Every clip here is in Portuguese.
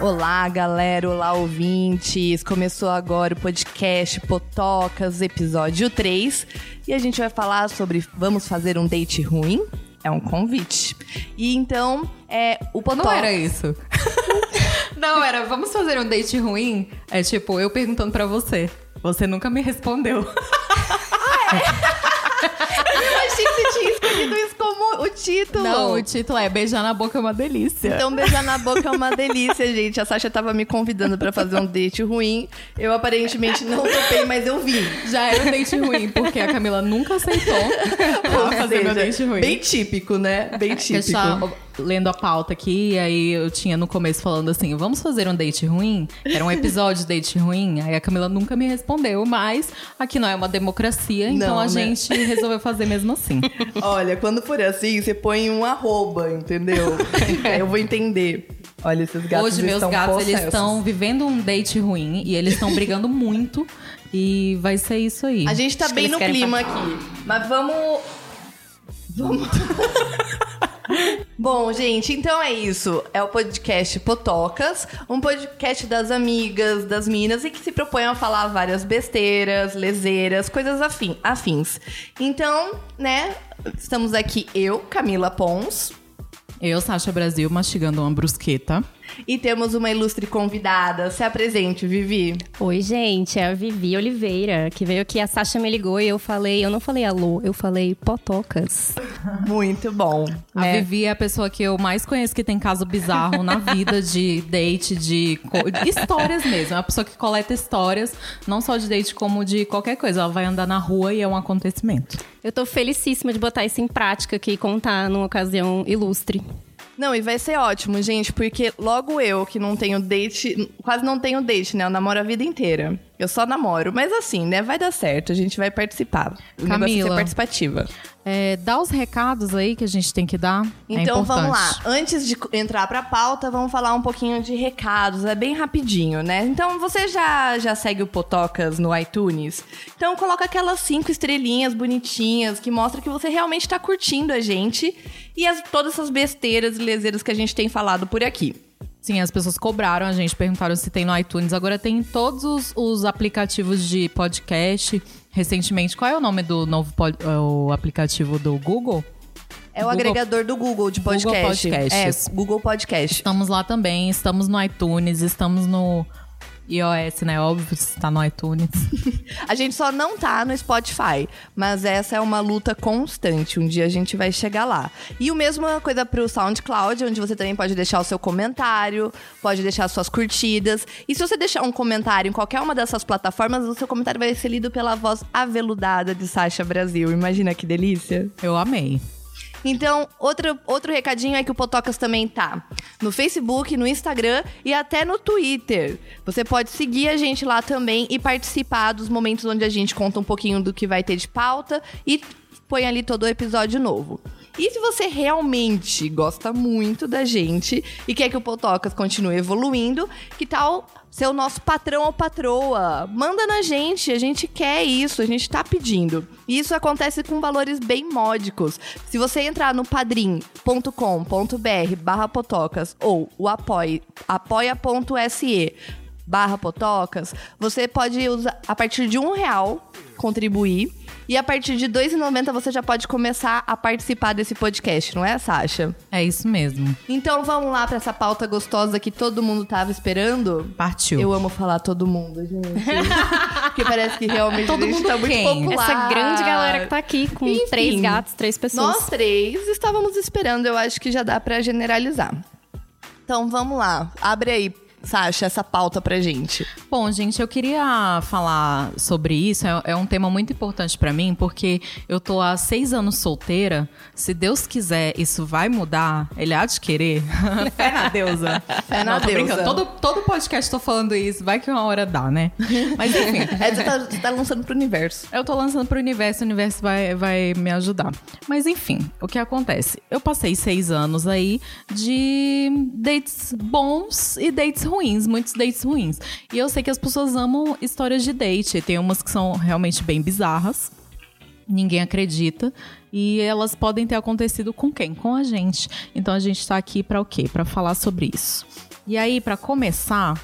Olá, galera, olá, ouvintes. Começou agora o podcast Potocas, episódio 3, e a gente vai falar sobre vamos fazer um date ruim? É um convite. E então, é o Potocas. Não era isso. Não, era vamos fazer um date ruim? É tipo, eu perguntando pra você. Você nunca me respondeu. Eu achei que você tinha escolhido isso como o título. Não, o título é Beijar na Boca é uma delícia. Então, beijar na boca é uma delícia, gente. A Sasha tava me convidando pra fazer um date ruim. Eu aparentemente não topei, mas eu vim. Já era um date ruim, porque a Camila nunca aceitou Ou fazer meu seja, date ruim. Bem típico, né? Bem Eu típico. estava lendo a pauta aqui, e aí eu tinha no começo falando assim, vamos fazer um date ruim? Era um episódio de date ruim, aí a Camila nunca me respondeu, mas aqui não é uma democracia, então Não, a né? gente resolveu fazer mesmo assim. Olha, quando for assim, você põe um arroba, entendeu? eu vou entender. Olha, esses gatos Hoje meus estão gatos, eles estão vivendo um date ruim, e eles estão brigando muito, e vai ser isso aí. A gente tá Acho bem no clima aqui. Mas vamos. Vamos. Bom, gente, então é isso. É o podcast Potocas, um podcast das amigas, das minas e que se propõe a falar várias besteiras, leseiras, coisas afim, afins. Então, né, estamos aqui eu, Camila Pons, Eu, Sasha Brasil, mastigando uma brusqueta. E temos uma ilustre convidada. Se apresente, Vivi. Oi, gente, é a Vivi Oliveira, que veio aqui, a Sasha me ligou e eu falei, eu não falei alô, eu falei potocas. Muito bom. A né? Vivi é a pessoa que eu mais conheço que tem caso bizarro na vida de date, de, de histórias mesmo. É uma pessoa que coleta histórias, não só de date, como de qualquer coisa. Ela vai andar na rua e é um acontecimento. Eu tô felicíssima de botar isso em prática aqui e contar numa ocasião ilustre. Não, e vai ser ótimo, gente, porque logo eu, que não tenho date, quase não tenho date, né? Eu namoro a vida inteira. Eu só namoro. Mas assim, né? Vai dar certo, a gente vai participar. O negócio é ser Camila. participativa. É, dá os recados aí que a gente tem que dar. é Então importante. vamos lá. Antes de entrar pra pauta, vamos falar um pouquinho de recados. É bem rapidinho, né? Então você já, já segue o Potocas no iTunes? Então coloca aquelas cinco estrelinhas bonitinhas que mostra que você realmente tá curtindo a gente e as, todas essas besteiras e leseiras que a gente tem falado por aqui. Sim, as pessoas cobraram a gente, perguntaram se tem no iTunes. Agora tem em todos os, os aplicativos de podcast. Recentemente, qual é o nome do novo pod- é o aplicativo do Google? É o Google- agregador do Google de Google podcast. Podcasts. É, Google Podcast. Estamos lá também, estamos no iTunes, estamos no iOS, né? Óbvio, está no iTunes. A gente só não tá no Spotify, mas essa é uma luta constante. Um dia a gente vai chegar lá. E o mesma coisa pro SoundCloud, onde você também pode deixar o seu comentário, pode deixar suas curtidas. E se você deixar um comentário em qualquer uma dessas plataformas, o seu comentário vai ser lido pela voz aveludada de Sasha Brasil. Imagina que delícia. Eu amei. Então, outro, outro recadinho é que o Potocas também tá no Facebook, no Instagram e até no Twitter. Você pode seguir a gente lá também e participar dos momentos onde a gente conta um pouquinho do que vai ter de pauta e põe ali todo o episódio novo. E se você realmente gosta muito da gente e quer que o Potocas continue evoluindo, que tal ser o nosso patrão ou patroa? Manda na gente, a gente quer isso, a gente tá pedindo. E isso acontece com valores bem módicos. Se você entrar no padrim.com.br barra potocas ou o apoie, apoia.se barra potocas, você pode usar a partir de um real contribuir e a partir de R$ 2,90 você já pode começar a participar desse podcast, não é, Sasha? É isso mesmo. Então vamos lá para essa pauta gostosa que todo mundo tava esperando. Partiu. Eu amo falar todo mundo, gente. Porque parece que realmente Todo a gente mundo tá muito quem? popular. Essa grande galera que tá aqui com Enfim, três gatos, três pessoas. Nós três estávamos esperando, eu acho que já dá pra generalizar. Então vamos lá, abre aí, Sasha, essa pauta pra gente. Bom, gente, eu queria falar sobre isso. É, é um tema muito importante pra mim, porque eu tô há seis anos solteira. Se Deus quiser, isso vai mudar. Ele há de querer. Fé na deusa. Fé na Não, deusa. Todo, todo podcast tô falando isso. Vai que uma hora dá, né? Mas enfim. É, você, tá, você tá lançando pro universo. Eu tô lançando pro universo, o universo vai, vai me ajudar. Mas enfim, o que acontece? Eu passei seis anos aí de dates bons e dates ruins, muitos dates ruins. E eu sei que as pessoas amam histórias de date. Tem umas que são realmente bem bizarras. Ninguém acredita. E elas podem ter acontecido com quem? Com a gente. Então a gente tá aqui para o quê? Para falar sobre isso. E aí, para começar,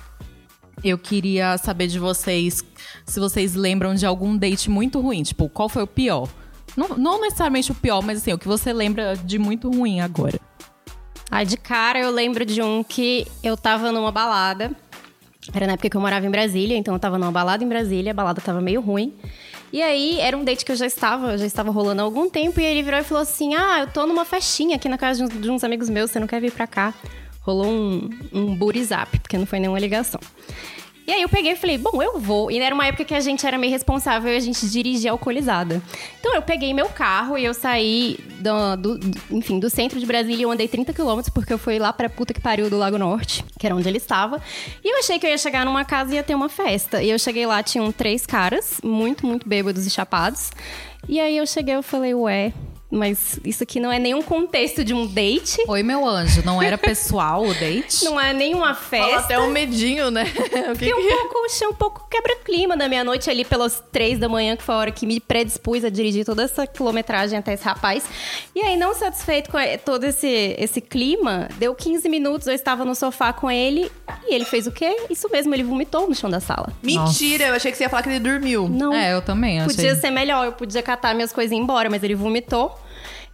eu queria saber de vocês se vocês lembram de algum date muito ruim. Tipo, qual foi o pior? Não, não necessariamente o pior, mas assim, o que você lembra de muito ruim agora. Ai, de cara eu lembro de um que eu tava numa balada. Era na época que eu morava em Brasília, então eu tava numa balada em Brasília, a balada tava meio ruim. E aí, era um date que eu já estava, já estava rolando há algum tempo, e ele virou e falou assim: Ah, eu tô numa festinha aqui na casa de uns amigos meus, você não quer vir pra cá? Rolou um, um booty zap, porque não foi nenhuma ligação. E aí eu peguei e falei, bom, eu vou. E era uma época que a gente era meio responsável e a gente dirigia alcoolizada. Então eu peguei meu carro e eu saí do, do enfim, do centro de Brasília e eu andei 30 quilômetros porque eu fui lá pra puta que pariu do Lago Norte, que era onde ele estava. E eu achei que eu ia chegar numa casa e ia ter uma festa. E eu cheguei lá, tinham três caras, muito, muito bêbados e chapados. E aí eu cheguei e falei, ué, mas isso aqui não é nenhum contexto de um date. Oi, meu anjo, não era pessoal o date? Não é nenhuma festa. Fala até um medinho, né? o que, que... um pouco, achei um pouco quebra-clima da meia-noite ali pelas três da manhã, que foi a hora que me predispus a dirigir toda essa quilometragem até esse rapaz. E aí, não satisfeito com todo esse, esse clima, deu 15 minutos, eu estava no sofá com ele e ele fez o quê? Isso mesmo, ele vomitou no chão da sala. Mentira, Nossa. eu achei que você ia falar que ele dormiu. Não. É, eu também achei. Podia ser melhor, eu podia catar minhas coisas e ir embora, mas ele vomitou.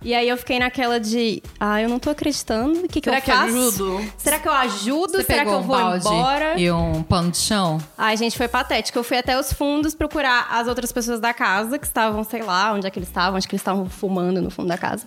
E aí eu fiquei naquela de, ah, eu não tô acreditando. O que, que Será eu que faço? ajudo? Será que eu ajudo? Você Será que eu um vou balde embora? E um pano de chão? Ai, gente, foi patético. Eu fui até os fundos procurar as outras pessoas da casa que estavam, sei lá, onde é que eles estavam, acho que eles estavam fumando no fundo da casa.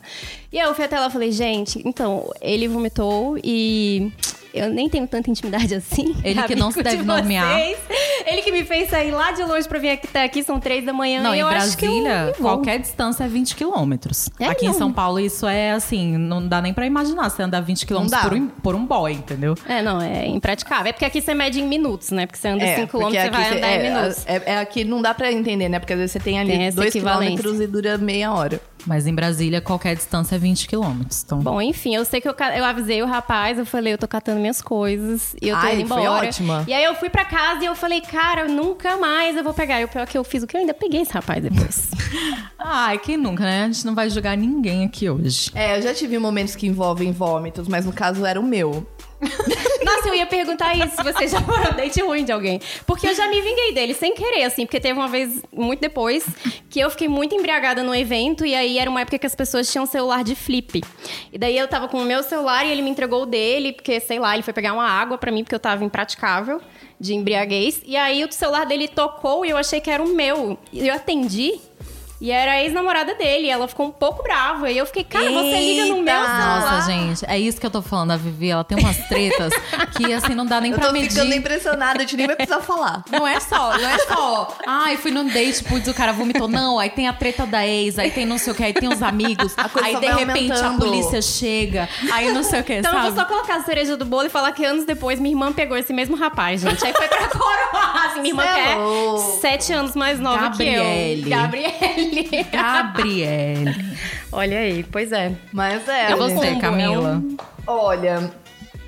E aí eu fui até lá e falei, gente, então, ele vomitou e eu nem tenho tanta intimidade assim. Ele que não se deve de nomear. Vocês. Ele que me fez sair lá de longe pra vir até aqui, são três da manhã. Não, e em eu Brasília, acho que eu qualquer distância é 20 quilômetros. É, Aqui não. em São Paulo, isso é assim, não dá nem pra imaginar você andar 20 quilômetros por um, por um boy, entendeu? É, não, é impraticável. É porque aqui você mede em minutos, né? Porque você anda 5 km, porque você aqui vai cê- andar é, em minutos. É, é aqui não dá pra entender, né? Porque às vezes você tem ali Tem essa 2 equivalência. quilômetros e dura meia hora. Mas em Brasília, qualquer distância é 20 quilômetros. Então, Bom, enfim, eu sei que eu, eu avisei o rapaz, eu falei, eu tô catando minhas coisas e eu tô Ai, indo foi embora. ótima. E aí eu fui pra casa e eu falei, cara, nunca mais eu vou pegar. E o pior que eu fiz o que eu ainda peguei esse rapaz depois. ai, quem nunca, né? A gente não vai julgar ninguém aqui hoje. É, eu já tive momentos que envolvem vômitos, mas no caso era o meu. Nossa, eu ia perguntar isso, se você já um date ruim de alguém. Porque eu já me vinguei dele, sem querer, assim. Porque teve uma vez, muito depois, que eu fiquei muito embriagada no evento. E aí era uma época que as pessoas tinham celular de flip. E daí eu tava com o meu celular e ele me entregou o dele. Porque, sei lá, ele foi pegar uma água pra mim, porque eu tava impraticável de embriaguez. E aí o celular dele tocou e eu achei que era o meu. E eu atendi... E era a ex-namorada dele, e ela ficou um pouco brava. E eu fiquei, cara, você liga no meu Eita! celular. Nossa, gente, é isso que eu tô falando. A Vivi, ela tem umas tretas que, assim, não dá nem Eu pra tô medir. ficando impressionada, a gente nem vai precisar falar. Não é só, não é só. Ai, fui num date, putz, o cara vomitou. Não, aí tem a treta da ex, aí tem não sei o que, aí tem os amigos. coisa Aí de repente aumentando. a polícia chega, aí não sei o que, Então eu sabe? vou só colocar a cereja do bolo e falar que anos depois minha irmã pegou esse mesmo rapaz, gente. Aí foi pra coroar. Assim, minha irmã Cê é é sete anos mais nova Gabriele. que eu. Gabriele. Gabriele. Olha aí, pois é. Mas é. E o você, Camila? é um- Olha,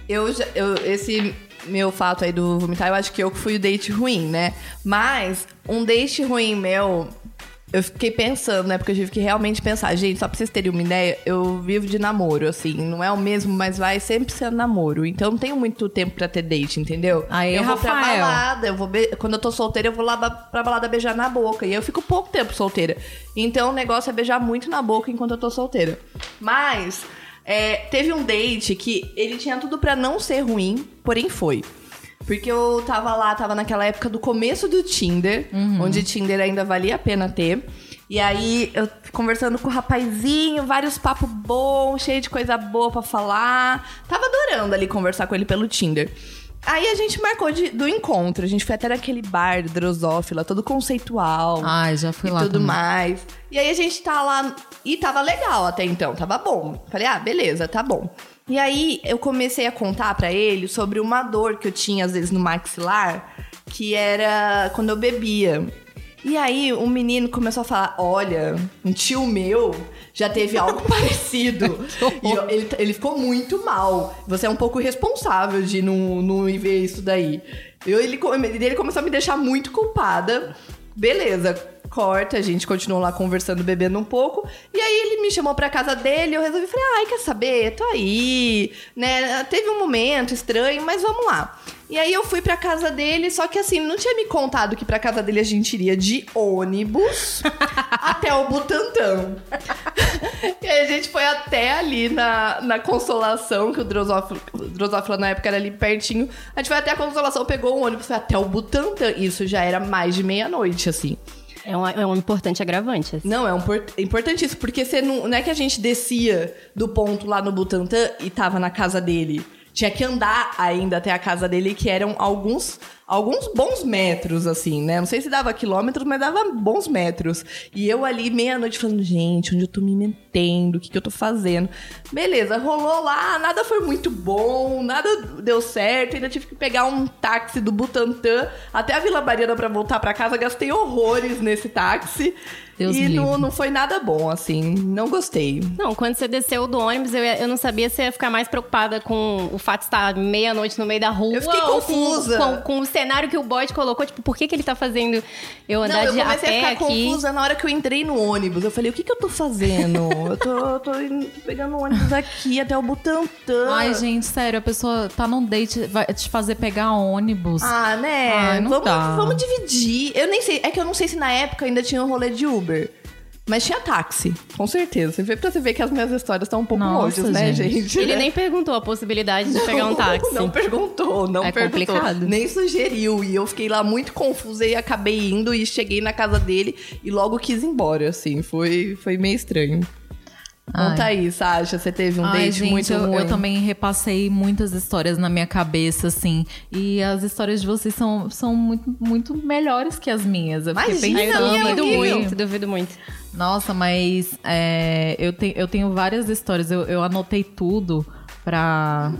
eu, já- eu esse meu fato aí do vomitar, eu acho que eu que fui o date ruim, né? Mas um date ruim meu, eu fiquei pensando, né? Porque eu tive que realmente pensar. Gente, só pra vocês terem uma ideia, eu vivo de namoro, assim. Não é o mesmo, mas vai sempre sendo namoro. Então não tenho muito tempo pra ter date, entendeu? Aí, eu vou pra Rafael. balada, eu vou be- quando eu tô solteira, eu vou lá pra balada beijar na boca. E eu fico pouco tempo solteira. Então o negócio é beijar muito na boca enquanto eu tô solteira. Mas é, teve um date que ele tinha tudo pra não ser ruim, porém foi. Porque eu tava lá, tava naquela época do começo do Tinder, onde Tinder ainda valia a pena ter. E aí, eu conversando com o rapazinho, vários papos bons, cheio de coisa boa pra falar. Tava adorando ali conversar com ele pelo Tinder. Aí a gente marcou de- do encontro. A gente foi até naquele bar drosófila, todo conceitual Ai, já fui e lá tudo também. mais. E aí a gente tá lá. E tava legal até então, tava bom. Falei, ah, beleza, tá bom. E aí eu comecei a contar pra ele sobre uma dor que eu tinha às vezes no maxilar, que era quando eu bebia. E aí um menino começou a falar: Olha, um tio meu já teve algo parecido. e eu- ele, ele ficou muito mal. Você é um pouco responsável de não, não ver isso daí. Eu, ele, ele começou a me deixar muito culpada. Beleza, corta, a gente continuou lá conversando, bebendo um pouco. E aí ele me chamou pra casa dele, eu resolvi, falei, ai, quer saber? Tô aí, né? Teve um momento estranho, mas vamos lá. E aí eu fui pra casa dele, só que assim, não tinha me contado que pra casa dele a gente iria de ônibus até o Butantã. e aí a gente foi até ali na, na Consolação, que o Drosófilo na época era ali pertinho. A gente foi até a Consolação, pegou o ônibus, foi até o Butantã. Isso já era mais de meia-noite, assim. É um, é um importante agravante. assim. Não, é um por- importantíssimo, porque você não, não é que a gente descia do ponto lá no Butantã e tava na casa dele. Tinha que andar ainda até a casa dele, que eram alguns, alguns bons metros, assim, né? Não sei se dava quilômetros, mas dava bons metros. E eu ali, meia-noite, falando, gente, onde eu tô me metendo? O que, que eu tô fazendo? Beleza, rolou lá, nada foi muito bom, nada deu certo. Ainda tive que pegar um táxi do Butantã até a Vila Mariana pra voltar pra casa. Gastei horrores nesse táxi. Deus e não, não foi nada bom, assim. Não gostei. Não, quando você desceu do ônibus, eu, ia- eu não sabia se ia ficar mais preocupada com o fato de estar meia-noite no meio da rua. Eu fiquei ou confusa. Com, com, com o cenário que o boy colocou. Tipo, por que, que ele tá fazendo eu andar não, eu de a comecei a pé ficar aqui? confusa na hora que eu entrei no ônibus. Eu falei, o que, que eu tô fazendo? eu tô, eu tô pegando o ônibus aqui até o Butantã. Ai, gente, sério, a pessoa tá num date, vai te fazer pegar ônibus. Ah, né? Ai, não vamos, dá. vamos dividir. Eu nem sei. É que eu não sei se na época ainda tinha um rolê de Uber. Mas tinha táxi, com certeza. Você vê pra você ver que as minhas histórias estão um pouco Nossa, longe, né, gente. gente? Ele nem perguntou a possibilidade de pegar um táxi. Não perguntou, não É perguntou. complicado. Nem sugeriu. E eu fiquei lá muito confusa e acabei indo e cheguei na casa dele e logo quis ir embora, assim. Foi, foi meio estranho. Conta aí, Sasha, você teve um Ai, date gente, muito eu, ruim. eu também repassei muitas histórias na minha cabeça, assim. E as histórias de vocês são, são muito, muito melhores que as minhas. Eu fiquei Imagina, pensando, a minha é duvido horrível. muito, duvido muito. Nossa, mas é, eu, te- eu tenho várias histórias. Eu, eu anotei tudo pra.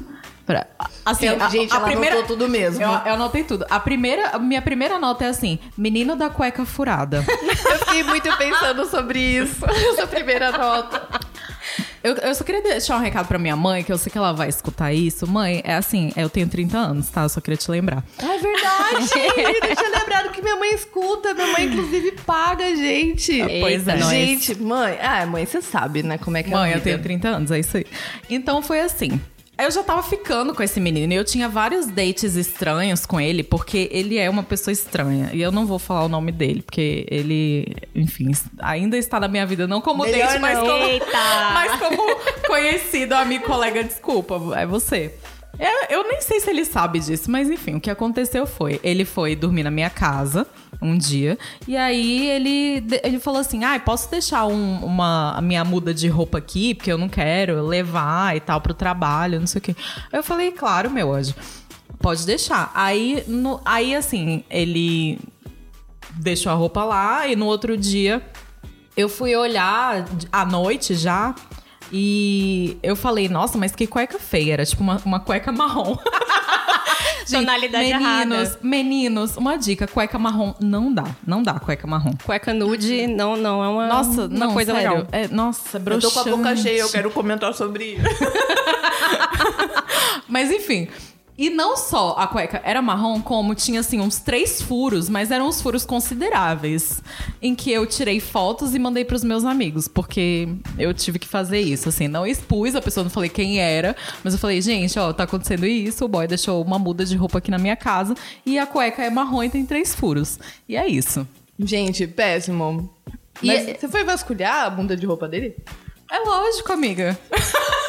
pra assim, Eu- a, gente, a ela primeira, anotou tudo mesmo. Eu, eu anotei tudo. A primeira, a minha primeira nota é assim: menino da cueca furada. Eu fiquei muito pensando sobre isso. Essa primeira nota. Eu, eu só queria deixar um recado pra minha mãe, que eu sei que ela vai escutar isso. Mãe, é assim, eu tenho 30 anos, tá? Eu só queria te lembrar. Ah, é verdade! Deixa eu lembrar que minha mãe escuta. Minha mãe, inclusive, paga a gente. Pois é, nós. Gente, mãe... Ah, mãe, você sabe, né, como é que é a Mãe, eu tenho 30 anos, é isso aí. Então foi assim. Eu já tava ficando com esse menino e eu tinha vários dates estranhos com ele, porque ele é uma pessoa estranha. E eu não vou falar o nome dele, porque ele, enfim, ainda está na minha vida, não como Melhor date, mas não. como, Eita! mas como conhecido, amigo, colega, desculpa, é você. Eu, eu nem sei se ele sabe disso, mas enfim, o que aconteceu foi: ele foi dormir na minha casa um dia, e aí ele, ele falou assim: ah, posso deixar um- uma, a minha muda de roupa aqui, porque eu não quero levar e tal pro trabalho, não sei o quê. Eu falei: claro, meu anjo, pode deixar. Aí, no, aí assim, ele deixou a roupa lá, e no outro dia eu fui olhar à noite já. E eu falei, nossa, mas que cueca feia. Era tipo uma, uma cueca marrom. Gente, Tonalidade meninos, errada. meninos, uma dica: cueca marrom não dá. Não dá cueca marrom. Cueca nude não, não é uma, Nossa, uma não, coisa sério. legal. É, nossa, Eu broxante. tô com a boca cheia, eu quero comentar sobre isso. Mas enfim. E não só a cueca era marrom, como tinha assim uns três furos, mas eram uns furos consideráveis. Em que eu tirei fotos e mandei pros meus amigos, porque eu tive que fazer isso. Assim, não expus a pessoa, não falei quem era, mas eu falei, gente, ó, tá acontecendo isso. O boy deixou uma muda de roupa aqui na minha casa e a cueca é marrom e tem três furos. E é isso. Gente, péssimo. E- Mas você foi vasculhar a bunda de roupa dele? É lógico, amiga.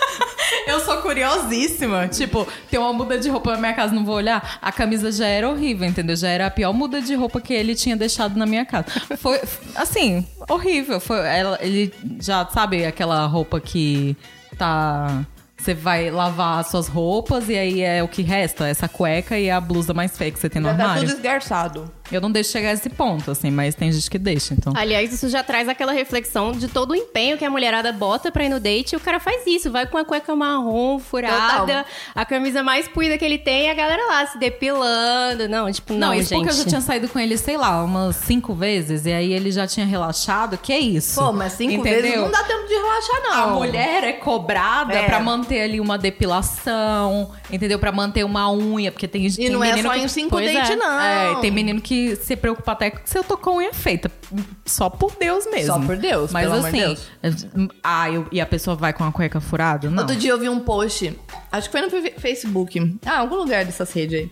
Eu sou curiosíssima. Tipo, tem uma muda de roupa na minha casa, não vou olhar. A camisa já era horrível, entendeu? Já era a pior muda de roupa que ele tinha deixado na minha casa. Foi, assim, horrível. Foi, ela, ele já, sabe, aquela roupa que tá. Você vai lavar as suas roupas e aí é o que resta, essa cueca e a blusa mais feia que você tem no Já tá armário. tudo esgarçado. Eu não deixo chegar a esse ponto, assim, mas tem gente que deixa, então. Aliás, isso já traz aquela reflexão de todo o empenho que a mulherada bota pra ir no date e o cara faz isso. Vai com a cueca marrom, furada, Total. a camisa mais puída que ele tem e a galera lá se depilando. Não, tipo, não, Não, isso gente. porque eu já tinha saído com ele, sei lá, umas cinco vezes, e aí ele já tinha relaxado. Que é isso? Pô, mas cinco Entendeu? vezes não dá tempo de relaxar, não. A mulher é cobrada É. pra manter ali uma depilação, entendeu? Pra manter uma unha, porque tem E tem não é menino só que... em cinco Pois date, é. não. É, tem menino que se preocupa até se eu tô com a unha feita. Só por Deus mesmo. Só por Deus, Mas pelo amor de assim, ah, eu- e a pessoa vai com a cueca furada? Não. Outro dia eu vi um post, acho que foi no Facebook, ah, algum lugar dessas redes aí.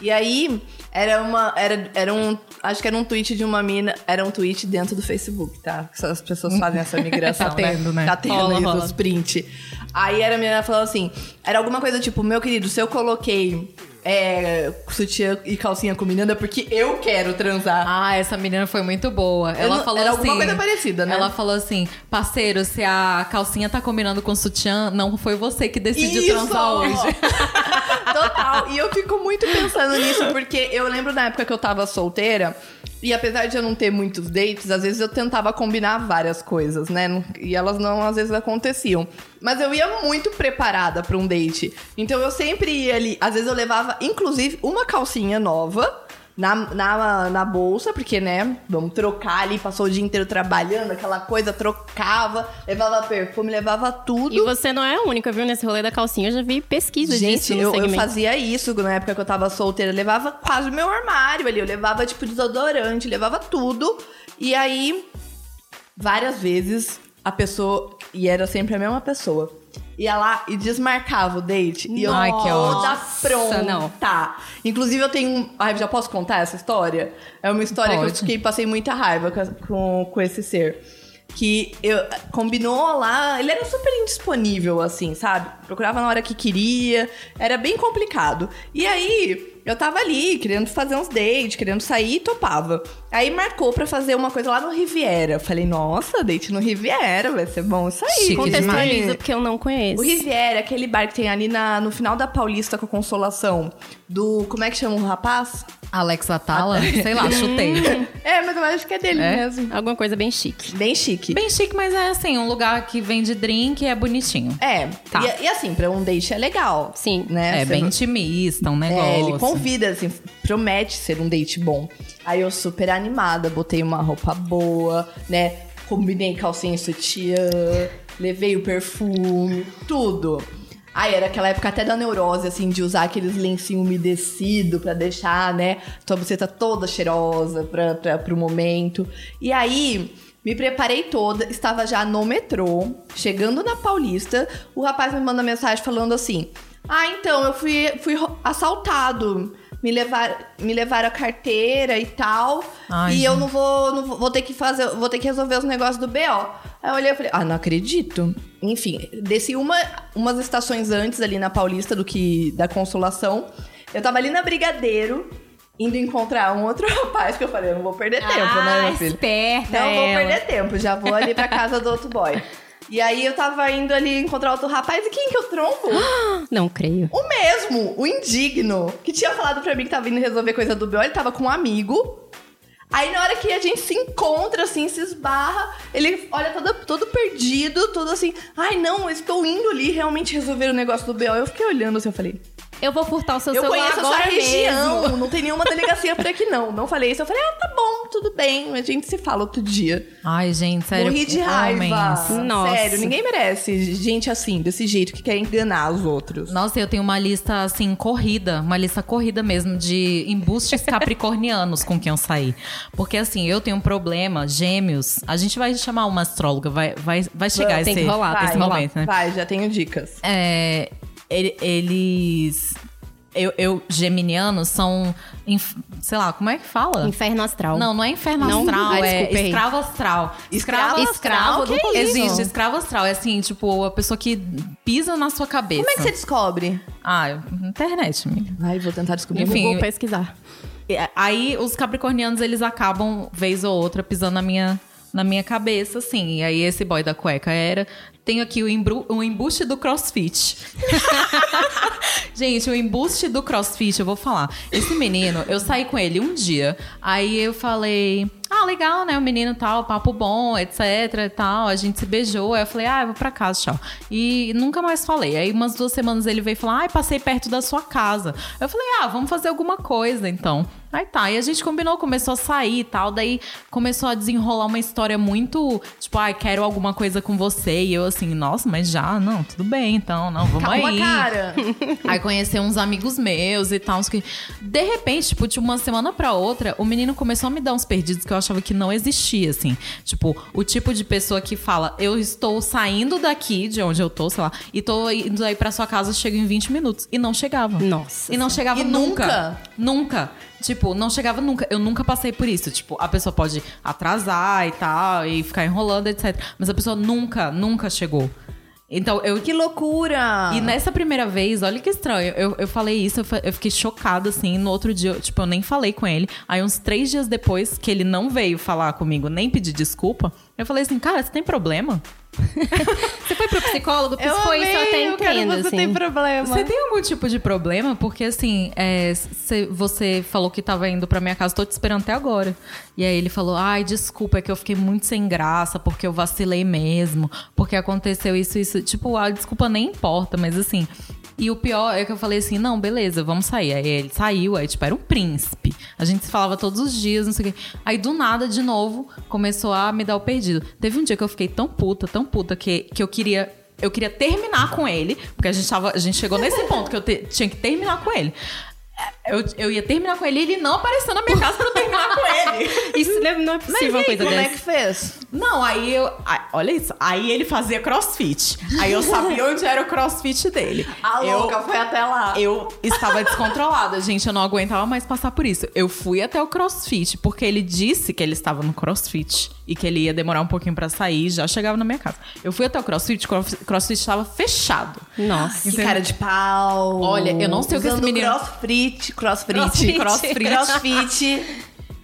E aí, era uma. Era, era um. Acho que era um tweet de uma mina. Era um tweet dentro do Facebook, tá? As pessoas fazem essa migração. Tá tendo, né? Tá tendo Rola, aí rola. os print. Aí era a menina falando assim: era alguma coisa tipo, meu querido, se eu coloquei é, sutiã e calcinha combinando é porque eu quero transar. Ah, essa menina foi muito boa. Ela não- falou era assim. alguma coisa parecida, né? Ela falou assim: parceiro, se a calcinha tá combinando com o sutiã, não foi você que decidiu Isso! transar hoje. Total. E eu fico muito pensando nisso, porque eu lembro na época que eu tava solteira, e apesar de eu não ter muitos dates, às vezes eu tentava combinar várias coisas, né? E elas não, às vezes, aconteciam. Mas eu ia muito preparada pra um date. Então eu sempre ia ali. Às vezes eu levava, inclusive, uma calcinha nova. Na, na, na bolsa, porque, né, vamos trocar ali, passou o dia inteiro trabalhando, aquela coisa, trocava, levava perfume, levava tudo. E você não é a única, viu? Nesse rolê da calcinha, eu já vi pesquisa Gente, disso eu, eu fazia isso na época que eu tava solteira. Eu levava quase o meu armário ali. Eu levava, tipo, desodorante, levava tudo. E aí, várias vezes, a pessoa... E era sempre a mesma pessoa. Ia lá e desmarcava o date. E eu Ai, que toda pronta. não. Tá. Inclusive, eu tenho... Ai, já posso contar essa história? É uma história que eu Pode. fiquei, passei muita raiva com, com, com esse ser. Que eu, combinou lá, ele era super indisponível, assim, sabe? Procurava na hora que queria, era bem complicado. E aí, eu tava ali, querendo fazer uns dates, querendo sair, e topava. Aí marcou pra fazer uma coisa lá no Riviera. Eu falei, nossa, date no Riviera, vai ser bom isso aí. Chique Contextualiza, demais. porque eu não conheço. O Riviera, aquele bar que tem ali na, no final da Paulista com a Consolação. Do. Como é que chama o rapaz? Alex Atala, sei lá, chutei. É, mas eu acho que é dele É? mesmo. Alguma coisa bem chique. Bem chique. Bem chique, mas é assim, um lugar que vende drink e é bonitinho. É, Tá. e, e assim, pra um date é legal. Sim. Né? É, Você bem não- intimista, um negócio. É, ele convida, assim, promete ser um date bom. Aí eu super animada, botei uma roupa boa, né? Combinei calcinha e sutiã, levei o perfume, tudo. Aí era aquela época até da neurose, assim, de usar aqueles lencinhos umedecidos pra deixar, né? Tua buceta toda cheirosa pra, pra, pro momento. E aí, me preparei toda, estava já no metrô, chegando na Paulista, o rapaz me manda mensagem falando assim: Ah, então, eu fui, fui assaltado. Me levaram, me levaram a carteira e tal. Ai, e eu gente. não vou, não vou, vou ter que fazer, vou ter que resolver os negócios do BO. Aí eu olhei e falei, ah, não acredito. Enfim, desci uma, umas estações antes ali na Paulista do que da Consolação. Eu tava ali na Brigadeiro, indo encontrar um outro rapaz que eu falei, eu não vou perder tempo, né, ah, meu filho? esperta Não vou ela. perder tempo, já vou ali pra casa do outro boy. E aí eu tava indo ali encontrar outro rapaz, e quem que eu trombo? Não creio. O mesmo, o indigno, que tinha falado pra mim que tava indo resolver coisa do BO, ele tava com um amigo. Aí na hora que a gente se encontra, assim, se esbarra, ele olha todo, todo perdido, todo assim, ai não, eu estou indo ali realmente resolver o negócio do BO. Eu fiquei olhando assim, eu falei, Eu vou furtar o seu eu celular conheço a sua agora região, mesmo. não tem nenhuma delegacia por aqui não. Não falei isso, eu falei, ah, tá bom, tudo bem, a gente se fala outro dia. Ai, gente, sério. Morri de raiva. homens. Nossa. Sério, ninguém merece gente assim, desse jeito, que quer enganar os outros. Nossa, eu tenho uma lista, assim, corrida. Uma lista corrida mesmo de embustes capricornianos com quem eu saí. Porque, assim, eu tenho um problema, gêmeos. A gente vai chamar uma astróloga, vai, vai, vai chegar Tem esse, que rolar, tem esse que rolar. momento, né? Vai, já tenho dicas. É, eles... Eu, eu, geminianos, são... inf- Sei lá, como é que fala? Inferno astral. Não, não é inferno Não? astral, Ah, é escravo astral. Escravo Escravo astral? Que isso? existe escravo astral. É assim, tipo, a pessoa que pisa na sua cabeça. Como é que você descobre? Ah, internet, amiga. Ai, vou tentar descobrir. Enfim, Vou pesquisar. É, Aí os capricornianos, eles acabam, vez ou outra, pisando na minha, na minha cabeça, assim. E aí esse boy da cueca era. Tenho aqui o, embru, o embuste do CrossFit. Gente, o embuste do CrossFit, eu vou falar. Esse menino, eu saí com ele um dia, aí eu falei ah, legal, né? O menino tal, papo bom, etc e tal. A gente se beijou. Aí eu falei, ah, eu vou pra casa, tchau. E nunca mais falei. Aí umas duas semanas ele veio falar, ah, passei perto da sua casa. Eu falei, ah, vamos fazer alguma coisa então. Aí tá, e a gente combinou, começou a sair e tal, daí começou a desenrolar uma história muito, tipo, ai, ah, quero alguma coisa com você. E eu assim, nossa, mas já, não, tudo bem, então, não, vamos Calma, aí. cara. aí conhecer uns amigos meus e tal, que de repente, tipo, de uma semana pra outra, o menino começou a me dar uns perdidos que eu achava que não existia, assim. Tipo, o tipo de pessoa que fala, eu estou saindo daqui, de onde eu tô, sei lá, e tô indo aí pra sua casa, chego em 20 minutos. E não chegava. Nossa. E não chegava e nunca. Nunca. Nunca. Tipo, não chegava nunca. Eu nunca passei por isso. Tipo, a pessoa pode atrasar e tal, e ficar enrolando, etc. Mas a pessoa nunca, nunca chegou. Então, eu. Que loucura! E nessa primeira vez, olha que estranho. Eu, eu falei isso, eu, eu fiquei chocada, assim. No outro dia, eu, tipo, eu nem falei com ele. Aí, uns três dias depois, que ele não veio falar comigo, nem pedir desculpa, eu falei assim, cara, você tem problema? você foi pro psicólogo? Porque eu foi amei, isso, eu até entendo. Você assim. tem problema. Você tem algum tipo de problema? Porque assim, é, cê, você falou que tava indo pra minha casa, tô te esperando até agora. E aí ele falou: ai, desculpa, é que eu fiquei muito sem graça, porque eu vacilei mesmo, porque aconteceu isso, isso. Tipo, a desculpa nem importa, mas assim, e o pior é que eu falei assim: não, beleza, vamos sair. Aí ele saiu, aí, tipo, era um príncipe. A gente se falava todos os dias, não sei o quê. Aí do nada, de novo, começou a me dar o perdido. Teve um dia que eu fiquei tão puta, tão puta, que, que eu queria eu queria terminar com ele, porque a gente, tava, a gente chegou nesse ponto que eu te, tinha que terminar com ele. Eu, eu ia terminar com ele e ele não apareceu na minha casa pra eu terminar com ele. Isso não é possível Mas uma coisa como dessa. é que fez? Não, aí eu. aí, olha isso. Aí ele fazia crossfit. Aí eu sabia onde era o crossfit dele. A eu, louca foi até lá. Eu estava descontrolada, gente. Eu não aguentava mais passar por isso. Eu fui até o crossfit, porque ele disse que ele estava no crossfit e que ele ia demorar um pouquinho para sair já chegava na minha casa. Eu fui até o crossfit, o crossfit estava fechado. Nossa. Que cara de pau. Olha, eu não sei o que esse menino. Crossfit, crossfit, Crossfit. crossfit. crossfit.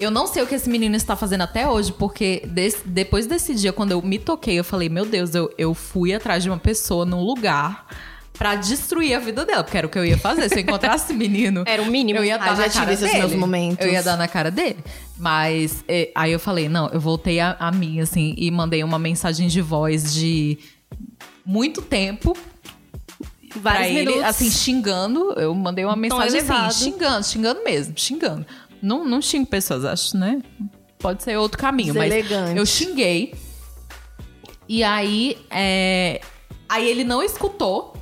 Eu não sei o que esse menino está fazendo até hoje, porque desse, depois desse dia, quando eu me toquei, eu falei, meu Deus, eu, eu fui atrás de uma pessoa num lugar pra destruir a vida dela, porque era o que eu ia fazer. Se eu encontrasse esse menino. Era o mínimo. Eu ia Ah, dar já na tive cara esses dele. meus momentos. Eu ia dar na cara dele. Mas eh, aí eu falei, não, eu voltei a, a mim, assim, e mandei uma mensagem de voz de muito tempo. Pra Vários ele, minutos. assim, xingando. Eu mandei uma mensagem assim, xingando, xingando mesmo, xingando. Não, não xingo pessoas, acho, né? Pode ser outro caminho, mas eu xinguei. E aí, é, aí ele não escutou.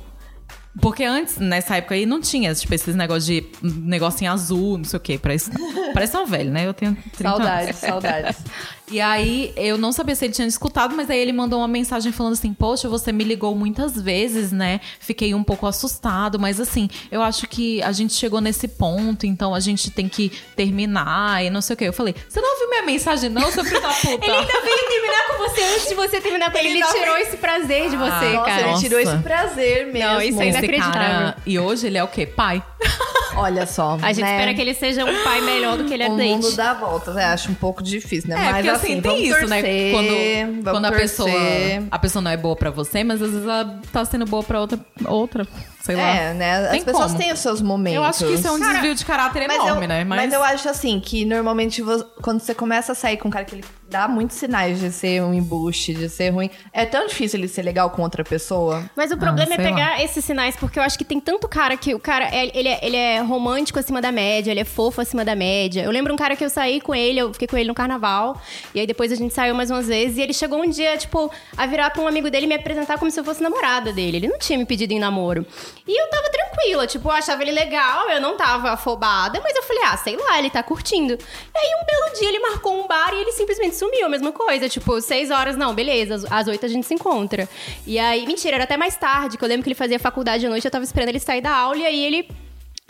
Porque antes, nessa época aí, não tinha, tipo, esses negócios de negocinho azul, não sei o quê. Parece, parece uma velha, né? Eu tenho 30 anos. Saudades, saudades. E aí, eu não sabia se ele tinha escutado, mas aí ele mandou uma mensagem falando assim: Poxa, você me ligou muitas vezes, né? Fiquei um pouco assustado, mas assim, eu acho que a gente chegou nesse ponto, então a gente tem que terminar e não sei o quê. Eu falei: Você não ouviu minha mensagem, não, seu filho da puta? Ele ainda veio terminar com você antes de você terminar com ele. Ele ainda tirou veio- esse prazer de você, Nossa, cara. ele tirou Nossa. esse prazer mesmo. Não, isso é inacreditável. cara- E hoje ele é o quê? Pai. Olha só. A gente né? espera que ele seja um pai melhor do que ele é O date. mundo dá voltas, é, acho um pouco difícil, né? É, Mas assim, tem isso, torcer, né? Quando, quando a pessoa torcer. a pessoa não é boa pra você, mas às vezes ela tá sendo boa pra outra, outra sei lá. É, né? As Tem pessoas como. têm os seus momentos. Eu acho que isso é um Cara, desvio de caráter mas enorme, eu, né? Mas... eu acho assim, que normalmente vo- quando você começa a sair com um cara que ele dá muitos sinais de ser um embuste, de ser ruim, é tão difícil ele ser legal com outra pessoa. Mas o problema é sei lá. pegar esses sinais, porque eu acho que tem tanto cara que o cara, é- ele é, ele é romântico acima da média, ele é fofo acima da média. Eu lembro um cara que eu saí com ele, eu fiquei com ele no carnaval, e aí depois a gente saiu mais umas vezes, e ele chegou um dia, tipo, a virar pra um amigo dele e me apresentar como se eu fosse namorada dele. Ele não tinha me pedido em namoro. E eu tava tranquila, tipo, eu achava ele legal, eu não tava afobada, mas eu falei, ah, sei lá, ele tá curtindo. E aí um belo dia ele marcou um bar e ele simplesmente sumiu, a mesma coisa, tipo, seis horas, não, beleza, às- oito a gente se encontra. E aí, mentira, era até mais tarde, que eu lembro que ele fazia faculdade à noite, eu tava esperando ele sair da aula, e aí ele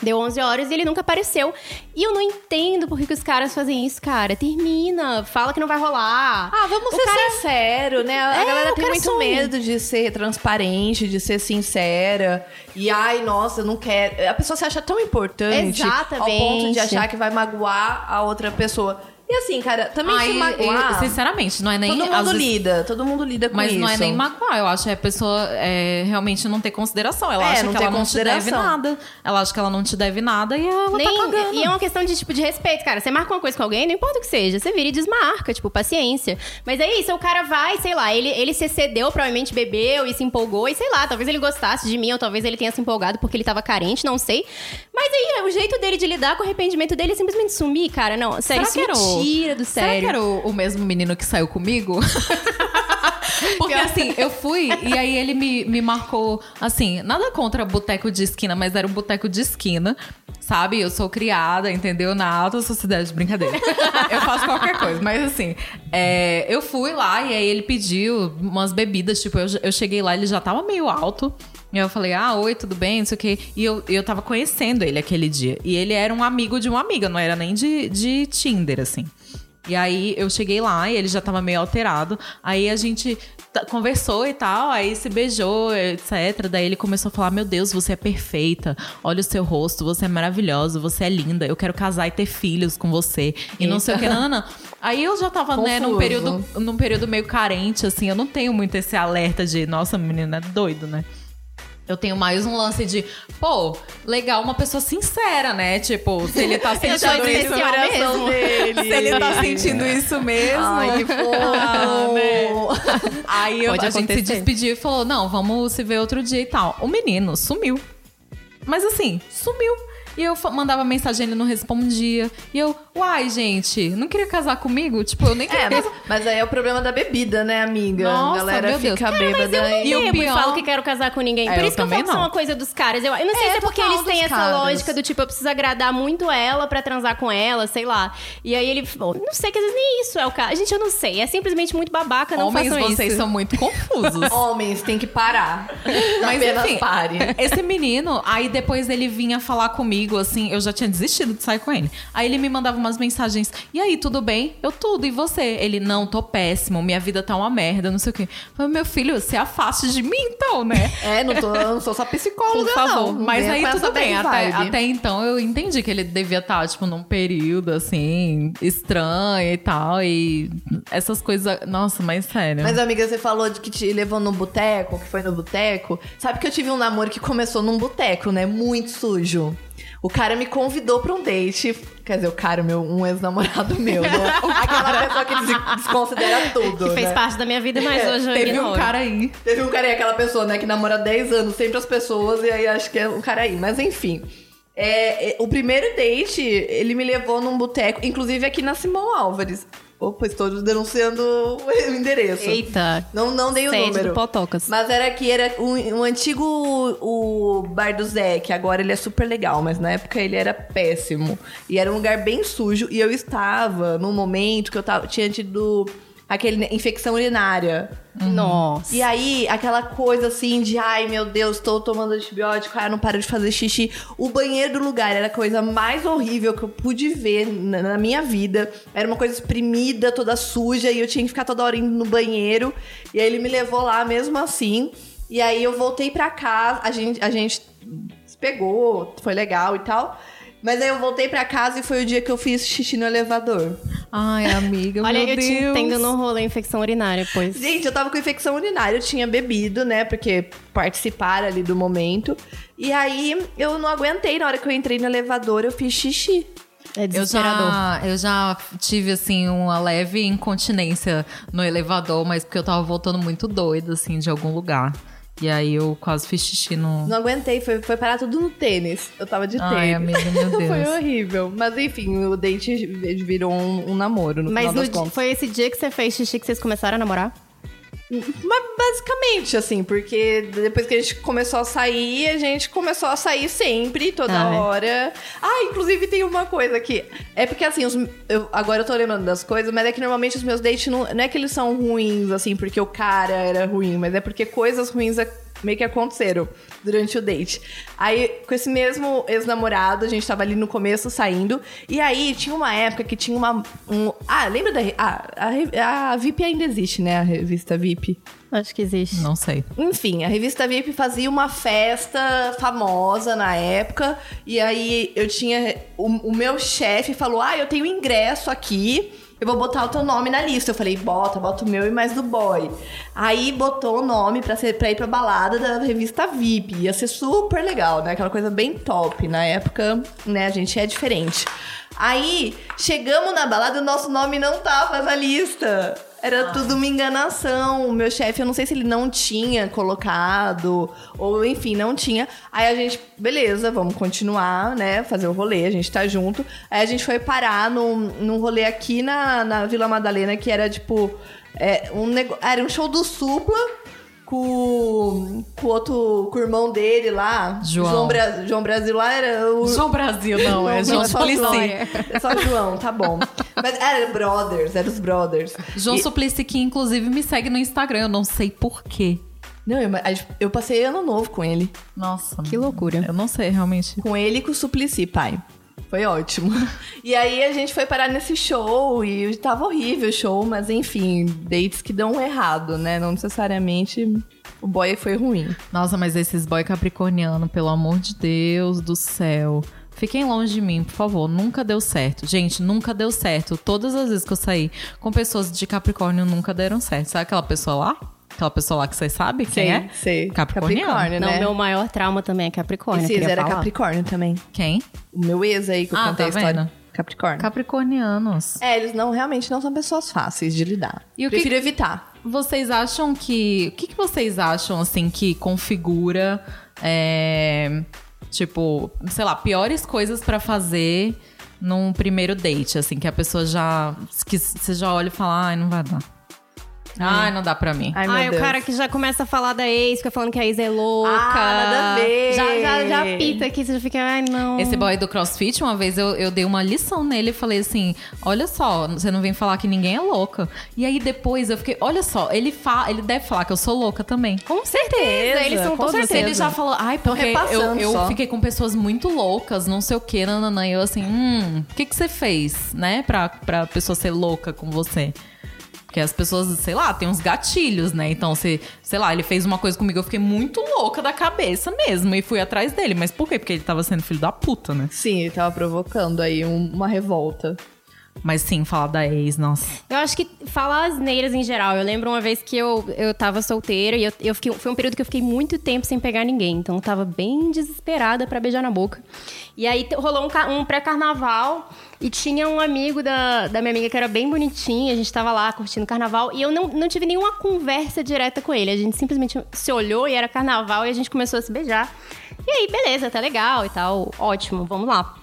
Deu 11 horas e ele nunca apareceu. E eu não entendo por que, que os caras fazem isso, cara. Termina, fala que não vai rolar. Ah, vamos O ser cara- sincero, né? A É, galera tem muito some. medo de ser transparente, de ser sincera. E ai, nossa, eu não quero. A pessoa se acha tão importante ao Exatamente. ponto de achar que vai magoar a outra pessoa. E assim, cara, também se magoar... eu- sinceramente, não é nem. todo mundo vezes- lida, todo mundo lida com Mas isso. não é nem magoar, eu acho que a pessoa é, realmente não ter consideração. Ela É, acha não que ela não te deve nada. Ela acha que ela não te deve nada e ela tá Nem- cagando. e é uma questão de, tipo, de respeito, cara. Você marca uma coisa com alguém, não importa o que seja. Você vira e desmarca, tipo, paciência. Mas é isso, o cara vai, sei lá, ele, ele se excedeu, provavelmente bebeu e se empolgou. E sei lá, talvez ele gostasse de mim, ou talvez ele tenha se empolgado porque ele tava carente, não sei. Mas aí, o jeito dele de lidar com o arrependimento dele é simplesmente sumir, cara. Não, sério, isso tira do Será sério. que era o, o mesmo menino que saiu comigo? Porque assim, eu fui e aí ele me, me marcou, assim, nada contra boteco de esquina, mas era um boteco de esquina, sabe? Eu sou criada, entendeu? Na alta sociedade, brincadeira. eu faço qualquer coisa, mas assim, é, eu fui lá e aí ele pediu umas bebidas, tipo, eu, eu cheguei lá, ele já tava meio alto. E eu falei, ah, oi, tudo bem, não sei o quê. E eu, eu tava conhecendo ele aquele dia. E ele era um amigo de uma amiga, não era nem de, de Tinder, assim. E aí eu cheguei lá e ele já tava meio alterado. Aí a gente conversou e tal, aí se beijou, etc. Daí ele começou a falar: Meu Deus, você é perfeita. Olha o seu rosto, você é maravilhosa, você é linda. Eu quero casar e ter filhos com você. E não sei o que, não, não, não. Aí eu já tava, né, num Confuso. período, num período meio carente, assim. Eu não tenho muito esse alerta de, nossa, menina é doido, né? Eu tenho mais um lance de, pô, legal uma pessoa sincera, né? Tipo, se ele tá sentindo isso mesmo. dele. se ele tá sentindo isso mesmo. Ai, que fofo. Aí eu- Pode a gente se despediu e falou: não, vamos se ver outro dia e tal. O menino sumiu. Mas assim, sumiu. E eu mandava mensagem, ele não respondia. E eu, uai, gente, não queria casar comigo? Tipo, eu nem queria É, mas, mas aí é o problema da bebida, né, amiga? Nossa, a galera meu Deus. fica Cara, mas bêbada. eu e- E e pior- falo que quero casar com ninguém. É, Por eu isso que eu falo que é não. uma coisa dos caras. Eu, eu não sei É, se é porque eles têm essa caras. lógica do tipo, eu preciso agradar muito ela pra transar com ela, sei lá. E aí ele, bom, não sei que às vezes nem isso é o caso. Gente, eu não sei. É simplesmente muito babaca, não Homens, façam vocês isso. são muito confusos. Homens, tem que parar. Mas Apenas enfim, pare. esse menino, aí depois ele vinha falar comigo, assim, eu já tinha desistido de sair com ele. Aí ele me mandava umas mensagens, e aí, tudo bem? Eu, tudo, e você? Ele, não, tô péssimo, minha vida tá uma merda, não sei o quê. Falei, meu filho, se afaste de mim então, né? É, não, tô, não sou só psicóloga, Por favor. não. Mas aí tudo bem. Até, até então eu entendi que ele devia estar, tipo, num período assim, estranho e tal. E essas coisas. Nossa, mas sério. Mas, amiga, você falou de que te levou no boteco, que foi no boteco. Sabe que eu tive um namoro que começou num boteco, né? Muito sujo. O cara me convidou pra um date. Quer dizer, o cara, meu, um ex-namorado meu, né? Aquela pessoa que des- desconsidera tudo. Que fez né? parte da minha vida, mas É, hoje eu Teve um ignoro. cara aí. Teve um cara aí, aquela pessoa, né, que namora há 10 anos, sempre as pessoas, e aí acho que é um cara aí. Mas enfim. É, é, o primeiro date, ele me levou num boteco, inclusive aqui na Simão Álvares. Opa, estou denunciando o endereço. Eita. Não, não dei o número. do Potocas. Mas era que era um, um antigo o bar do Zé, que agora ele é super legal, mas na época ele era péssimo. E era um lugar bem sujo. E eu estava num momento que eu tava, tinha tido aquele infecção urinária. Nossa. E aí, aquela coisa assim de, ai meu Deus, tô tomando antibiótico, ai, não paro de fazer xixi. O banheiro do lugar era a coisa mais horrível que eu pude ver na, na minha vida. Era uma coisa exprimida, toda suja, e eu tinha que ficar toda hora indo no banheiro. E aí ele me levou lá mesmo assim. E aí eu voltei pra casa, a gente, a gente se pegou, foi legal e tal. Mas aí eu voltei pra casa e foi o dia que eu fiz xixi no elevador. Ai, amiga, Olha, meu eu Deus. te entendo no rolê infecção urinária, pois. Gente, eu tava com infecção urinária, eu tinha bebido, né? Porque participaram ali do momento. E aí eu não aguentei, na hora que eu entrei no elevador, eu fiz xixi. É Eu desesperador. já, eu já tive, assim, uma leve incontinência no elevador, mas porque eu tava voltando muito doida, assim, de algum lugar. E aí eu quase fiz xixi no. Não aguentei, foi, foi parar tudo no tênis. Eu tava de Ai, tênis. amiga, meu foi Deus. horrível. Mas enfim, o date virou um, um namoro, no Mas final no das contas. foi esse dia que você fez xixi que vocês começaram a namorar? Mas basicamente, assim, porque depois que a gente começou a sair, a gente começou a sair sempre, toda Ah, é. hora. Ah, inclusive tem uma coisa que. É porque assim, os- eu- agora eu tô lembrando das coisas, mas é que normalmente os meus dates não, não é que eles são ruins, assim, porque o cara era ruim, mas é porque coisas ruins ac- meio que aconteceram durante o date. Aí, com esse mesmo ex-namorado, a gente tava ali no começo saindo. E aí, tinha uma época que tinha uma. Um, ah, lembra da. Ah, a, a VIP ainda existe, né? A revista VIP. Acho que existe. Não sei. Enfim, a revista VIP fazia uma festa famosa na época. E aí eu tinha. O, o meu chefe falou: Ah, eu tenho ingresso aqui. Eu vou botar o teu nome na lista. Eu falei, bota, bota o meu e mais do boy. Aí botou o nome pra, ser, pra ir pra balada da revista VIP. Ia ser super legal, né? Aquela coisa bem top. Na época, né, a gente é diferente. Aí, chegamos na balada e o nosso nome não tava na lista. Era tudo uma enganação. O meu chefe, eu não sei se ele não tinha colocado, ou enfim, não tinha. Aí a gente, beleza, vamos continuar, né? Fazer o rolê, a gente tá junto. Aí a gente foi parar num, num rolê aqui na, na Vila Madalena, que era tipo. É, um nego... Era um show do Supla com, com o outro, com o irmão dele lá. João. João, Bra- João Brasil lá era o. João Brasil, não, é João é Suplicy. João. É só João, tá bom. Mas era brothers, eram os brothers. João E- Suplicy, que inclusive me segue no Instagram, eu não sei porquê. Não, eu, eu passei ano novo com ele. Nossa. Que loucura. Eu não sei, realmente. Com ele e com o Suplicy, pai. Foi ótimo. E aí a gente foi parar nesse show e tava horrível o show, mas enfim, dates que dão errado, né? Não necessariamente o boy foi ruim. Nossa, mas esses boy capricorniano, pelo amor de Deus do céu. Fiquem longe de mim, por favor. Nunca deu certo. Gente, nunca deu certo. Todas as vezes que eu saí com pessoas de Capricórnio, nunca deram certo. Sabe aquela pessoa lá? Aquela pessoa lá que vocês sabem quem é? Sei. Capricorniano. Capricórnio, Não, né? meu maior trauma também é Capricórnio. Esse ex era falar. Capricórnio também. Quem? O meu ex aí que eu Ah, contei tá a história. vendo? Capricórnio. Capricornianos. É, eles não realmente não são pessoas fáceis de lidar. E o que- Prefiro evitar. Vocês acham que. O que, que vocês acham, assim, que configura. é, tipo, sei lá, piores coisas pra fazer num primeiro date, assim, que a pessoa já. que você já olha e fala, ai, não vai dar. Ai, não dá pra mim. Ai, meu Ai, Deus. o cara que já começa a falar da ex, fica falando que a ex é louca. Ah, nada a ver. Já, já, já pita aqui, você já fica, ai, não. Esse boy do CrossFit, uma vez eu, eu dei uma lição nele e falei assim: olha só, você não vem falar que ninguém é louca. E aí depois eu fiquei, olha só, ele, fa ele deve falar que eu sou louca também. Com certeza, eles são com todos certeza. Ele já falou, ai, porque eu, eu só. fiquei com pessoas muito loucas, não sei o que, nananã. E eu assim, hum, o que, que você fez, né, pra, pra pessoa ser louca com você? Porque as pessoas, sei lá, tem uns gatilhos, né? Então, se, sei lá, ele fez uma coisa comigo, eu fiquei muito louca da cabeça mesmo. E fui atrás dele. Mas por quê? Porque ele tava sendo filho da puta, né? Sim, ele tava provocando aí um- uma revolta. Mas sim, falar da ex, nossa. Eu acho que falar asneiras em geral. Eu lembro uma vez que eu, eu tava solteira e eu, eu fiquei, foi um período que eu fiquei muito tempo sem pegar ninguém. Então eu tava bem desesperada pra beijar na boca. E aí rolou um, um pré-carnaval e tinha um amigo da, da minha amiga que era bem bonitinho. A gente tava lá curtindo carnaval e eu não, não tive nenhuma conversa direta com ele. A gente simplesmente se olhou e era carnaval e a gente começou a se beijar. E aí, beleza, tá legal e tal. Ótimo, vamos lá.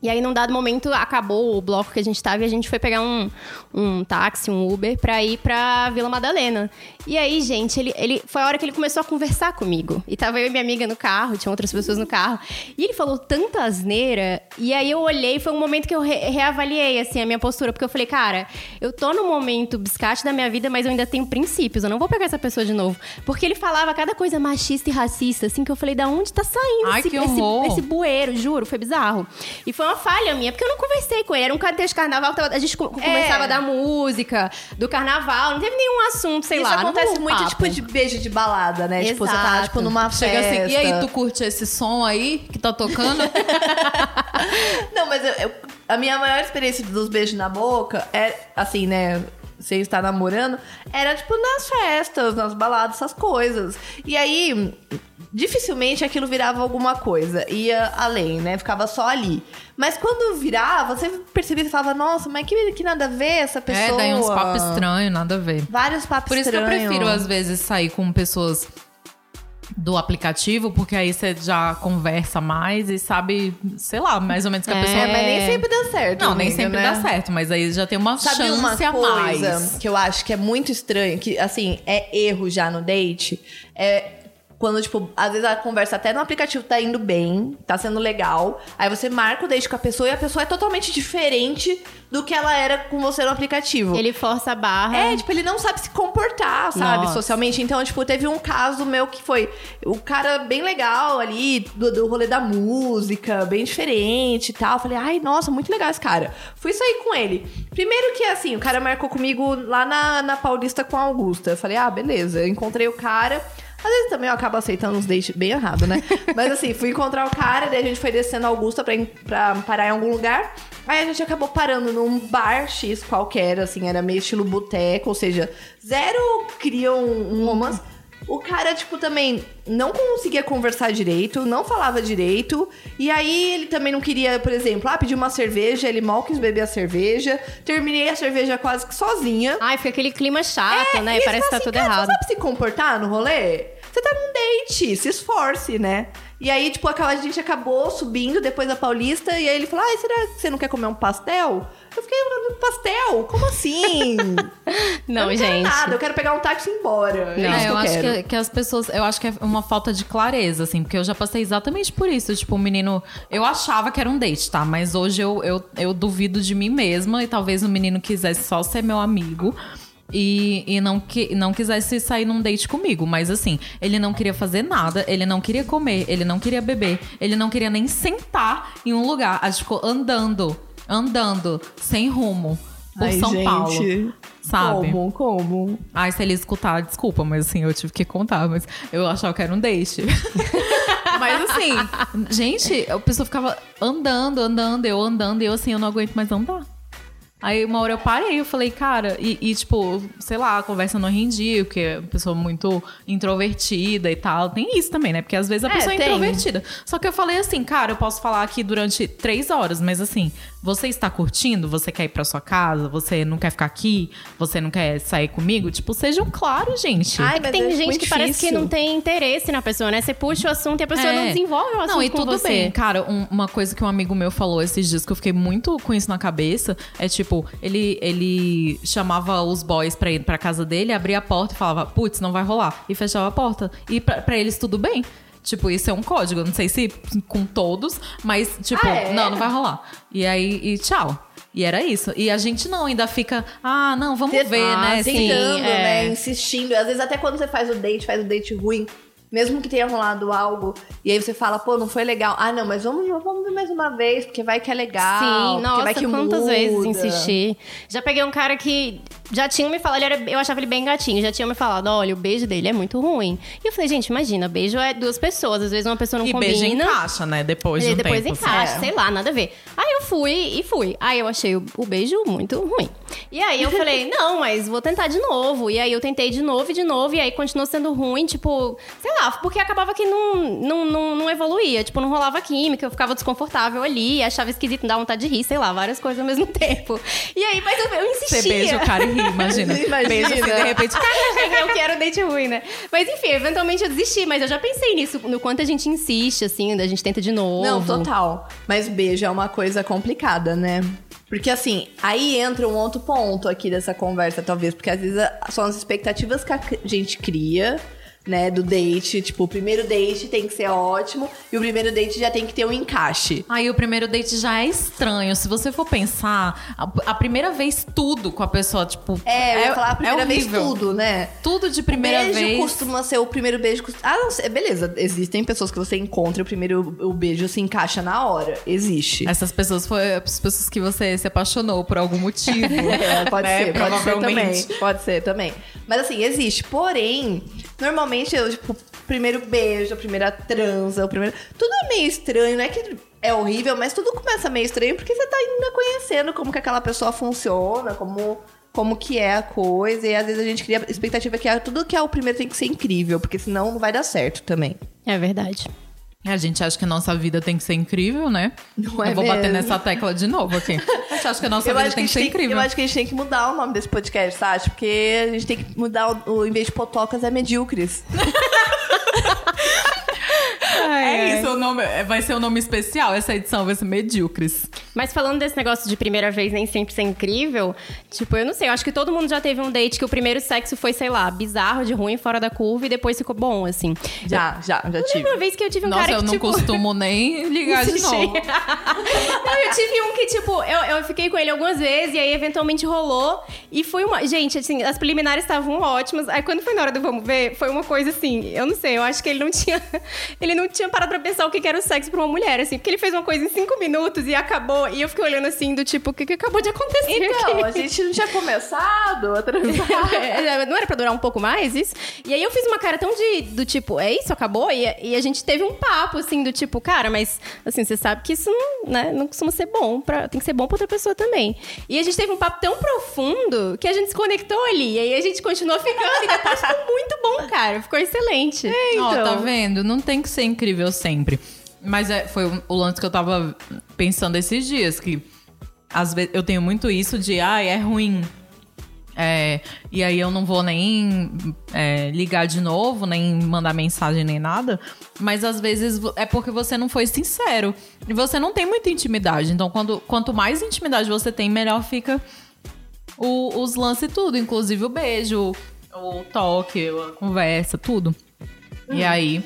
E aí, num dado momento, acabou o bloco que a gente tava e a gente foi pegar um, um táxi, um Uber, pra ir pra Vila Madalena. E aí, gente, ele, ele foi a hora que ele começou a conversar comigo. E tava eu e minha amiga no carro, tinha outras pessoas no carro. E ele falou tanta asneira. E aí eu olhei, foi um momento que eu re- reavaliei, assim, a minha postura. Porque eu falei, cara, eu tô num momento biscate da minha vida, mas eu ainda tenho princípios. Eu não vou pegar essa pessoa de novo. Porque ele falava cada coisa machista e racista, assim, que eu falei, da onde tá saindo Ai, esse, esse, esse bueiro, juro, foi bizarro. E foi uma falha minha, porque eu não conversei com ele. Era um contexto de carnaval, tava- a gente co- começava a dar música do carnaval, não teve nenhum assunto, sei Isso lá. acontece no muito, papo. tipo, de beijo de balada, né? Tipo, você tá, Exato. tipo, numa Chega festa. assim, e aí, tu curte esse som aí que tá tocando? Não, mas eu- eu- a minha maior experiência dos beijos na boca é, assim, né? Sem estar namorando, era tipo nas festas, nas baladas, essas coisas. E aí, dificilmente aquilo virava alguma coisa. Ia além, né? Ficava só ali. Mas quando virava, você percebia e falava, nossa, mas que, que nada a ver essa pessoa. é, daí uns papos estranhos, nada a ver. Vários papos Por isso que eu estranhos. prefiro, às vezes, sair com pessoas do aplicativo, porque aí você já conversa mais e sabe, sei lá, mais ou menos que a É, pessoa. É, mas nem sempre dá certo. Não, nem amiga, sempre né? dá certo, mas aí já tem uma Sabe chance uma a coisa mais. que eu acho que é muito estranho, que assim, é erro já no date? É Quando, tipo, às vezes a conversa até no aplicativo tá indo bem, tá sendo legal. Aí você marca o date com a pessoa e a pessoa é totalmente diferente do que ela era com você no aplicativo. Ele força a barra. É, tipo, ele não sabe se comportar, sabe, Nossa. socialmente. Então, tipo, teve um caso meu que foi o cara bem legal ali, do, do rolê da música, bem diferente e tal. Falei, ai, nossa, muito legal esse cara. Fui sair com ele. Primeiro que, assim, o cara marcou comigo lá na, na Paulista com a Augusta. Eu falei, ah, beleza. Eu encontrei o cara. Às vezes também eu acabo aceitando uns dates bem errado, né? Mas assim, fui encontrar o cara, daí a gente foi descendo Augusta pra, pra parar em algum lugar. Aí a gente acabou parando num bar X qualquer, assim, era meio estilo boteco, ou seja, zero cria um, um romance. O cara, tipo, também não conseguia conversar direito, não falava direito. E aí ele também não queria, por exemplo, ah, pedir uma cerveja, ele mal quis beber a cerveja. Terminei a cerveja quase que sozinha. Ai, fica aquele clima chato, né? É, E Parece que tá assim, tudo cara, errado. Você sabe se comportar no rolê? Você tá num date, se esforce, né? E aí, tipo, aquela- a gente acabou subindo depois da Paulista, e aí ele falou: Ai, será que você não quer comer um pastel? Eu fiquei, pastel? Como assim? Não, eu não gente. Quero nada, eu quero pegar um táxi e ir embora. É Não. isso É, que eu eu, acho quero. que, que as pessoas. Eu acho que é uma falta de clareza, assim, porque eu já passei exatamente por isso. Tipo, o menino. Eu achava que era um date, tá? Mas hoje eu, eu, eu duvido de mim mesma e talvez o menino quisesse só ser meu amigo. E, e não, que, não quisesse sair num date comigo. Mas assim, ele não queria fazer nada, ele não queria comer, ele não queria beber, ele não queria nem sentar em um lugar. A gente ficou andando, andando, sem rumo, por Ai, São gente. Paulo. Sabe? Como? Como? Ai, se ele escutar, desculpa, mas assim, eu tive que contar, mas eu achava que era um date. mas assim, gente, a pessoa ficava andando, andando, eu andando, e eu assim, eu não aguento mais andar. Aí uma hora eu parei, eu falei, cara, e, e, tipo, sei lá, a conversa não rendia, porque é uma pessoa muito introvertida e tal. Tem isso também, né? Porque às vezes a É, pessoa é tem. introvertida. Só que eu falei assim, cara, eu posso falar aqui durante três horas, mas assim, você está curtindo? Você quer ir pra sua casa? Você não quer ficar aqui? Você não quer sair comigo? Tipo, sejam claros, gente. Ai, mas Tem é gente que parece que difícil. não tem interesse na pessoa, né? Você puxa o assunto e a pessoa É. não desenvolve o assunto Não, e com tudo você. bem. Cara, um- uma coisa que um amigo meu falou esses dias que eu fiquei muito com isso na cabeça é tipo, ele, ele chamava os boys pra ir pra casa dele, abria a porta e falava, putz, não vai rolar. E fechava a porta. E pra, pra eles tudo bem. Tipo, isso é um código. Não sei se com todos, mas, tipo, Ah, é? não, não vai rolar. E aí, e tchau. E era isso. E a gente não, ainda fica, ah, não, vamos ver, ah, né? sim. Tentando, é. né? Insistindo. Às vezes até quando você faz o date, faz o date ruim. Mesmo que tenha rolado algo, e aí você fala, pô, não foi legal. Ah, não, mas vamos, vamos ver mais uma vez, porque vai que é legal. Sim, nossa, vai que quantas muda. vezes insisti. Já peguei um cara que já tinha me falado, era, eu achava ele bem gatinho, já tinha me falado, olha, o beijo dele é muito ruim. E eu falei, gente, imagina, beijo é duas pessoas, às vezes uma pessoa não E combina. beijo encaixa, né? Depois de E um depois tempo. encaixa, É. sei lá, nada a ver. Aí eu fui e fui. Aí eu achei o, o beijo muito ruim. E aí eu falei, não, mas vou tentar de novo. E aí eu tentei de novo e de novo, e aí continuou sendo ruim, tipo, sei lá, porque acabava que não, não, não, não evoluía. Tipo, não rolava química, eu ficava desconfortável ali, achava esquisito, me dava vontade de rir, sei lá, várias coisas ao mesmo tempo. E aí, mas eu, eu insistia. Você beija o cara e ri, imagina. Imagina. Beija assim, de repente. eu quero date ruim, né? Mas enfim, eventualmente eu desisti, mas eu já pensei nisso, no quanto a gente insiste, assim, a gente tenta de novo. Não, total. Mas beijo é uma coisa complicada, né? Porque assim, aí entra um outro ponto aqui dessa conversa, talvez, porque às vezes são as expectativas que a gente cria, né, do date. Tipo, o primeiro date tem que ser ótimo e o primeiro date já tem que ter um encaixe. Aí o primeiro date já é estranho. Se você for pensar, a, a primeira vez tudo com a pessoa, tipo. É, eu ia falar a primeira vez horrível. tudo, né? Tudo de primeira beijo vez. costuma ser o primeiro beijo. Ah, não sei. Beleza, existem pessoas que você encontra e o primeiro o beijo se encaixa na hora. Existe. Essas pessoas foram as pessoas que você se apaixonou por algum motivo. É, pode né? ser, pode ser também. Pode ser também. Mas assim, existe. Porém, normalmente, eu, tipo, primeiro beijo, a primeira transa, o primeiro. Tudo é meio estranho, não é que é horrível, mas tudo começa meio estranho porque você tá ainda conhecendo como que aquela pessoa funciona, como. Como que é a coisa, e às vezes a gente cria expectativa que é- tudo que é o primeiro tem que ser incrível, porque senão não vai dar certo também. É verdade. A gente acha que a nossa vida tem que ser incrível, né? Não eu é vou bater mesmo? nessa tecla de novo aqui. A gente acha que a nossa Eu vida tem que ser tem, incrível. eu acho que a gente tem que mudar o nome desse podcast, sabe? Porque a gente tem que mudar o, o em vez de potocas é medíocres. É isso, o nome, é, vai ser o nome especial. Essa edição vai ser Medíocres. Mas falando desse negócio de primeira vez nem sempre ser incrível, tipo, eu não sei, eu acho que todo mundo já teve um date que o primeiro sexo foi, sei lá, bizarro, de ruim, fora da curva e depois ficou bom, assim. Já, já, já Eu tive. uma vez que eu tive um Nossa, cara eu que, não tipo... costumo nem ligar de novo. não, eu tive um que, tipo, eu, eu fiquei com ele algumas vezes e aí eventualmente rolou. E foi uma. Gente, assim, as preliminares estavam ótimas. Aí quando foi na hora do vamos ver, foi uma coisa assim, eu não sei, eu acho que ele não tinha. Ele não tinha parado pra pensar o que era o sexo pra uma mulher, assim, porque ele fez uma coisa em cinco minutos e acabou. E eu fiquei olhando assim, do tipo, o que, que acabou de acontecer Então, a aqui? gente não tinha começado a transar. É, não era pra durar um pouco mais isso? E aí eu fiz uma cara tão de do tipo, é isso, acabou? E, e a gente teve um papo, assim, do tipo, cara, mas assim, você sabe que isso não, né, não costuma ser bom, pra, tem que ser bom pra outra pessoa também. E a gente teve um papo tão profundo que a gente se conectou ali. E aí a gente continuou ficando e depois ficou muito bom, cara. Ficou excelente. Ó, Então. tá vendo? Não tem que ser incrível sempre. Mas é, foi o, lance que eu tava pensando esses dias, que às vezes eu tenho muito isso de, ai, é ruim. É, e aí eu não vou nem é, ligar de novo, nem mandar mensagem, nem nada. Mas às vezes é porque você não foi sincero. E você não tem muita intimidade. Então, quando, quanto mais intimidade você tem, melhor fica o- os lances tudo. Inclusive o beijo, o toque, a conversa, tudo. E aí,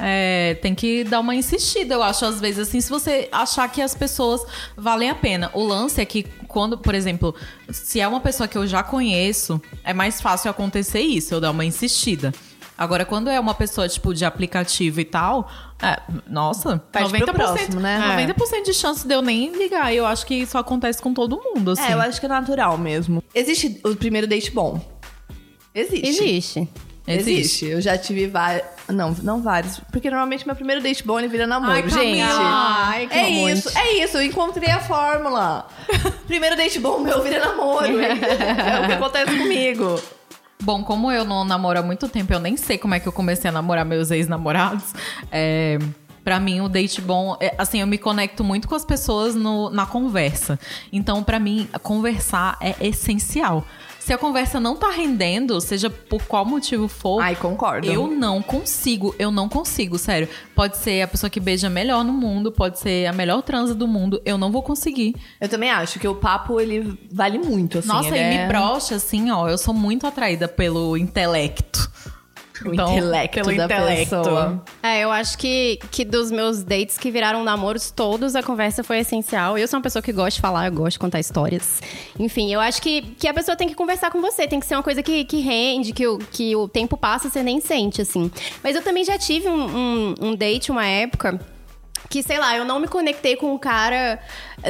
é, tem que dar uma insistida, eu acho, às vezes, assim, se você achar que as pessoas valem a pena. O lance é que quando, por exemplo, se é uma pessoa que eu já conheço, é mais fácil acontecer isso, eu dar uma insistida. Agora, quando é uma pessoa, tipo, de aplicativo e tal, é, nossa, Parte pro 90%, próximo, né? 90% de chance de eu nem ligar. Eu acho que isso acontece com todo mundo, assim. É, eu acho que é natural mesmo. Existe o primeiro date bom? Existe. Existe. Existe. Eu já tive vários. Não, não vários. Porque normalmente meu primeiro date bom ele vira namoro, Ai, gente. Ai, que é amor. isso, é isso. Eu encontrei a fórmula. primeiro date bom meu vira namoro. é o que acontece comigo. Bom, como eu não namoro há muito tempo, eu nem sei como é que eu comecei a namorar meus ex-namorados. É, Pra mim, o date bom, é, assim, eu me conecto muito com as pessoas no- na conversa. Então, pra mim, conversar é essencial. Se a conversa não tá rendendo, seja por qual motivo for, Ai, concordo. eu não consigo, eu não consigo, sério. Pode ser a pessoa que beija melhor no mundo, pode ser a melhor transa do mundo, eu não vou conseguir. Eu também acho que o papo ele vale muito, assim. Nossa, ele e é... me brocha, assim, ó, eu sou muito atraída pelo intelecto. O Então, intelecto pelo da intelecto. pessoa. É, eu acho que, que dos meus dates que viraram namoros, todos a conversa foi essencial. Eu sou uma pessoa que gosta de falar, eu gosto de contar histórias. Enfim, eu acho que, que a pessoa tem que conversar com você, tem que ser uma coisa que, que rende, que o, que o tempo passa, você nem sente, assim. Mas eu também já tive um, um, um date uma época que, sei lá, eu não me conectei com o cara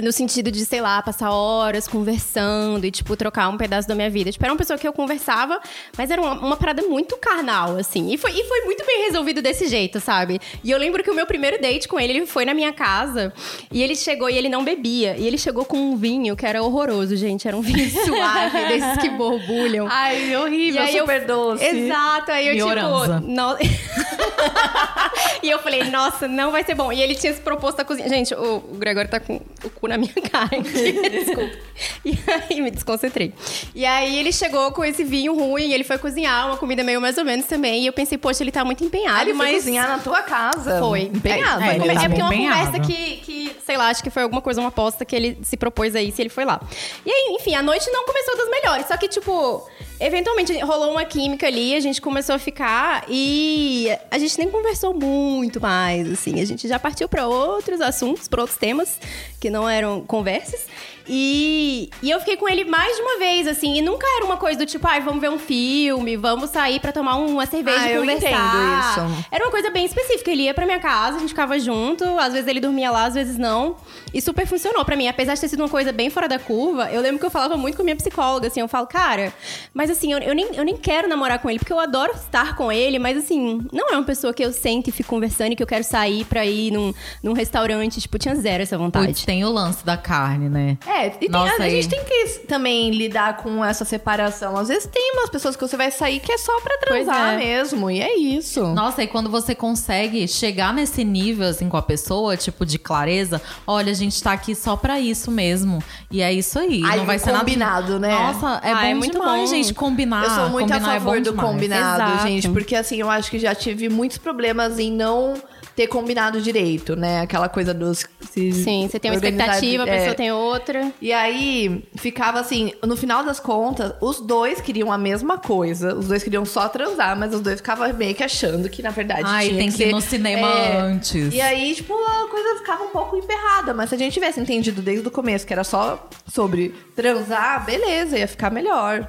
no sentido de, sei lá, passar horas conversando e, tipo, trocar um pedaço da minha vida. Tipo, era uma pessoa que eu conversava, mas era uma, uma parada muito carnal, assim. E foi, e foi muito bem resolvido desse jeito, sabe? E eu lembro que o meu primeiro date com ele, ele foi na minha casa e ele chegou e ele não bebia. E ele chegou com um vinho que era horroroso, gente. Era um vinho suave, desses que borbulham. Ai, horrível, E aí eu- super doce. Exato, aí eu Mioranza. tipo. No... e eu falei, nossa, não vai ser bom. E ele tinha se proposto a cozinhar. Gente, o, o Gregório tá com o cu na minha cara. Desculpa. E aí me desconcentrei. E aí ele chegou com esse vinho ruim, e ele foi cozinhar uma comida meio mais ou menos também. E eu pensei, poxa, ele tá muito empenhado, Ah, ele foi mas. cozinhar na tua casa. Foi. Empenhado. É, ele é, tava porque é uma empenhado. conversa que, que, sei lá, acho que foi alguma coisa, uma aposta que ele se propôs aí, se ele foi lá. E aí, enfim, a noite não começou das melhores. Só que, tipo, eventualmente rolou uma química ali, a gente começou a ficar e a gente nem conversou muito mais, assim. A gente já partiu pra outros assuntos, pra outros temas que não eram conversas. E, e eu fiquei com ele mais de uma vez, assim, e nunca era uma coisa do tipo, ai, vamos ver um filme, vamos sair pra tomar uma cerveja Ah, e eu conversar. entendo isso. Era uma coisa bem específica. Ele ia pra minha casa, a gente ficava junto, às vezes ele dormia lá, às vezes não. E super funcionou pra mim. Apesar de ter sido uma coisa bem fora da curva, eu lembro que eu falava muito com minha psicóloga, assim, eu falo, cara, mas assim, eu, eu nem, eu nem quero namorar com ele, porque eu adoro estar com ele, mas assim, não é uma pessoa que eu sento e fico conversando e que eu quero sair pra ir num, num restaurante. Tipo, tinha zero essa vontade. Putz, tem o lance da carne, né? É, e tem- Nossa, a, a aí. gente tem que também lidar com essa separação. Às vezes tem umas pessoas que você vai sair que é só pra transar é. mesmo. E é isso. Nossa, e quando você consegue chegar nesse nível, assim, com a pessoa, tipo, de clareza, olha, a gente tá aqui só pra isso mesmo. E é isso aí. Ai, não vai ser nada. combinado, né? Nossa, é Ah, bom é muito demais, bom. gente, combinar. eu sou muito a é favor bom do demais. combinado, Exato. gente. Porque assim, eu acho que já tive muitos problemas em não ter combinado direito, né? Aquela coisa dos. se Sim, você tem uma expectativa, a é. pessoa tem outra. E aí, ficava assim, no final das contas, os dois queriam a mesma coisa. Os dois queriam só transar, mas os dois ficavam meio que achando que, na verdade, Ai, tinha tem que que ir ser- no cinema é, antes. E aí, tipo, a coisa ficava um pouco emperrada. Mas se a gente tivesse entendido desde o começo que era só sobre transar, beleza, ia ficar melhor.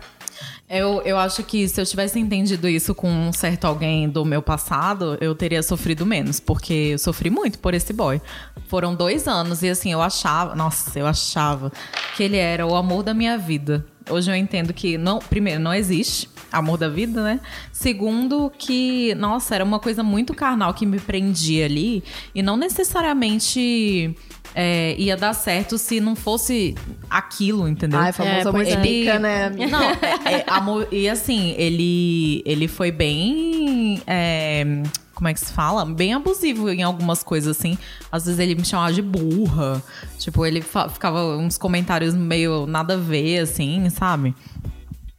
Eu, eu acho que se eu tivesse entendido isso com um certo alguém do meu passado, eu teria sofrido menos, porque eu sofri muito por esse boy. Foram dois anos e assim, eu achava, nossa, eu achava que ele era o amor da minha vida. Hoje eu entendo que, não, primeiro, não existe amor da vida, né? Segundo, que, nossa, era uma coisa muito carnal que me prendia ali e não necessariamente é, ia dar certo se não fosse aquilo, entendeu? Ai, famoso É, pois de é. pica, né? Não, é, é, amor, e assim, ele, ele foi bem. é, como é que se fala? Bem abusivo em algumas coisas, assim. Às vezes ele me chamava de burra. Tipo, ele ficava uns comentários meio nada a ver, assim, sabe?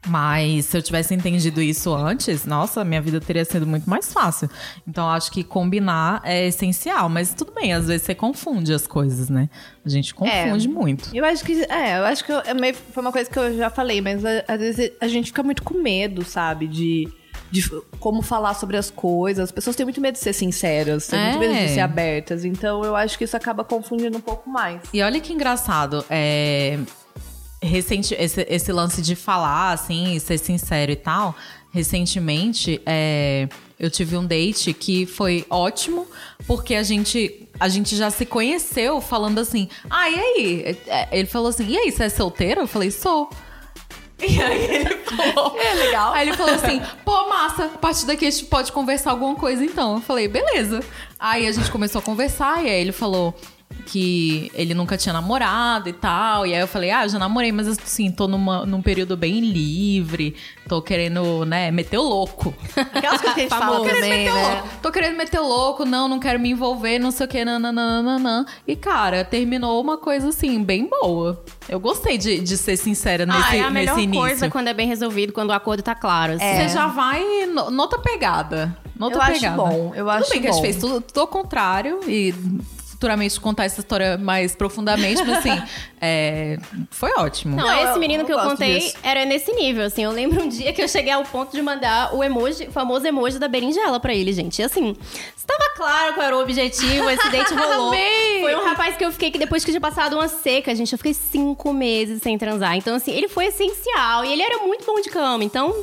Mas se eu tivesse entendido isso antes, nossa, minha vida teria sido muito mais fácil. Então acho que combinar é essencial. Mas tudo bem, às vezes você confunde as coisas, né? A gente confunde muito. Eu acho que, é, eu acho que eu- é foi uma coisa que eu já falei, mas a- às vezes a gente fica muito com medo, sabe? De, de como falar sobre as coisas. As pessoas têm muito medo de ser sinceras, têm muito É. medo de ser abertas. Então eu acho que isso acaba confundindo um pouco mais. E olha que engraçado, é. Recente, esse, esse lance de falar, assim, ser sincero e tal. Recentemente, é, eu tive um date que foi ótimo, porque a gente, a gente já se conheceu falando assim: Ah, e aí? É, Ele falou assim: E aí, você é solteiro? Eu falei: Sou. E aí ele falou. É legal. Aí ele falou assim: pô, massa, a partir daqui a gente pode conversar alguma coisa então. Eu falei, beleza. Aí a gente começou a conversar e aí ele falou que ele nunca tinha namorado e tal. E aí eu falei, ah, já namorei, mas assim, tô numa, num período bem livre, tô querendo, né, meter o louco. Aquelas coisas que a gente fala também, meter o né? louco. Tô querendo meter o louco, não, não quero me envolver, não sei o que, nananana. E, cara, terminou uma coisa assim, bem boa. Eu gostei de, de ser sincera nesse, ah, é a melhor nesse início. coisa quando é bem resolvido, quando o acordo tá claro. assim. Você já vai no- noutra pegada. Noutra Eu acho pegada. bom, eu tudo acho bem que a gente fez tudo, tudo ao contrário e futuramente contar essa história mais profundamente, mas assim, é, foi ótimo. Não, esse eu- menino eu que eu contei disso. era nesse nível, assim. Eu lembro um dia que eu cheguei ao ponto de mandar o emoji, o famoso emoji da berinjela pra ele, gente. E assim, estava claro qual era o objetivo, esse date rolou. Foi um rapaz que eu fiquei que depois que eu tinha passado uma seca, gente, eu fiquei cinco meses sem transar. Então, assim, ele foi essencial e ele era muito bom de cama. Então,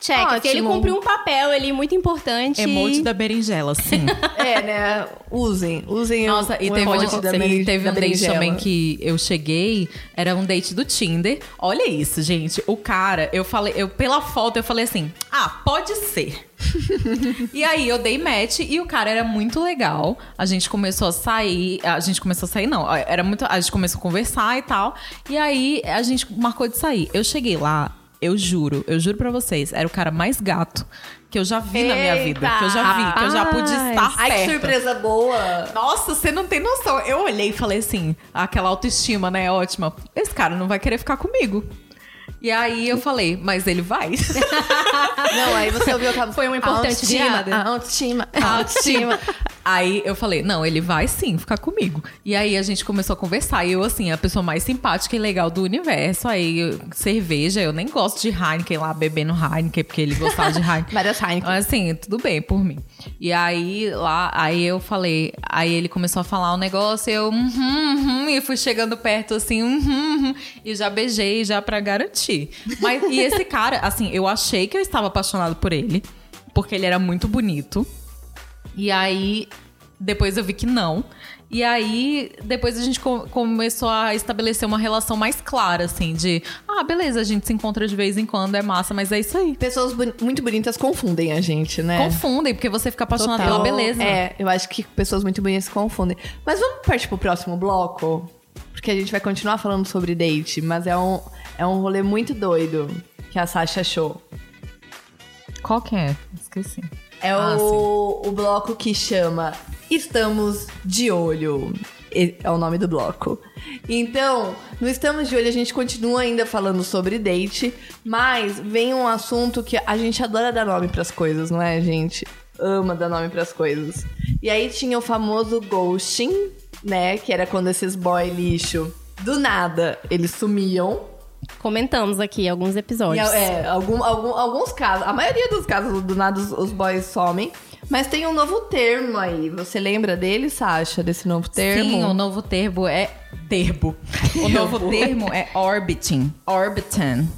check. Porque ele Ótimo. cumpriu um papel ali muito importante. Emoji da berinjela, sim. É, né? Usem, usem Nossa, o, e teve, um, da sim, beri- teve da um date berinjela. também que eu cheguei, era um date do Tinder. Olha isso, gente. O cara, eu falei, eu pela foto eu falei assim: "Ah, pode ser". e aí eu dei match e o cara era muito legal. A gente começou a sair, a gente começou a sair não, era muito, a gente começou a conversar e tal. E aí a gente marcou de sair. Eu cheguei lá, eu juro, eu juro pra vocês, era o cara mais gato que eu já vi na minha vida, que eu já vi, que eu já pude Rapaz. estar Ai, que surpresa boa! Nossa, você não tem noção. Eu olhei e falei assim, aquela autoestima, né? Ótima. Esse cara não vai querer ficar comigo. E aí eu falei, mas ele vai. Não, aí você ouviu aquela Foi uma importante autoestima, virada. a autoestima, a autoestima. aí eu falei, não, ele vai sim ficar comigo. E aí a gente começou a conversar. E eu, assim, a pessoa mais simpática e legal do universo. Aí, eu- cerveja, eu nem gosto de Heineken lá, bebendo Heineken, porque ele gostava de Heineken. Várias Heineken. Mas assim, tudo bem por mim. E aí, lá, aí eu falei, aí ele começou a falar um negócio, eu, uhum, uhum, e fui chegando perto assim, uhum, uhum, e já beijei já pra garantir. Mas, e esse cara, assim, eu achei que eu estava apaixonado por ele, porque ele era muito bonito. E aí, depois eu vi que não. E aí, depois a gente co- começou a estabelecer uma relação mais clara, assim, de, ah, beleza, a gente se encontra de vez em quando, é massa, mas é isso aí. Pessoas boni- muito bonitas confundem a gente, né? Confundem, porque você fica apaixonado Total. pela beleza. É, eu acho que pessoas muito bonitas se confundem. Mas vamos partir pro próximo bloco? Porque a gente vai continuar falando sobre date, mas é um, é um rolê muito doido que a Sasha achou. Qual que é? Esqueci. É Ah, o, o bloco que chama Estamos de Olho. É o nome do bloco. Então, no Estamos de Olho a gente continua ainda falando sobre date, mas vem um assunto que a gente adora dar nome pras coisas, não é, gente? ama dar nome pras coisas. E aí tinha o famoso ghosting, né? Que era quando esses boy lixo, do nada, eles sumiam. Comentamos aqui alguns E, episódios. é, algum, algum- alguns casos, a maioria dos casos, do nada, os, os boys somem. Mas tem um novo termo aí. Você lembra dele, Sasha, desse novo termo? Sim, o novo termo é termo. O novo termo é orbiting. Orbiting.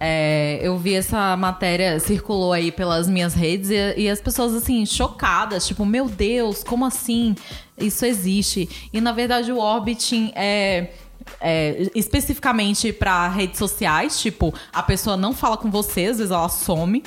É, eu vi essa matéria, circulou aí pelas minhas redes e, e as pessoas assim, chocadas, tipo, meu Deus, como assim? Isso existe. E na verdade o orbiting é. É, especificamente para redes sociais, tipo, a pessoa não fala com você, às vezes ela some.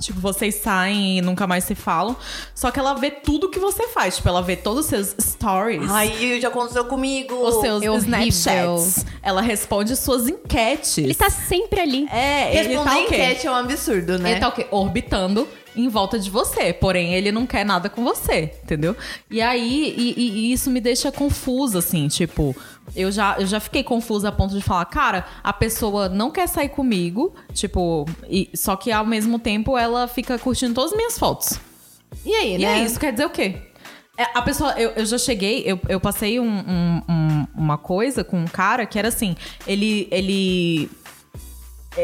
Tipo, vocês saem e nunca mais se falam. Só que ela vê tudo que você faz. Tipo, ela vê todos os seus stories. Ai, já aconteceu comigo. os seus é. Snapchats. Ela responde suas enquetes. Ele tá sempre ali. É, ele Responder tá o quê? enquete é um absurdo, né? Ele tá o quê? Orbitando em volta de você. Porém, ele não quer nada com você, entendeu? E aí, e, e- e isso me deixa confusa, assim, tipo. Eu já, eu já fiquei confusa a ponto de falar, cara, a pessoa não quer sair comigo, tipo, e, só que ao mesmo tempo ela fica curtindo todas as minhas fotos. E aí, E né? é isso, quer dizer o quê? É, a pessoa, eu, eu já cheguei, eu, eu passei um- um- um- uma coisa com um cara que era assim, ele. ele é,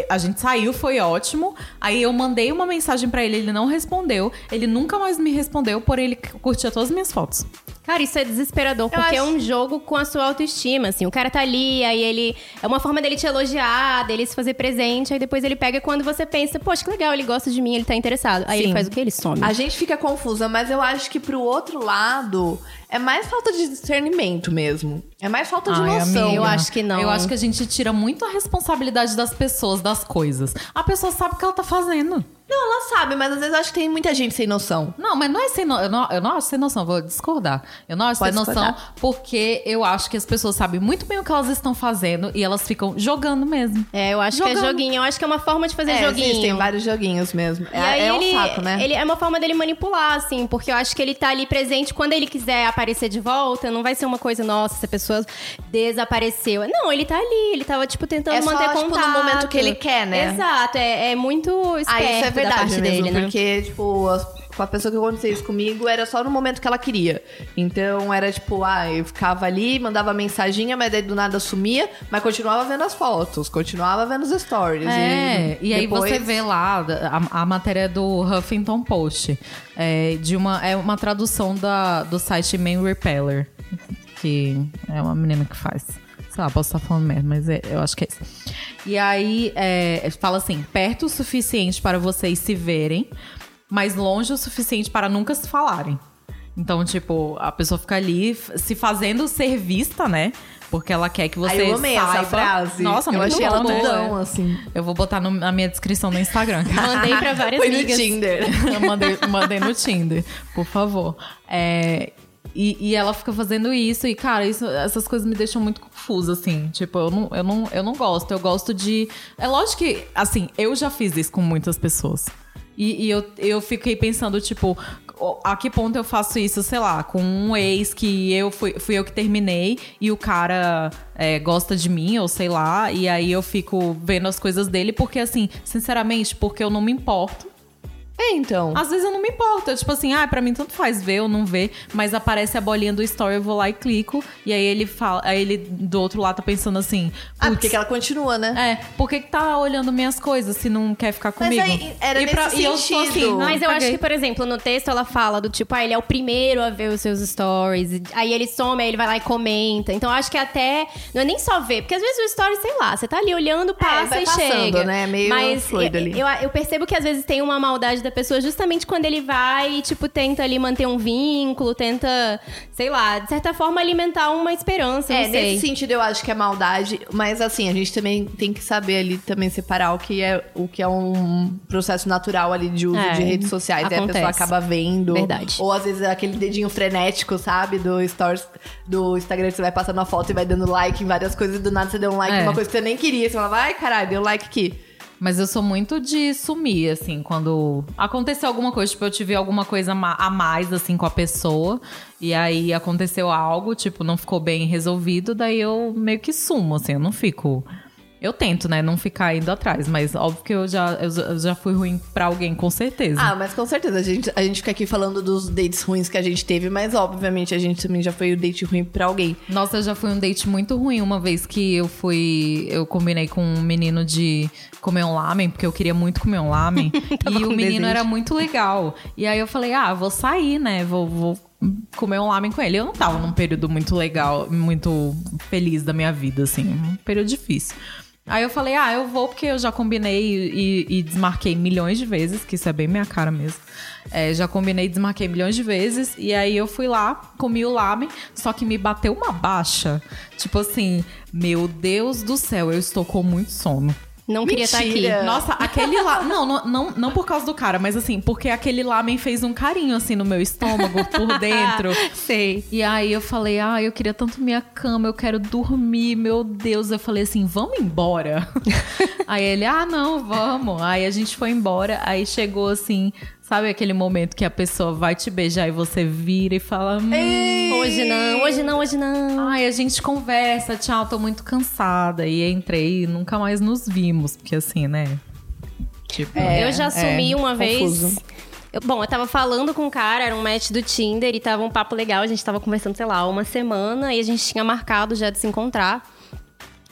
a gente saiu, foi ótimo. Aí eu mandei uma mensagem pra ele, ele não respondeu. Ele nunca mais me respondeu, porém ele curtia todas as minhas fotos. Cara, isso é desesperador, porque é acho- um jogo com a sua autoestima, assim. O cara tá ali, aí ele... É uma forma dele te elogiar, dele se fazer presente, aí depois ele pega quando você pensa, poxa, que legal, ele gosta de mim, ele tá interessado. Aí Sim. ele faz o quê? Ele some. A gente fica confusa, mas eu acho que pro outro lado é mais falta de discernimento mesmo. É mais falta de Ai, noção. amiga, Eu acho que não. Eu acho que a gente tira muito a responsabilidade das pessoas, das coisas. A pessoa sabe o que ela tá fazendo. Não, ela sabe, mas às vezes eu acho que tem muita gente sem noção. Não, mas não é sem noção. Eu não, eu não acho sem noção, vou discordar. Eu não acho Pode sem noção discordar. porque eu acho que as pessoas sabem muito bem o que elas estão fazendo e elas ficam jogando mesmo. É, eu acho que é Jogando. joguinho. Eu acho que é uma forma de fazer É, joguinho. existem vários joguinhos mesmo. E É, aí é um ele, saco, né? ele é uma forma dele manipular, assim, porque eu acho que ele tá ali presente quando ele quiser aparecer de volta, não vai ser uma coisa, nossa, essa pessoa desapareceu. Não, ele tá ali, ele tava, tipo, tentando É só, manter tipo, no contato. momento que ele quer, né? Exato, é, é muito esperto Ah, é da verdade parte mesmo, dele, né? porque, tipo, as- com a pessoa que aconteceu isso comigo, era só no momento que ela queria. Então, era tipo, ah, eu ficava ali, mandava mensaginha, mas daí do nada sumia, mas continuava vendo as fotos, continuava vendo os stories. É, e, aí depois- você vê lá a, a matéria do Huffington Post, é, de uma, é uma tradução da, do site Man Repeller, que é uma menina que faz. Sei lá, posso estar falando merda, mas é- eu acho que é isso. E aí é, fala assim: perto o suficiente para vocês se verem, mas longe o suficiente para nunca se falarem. Então, tipo, a pessoa fica ali se fazendo ser vista, né? Porque ela quer que você Aí eu amei saiba. essa frase. Nossa, eu muito achei ela bom, né? tudão, assim. Eu vou botar no- na minha descrição no Instagram. Mandei pra várias Foi no amigas. Tinder. Eu mandei, mandei no Tinder, por favor. É, e, e ela fica fazendo isso, e, cara, isso- essas coisas me deixam muito confusa, assim. Tipo, eu não, eu, não, eu não gosto. Eu gosto de. É lógico que, assim, eu já fiz isso com muitas pessoas. E, e eu, eu fiquei pensando, tipo, a que ponto eu faço isso, sei lá, com um ex que eu fui, fui eu que terminei e o cara é, gosta de mim, ou sei lá, e aí eu fico vendo as coisas dele, porque assim, sinceramente, porque eu não me importo. É, então. Às vezes eu não me importo. Eu, tipo assim, ah, pra mim tanto faz ver ou não ver, mas aparece a bolinha do story, eu vou lá e clico. E aí ele fala, aí ele do outro lado tá pensando assim. Ah, "Putz, porque que ela continua, né? É, por que, que tá olhando minhas coisas se não quer ficar Mas comigo? aí, era e, nesse e eu tô sentido. assim, Mas eu acho que, por exemplo, no texto ela fala do tipo, ah, ele é o primeiro a ver os seus stories. Aí ele some, aí ele vai lá e comenta. Então eu acho que até. Não é nem só ver, porque às vezes o story, sei lá, você tá ali olhando, passa vai e passando, chega. né? Meio Mas fluido eu, ali. Eu, eu percebo que às vezes tem uma maldade da pessoa justamente quando ele vai e, tipo, tenta ali manter um vínculo, tenta, sei lá, de certa forma alimentar uma esperança. É, nesse sentido eu acho que é maldade, mas assim, a gente também tem que saber ali também separar o que é o que é um processo natural ali de uso É, de redes sociais. Aí a pessoa acontece. acaba vendo. Verdade. Ou às vezes é aquele dedinho frenético, sabe? Do stories do Instagram que você vai passando a foto e vai dando like em várias coisas e do nada você deu um like É. em uma coisa que você nem queria. Você fala, vai, caralho, deu like aqui. Mas eu sou muito de sumir, assim, quando aconteceu alguma coisa, tipo, eu tive alguma coisa a mais, assim, com a pessoa, e aí aconteceu algo, tipo, não ficou bem resolvido, daí eu meio que sumo, assim, eu não fico Eu tento, né? Não ficar indo atrás, mas óbvio que eu já, eu, já fui ruim pra alguém, com certeza. Ah, mas com certeza. A gente, a gente fica aqui falando dos dates ruins que a gente teve, mas obviamente a gente também já foi o date ruim pra alguém. Nossa, eu já fui um date muito ruim uma vez que eu fui. Eu combinei com um menino de comer um lamen, porque eu queria muito comer um lamen. e o menino desejo. era muito legal. E aí eu falei, ah, vou sair, né? Vou. vou comer um lamen com ele. Eu não tava num período muito legal, muito feliz da minha vida, assim, um período difícil. Aí eu falei, ah, eu vou porque eu já combinei e, e desmarquei milhões de vezes, que isso é bem minha cara mesmo. É, já combinei e desmarquei milhões de vezes. E aí eu fui lá, comi o lamen, só que me bateu uma baixa. Tipo assim, meu Deus do céu, eu estou com muito sono. Não queria estar aqui. Nossa, aquele lá. Não, não, não, não por causa do cara, mas assim, porque aquele lamen fez um carinho assim no meu estômago por dentro. Sei. E aí eu falei, ah, eu queria tanto minha cama, eu quero dormir, meu Deus. Eu falei assim, vamos embora. aí ele, ah, não, vamos. Aí a gente foi embora, aí chegou assim, sabe aquele momento que a pessoa vai te beijar e você vira e fala, hum, Hoje não, hoje não, hoje não. Ai, a gente conversa, tchau, tô muito cansada. E entrei e nunca mais nos vimos, porque assim, né? Tipo, eu já assumi uma vez. Eu- bom, eu tava falando com um cara, era um match do Tinder e tava um papo legal. A gente tava conversando, sei lá, uma semana e a gente tinha marcado já de se encontrar.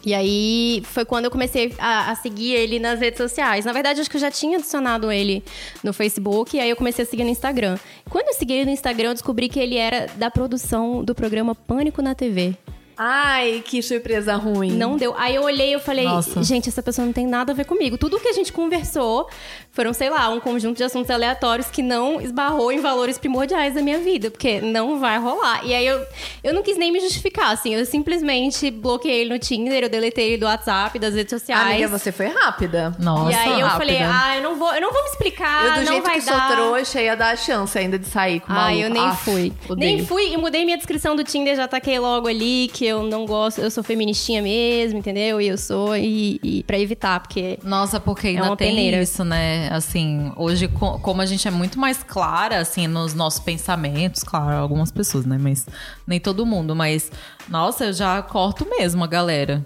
E aí foi quando eu comecei a, a seguir ele nas redes sociais. Na verdade, acho que eu já tinha adicionado ele no Facebook e aí eu comecei a seguir no Instagram. Quando eu segui ele no Instagram, eu descobri que ele era da produção do programa Pânico na TV. Ai, que surpresa ruim. Não deu. Aí eu olhei e eu falei, Nossa. gente, essa pessoa não tem nada a ver comigo. Tudo que a gente conversou foram, sei lá, um conjunto de assuntos aleatórios que não esbarrou em valores primordiais da minha vida, porque não vai rolar. E aí eu, eu não quis nem me justificar, assim, eu simplesmente bloqueei ele no Tinder, eu deletei ele do WhatsApp, das redes sociais. Amiga, você foi rápida. Nossa, e aí eu rápida. falei, ah, eu não vou, eu não vou me explicar, eu, do não jeito vai que dar. sou trouxa, ia dar a chance ainda de sair com o Ah, eu nem Aff, fui. odeio. Nem fui e mudei minha descrição do Tinder, já taquei logo ali que eu não gosto, eu sou feministinha mesmo, entendeu? E eu sou, e, e pra evitar, porque. Nossa, porque ainda É uma tem peneira. isso, né? Assim, hoje, co- como a gente é muito mais clara, assim, nos nossos pensamentos, claro, algumas pessoas, né? Mas nem todo mundo, mas, nossa, eu já corto mesmo a galera.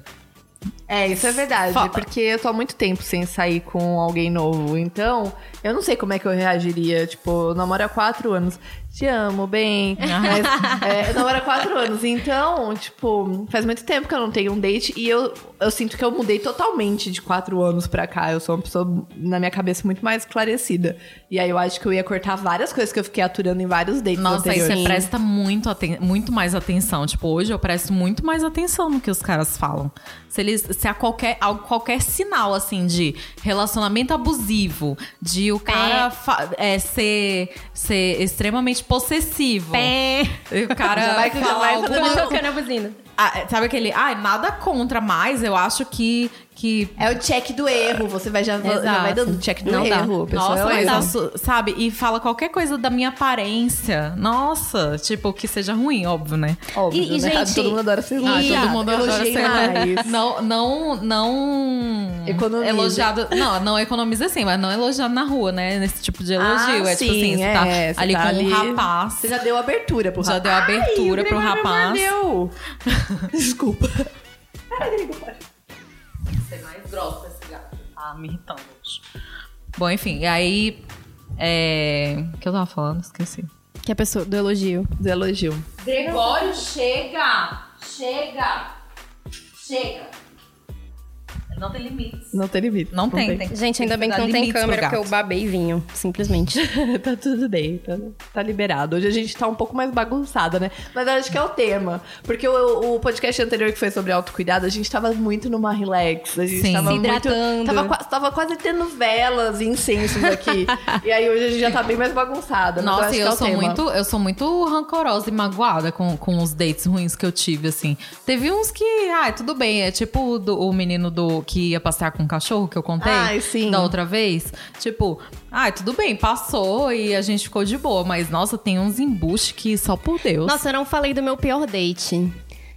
É, isso é verdade, Fa- porque eu tô há muito tempo sem sair com alguém novo, então eu não sei como é que eu reagiria. Tipo, eu namoro há quatro anos. Te amo, bem. Mas, é, eu namoro há quatro anos, então, tipo, faz muito tempo que eu não tenho um date e eu, eu sinto que eu mudei totalmente de quatro anos pra cá. Eu sou uma pessoa, na minha cabeça, muito mais esclarecida. E aí eu acho que eu ia cortar várias coisas que eu fiquei aturando em vários dates Nossa, aí anteriores. você presta muito, muito mais atenção. Tipo, hoje eu presto muito mais atenção no que os caras falam. Se eles. Se há qualquer, há qualquer sinal, assim, de relacionamento abusivo, de o cara é, ser, ser extremamente possessivo. Pé! E o cara Já vai- já fala vai alguma- tocando a buzina. Ah, sabe aquele. Ah, nada contra, mas eu acho que. Que É o check do erro, você vai já, já vai dando check do Não dá. erro. pessoa Nossa, é mas erro. isso, sabe? E fala qualquer coisa da minha aparência. Nossa, tipo, que seja ruim, óbvio, né? Óbvio, E- e, né? gente, todo mundo adora ser Ah, todo mundo adora ser. Não, não, não. Economiza. Elogiado. Não, não economiza assim, mas não elogiado na rua, né? Nesse tipo de elogio. Ah, é tipo assim, sim, você é, tá você ali tá com ali- um rapaz. Você já deu abertura pro Já rapaz. deu abertura Ai, pro rapaz. mordeu. Desculpa. Ser mais grossa esse gato. Tá me irritando hoje. Bom, enfim, e aí. É... O que eu tava falando? Esqueci. Que é a pessoa do elogio. Do elogio. Gregório, chega! Chega! Chega! Não tem limites. Não tem limite. Não, tem, tem. Gente, ainda bem que não tem limites câmera, porque eu babei vinho, simplesmente. tá tudo bem, tá, tá liberado. Hoje a gente tá um pouco mais bagunçada, né? Mas eu acho que é o tema. Porque o, o podcast anterior que foi sobre autocuidado, a gente tava muito numa relax. A gente Sim. tava Se hidratando. muito. Tava, tava quase tendo velas e incensos aqui. e aí hoje a gente já tá bem mais bagunçada. Nossa, e é eu o sou tema. muito, eu sou muito rancorosa e magoada com, com os dates ruins que eu tive, assim. Teve uns que, ai, tudo bem, é tipo do- o menino do que ia passear com o cachorro que eu contei Ai, sim. da outra vez. Tipo, ai, tudo bem, passou e a gente ficou de boa, mas nossa, tem uns embuste que só por Deus. Nossa, eu não falei do meu pior date.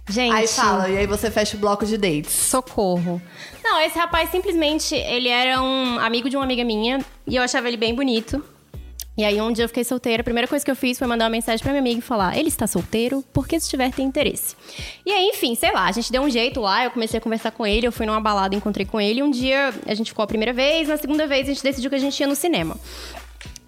Gente. Aí fala, e aí você fecha o bloco de dates. Socorro. Não, esse rapaz simplesmente, ele era um amigo de uma amiga minha e eu achava ele bem bonito. E aí um dia eu fiquei solteira, a primeira coisa que eu fiz foi mandar uma mensagem pra minha amiga e falar: ele está solteiro, porque se tiver tem interesse. E aí, enfim, sei lá, a gente deu um jeito lá, eu comecei a conversar com ele, eu fui numa balada, encontrei com ele, um dia a gente ficou a primeira vez, na segunda vez a gente decidiu que a gente ia no cinema.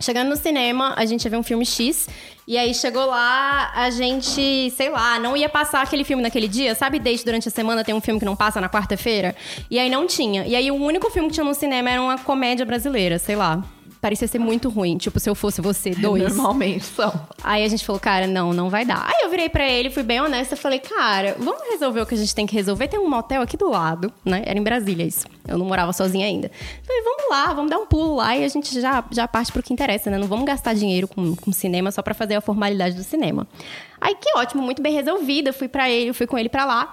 Chegando no cinema, a gente ia ver um filme X. E aí chegou lá, a gente, sei lá, não ia passar aquele filme naquele dia. Sabe, desde durante a semana tem um filme que não passa na quarta-feira? E aí não tinha. E aí o único filme que tinha no cinema era uma comédia brasileira, sei lá parecia ser muito ruim. Tipo, se eu fosse você, dois. Normalmente são. Aí a gente falou, cara, não, não vai dar. Aí eu virei pra ele, fui bem honesta, falei, cara, vamos resolver o que a gente tem que resolver. Tem um motel aqui do lado, né? Era em Brasília isso. Eu não morava sozinha ainda. Falei, vamos lá, vamos dar um pulo lá e a gente já, já parte pro que interessa, né? Não vamos gastar dinheiro com, com cinema só pra fazer a formalidade do cinema. Aí que ótimo, muito bem resolvida. Fui para ele, fui com ele para lá.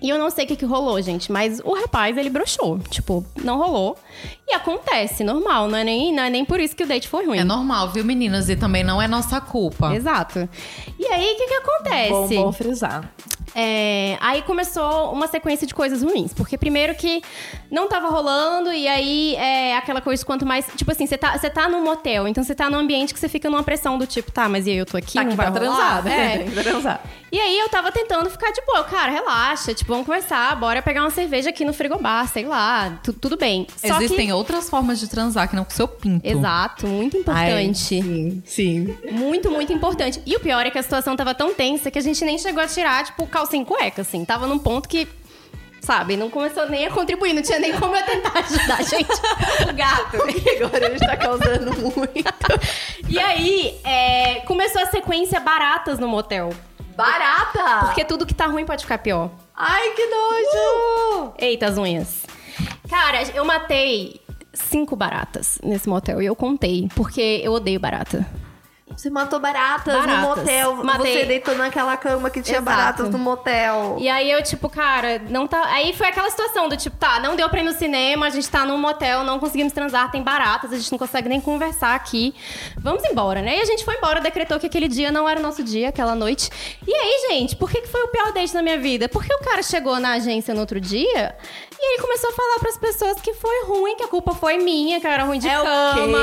E eu não sei o que, que rolou, gente, mas o rapaz, ele broxou. Tipo, não rolou. E acontece, normal, não é nem, não é nem por isso que o date foi ruim. É normal, viu, meninas? E também não é nossa culpa. Exato. E aí, o que, que acontece? Bom, bom frisar. É, aí começou uma sequência de coisas ruins. Porque primeiro que não tava rolando, e aí é aquela coisa quanto mais. Tipo assim, você tá, você tá num motel, então você tá num ambiente que você fica numa pressão do tipo, tá, mas e aí eu tô aqui, Tá não aqui vai pra rolar? transar, né? É. Tem que transar. E aí eu tava tentando ficar de boa, cara, relaxa, tipo, vamos conversar, bora pegar uma cerveja aqui no frigobar, sei lá, tu- tudo bem. Só Existem que... outras formas de transar que não com seu pinto. Exato, muito importante. Sim, sim. Muito, muito importante. E o pior é que a situação tava tão tensa que a gente nem chegou a tirar, tipo, calcinha e cueca, assim. Tava num ponto que, sabe, não começou nem a contribuir, não tinha nem como eu tentar ajudar, gente. O gato. Agora ele está causando muito. E aí, é, começou a sequência baratas no motel. Barata! Porque tudo que tá ruim pode ficar pior. Ai, que nojo! Eita, as unhas. Cara, eu matei cinco baratas nesse motel e eu contei, porque eu odeio barata. Você matou baratas, no Baratas. motel. Matei. Você deitou naquela cama que tinha Exato. baratas no motel. E aí eu, tipo, cara, não tá. Aí foi aquela situação do tipo, tá, não deu pra ir no cinema, a gente tá num motel, não conseguimos transar, tem baratas, a gente não consegue nem conversar aqui. Vamos embora, né? E a gente foi embora, decretou que aquele dia não era o nosso dia, aquela noite. E aí, gente, por que que foi o pior date na minha vida? Porque o cara chegou na agência no outro dia e ele começou a falar pras pessoas que foi ruim, que a culpa foi minha, que eu era ruim de É cama,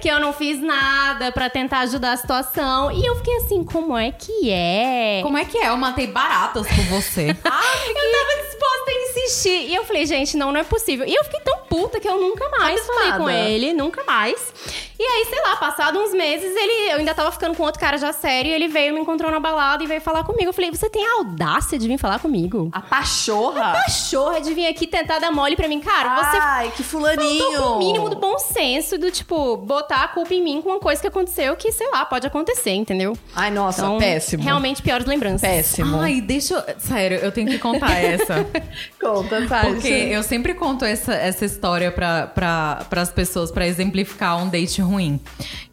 que eu não fiz nada pra tentar ajudar a situação. E eu fiquei assim, como é que é? Como é que é? Eu matei baratas por você. Eu tava disposta a insistir. E eu falei, gente, não, não é possível. E eu fiquei tão puta que eu nunca mais falei Abismada. com ele, nunca mais. E aí, sei lá, passado uns meses, ele, eu ainda tava ficando com outro cara já sério, e ele veio, me encontrou na balada e veio falar comigo. Eu falei, você tem a audácia de vir falar comigo? A pachorra. Cachorra de vir aqui tentar dar mole pra mim. Cara, você Ai, que fulaninho. faltou com o mínimo do bom senso, do tipo, botar a culpa em mim com uma coisa que aconteceu que, sei lá, pode acontecer, entendeu? Ai, nossa, Então, péssimo. Realmente piores lembranças. Péssimo. Ai, deixa eu... Sério, eu tenho que contar essa. Conta, Tati. Porque eu sempre conto essa, essa história para pra, as pessoas pra exemplificar um date ruim.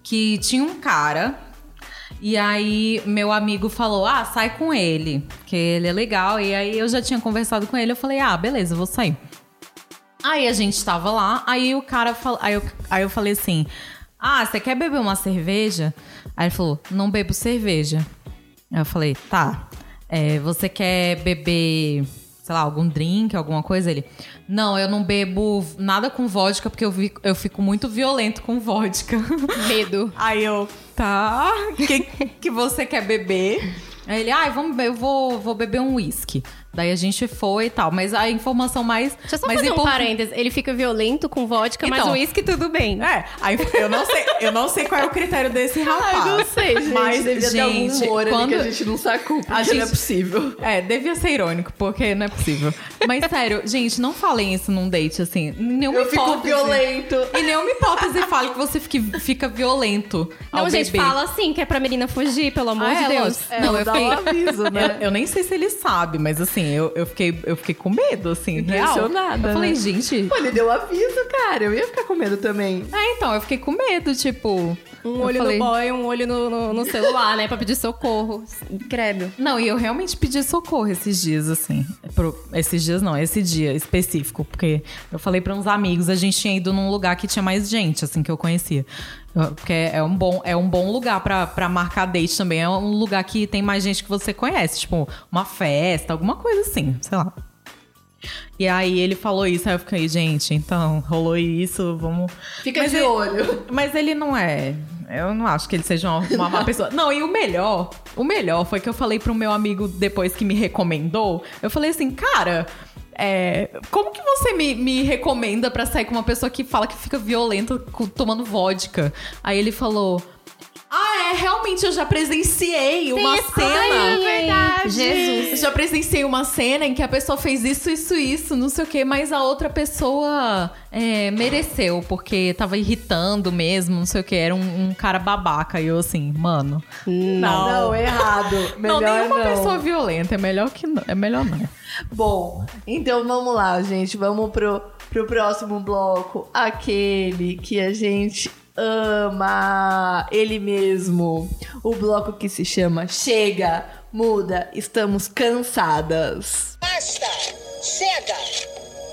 Que tinha um cara. E aí, meu amigo falou: Ah, sai com ele, que ele é legal. E aí, eu já tinha conversado com ele. Eu falei: Ah, beleza, vou sair. Aí a gente tava lá, aí o cara falou. Aí eu, aí eu falei assim: Ah, você quer beber uma cerveja? Aí ele falou: Não bebo cerveja. Aí eu falei: Tá. É, você quer beber, sei lá, algum drink, alguma coisa? Ele: Não, eu não bebo nada com vodka porque eu, vi- eu fico muito violento com vodka. Medo. Aí eu, tá, que, que você quer beber? Aí ele, ai, vamos beber, eu vou, vou beber um uísque. Daí a gente foi e tal. Mas a informação mais. Deixa eu só mais fazer um parênteses. Ele fica violento com vodka, mas Então. o uísque tudo bem. É, eu não sei, eu não sei qual é o critério desse rapaz. Ai, não sei, gente. Mas, Devia ter algum gente, humor ali quando- que a gente não sacou, porque A não é gente- possível. É, devia ser irônico, porque não é possível. Mas sério, gente, não falem isso num date, assim. Nenhuma Eu fico hipótese. violento. Em nenhuma hipótese fale que você fique, fica violento. Não, ao gente, beber. fala assim, que é pra menina fugir, pelo amor Ah, de é, Deus. É, não, eu dá fiquei, um aviso, né? eu, eu nem sei se ele sabe, mas assim, eu, eu, fiquei, eu fiquei com medo, assim, real. Impressionada, Eu falei, né? gente. Pô, ele deu aviso, cara. Eu ia ficar com medo também. Ah, então, eu fiquei com medo, tipo. Um olho falei, no boy, um olho no, no- no celular, né? Pra pedir socorro. Credo. Não, e eu realmente pedi socorro esses dias, assim. Pro- esses dias não, esse dia específico. Porque eu falei pra uns amigos, a gente tinha ido num lugar que tinha mais gente, assim, que eu conhecia. Porque é um bom, é um bom lugar pra, pra marcar date também. É um lugar que tem mais gente que você conhece. Tipo, uma festa, alguma coisa assim, sei lá. E aí ele falou isso, aí eu fiquei, gente, então, rolou isso, vamos. Fica Mas de ele- olho. Mas ele não é. Eu não acho que ele seja uma, uma má pessoa. Não, e o melhor, o melhor foi que eu falei pro meu amigo depois que me recomendou. Eu falei assim, cara. É, como que você me, me recomenda pra sair com uma pessoa que fala que fica violenta tomando vodka? Aí ele falou: Ah, é, realmente eu já presenciei uma esse cena. aí. verdade. Jesus. Eu já presenciei uma cena em que a pessoa fez isso, isso, isso, não sei o quê, mas a outra pessoa é, mereceu, porque tava irritando mesmo, não sei o quê. Era um, um cara babaca. E eu assim, mano. Não. Não, errado. não, Melhor nenhuma não. pessoa violenta. É melhor que não. É melhor não. Bom, então vamos lá, gente. Vamos pro, pro próximo bloco. Aquele que a gente ama. Ele mesmo. O bloco que se chama Chega, Muda, Estamos Cansadas. Basta! Chega!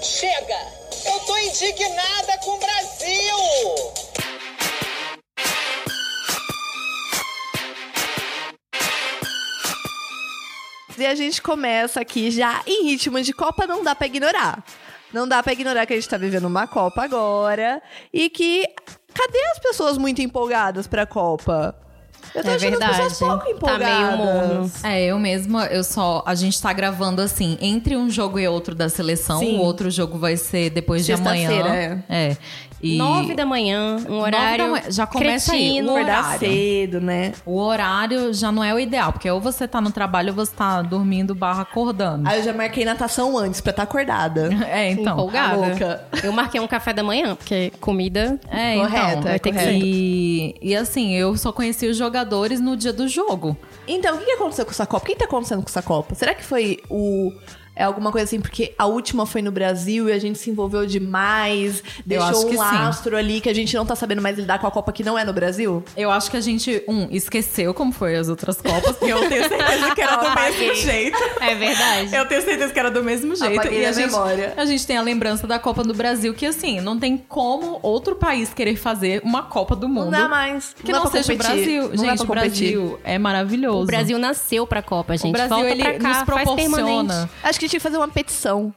Chega! Eu tô indignada com o Brasil! E a gente começa aqui já em ritmo de Copa, não dá pra ignorar. Não dá pra ignorar que a gente tá vivendo uma Copa agora e que cadê as pessoas muito empolgadas pra Copa? Eu tô É achando as pessoas verdade. pouco Tá empolgadas. meio morno. É, eu mesma, eu só. A gente tá gravando assim, entre um jogo e outro da seleção. Sim. O outro jogo vai ser depois de amanhã. Sexta-feira, É. E Nove da manhã, um horário. manhã, já começa aí, cretino. o Acordar horário. cedo, né? o horário já não é o ideal, porque ou você tá no trabalho ou você tá dormindo barra acordando. Aí eu já marquei natação antes pra estar acordada. É, então. Empolgada. louca. Eu marquei um café da manhã, porque comida. É, Correto, então. é ter que- correto. E, e assim, eu só conheci os jogadores no dia do jogo. Então, o que que aconteceu com essa Copa? O que tá acontecendo com essa Copa? Será que foi o. É alguma coisa assim, porque a última foi no Brasil e a gente se envolveu demais, deixou um que sim. ali que a gente não tá sabendo mais lidar com a Copa que não é no Brasil? Eu acho que a gente, um, esqueceu como foi as outras Copas, porque eu tenho certeza que era do mesmo jeito. É verdade. Eu tenho certeza que era do mesmo jeito. Apaguei e a a gente, memória. a gente tem a lembrança da Copa do Brasil, que assim, não tem como outro país querer fazer uma Copa do Mundo. Não dá mais. Que não, pra seja o competir. Brasil. Não gente, o. Brasil é maravilhoso. O Brasil nasceu pra Copa, gente. O Brasil, Volta ele pra cá, nos faz proporciona permanente. Acho que gente tinha que fazer uma petição.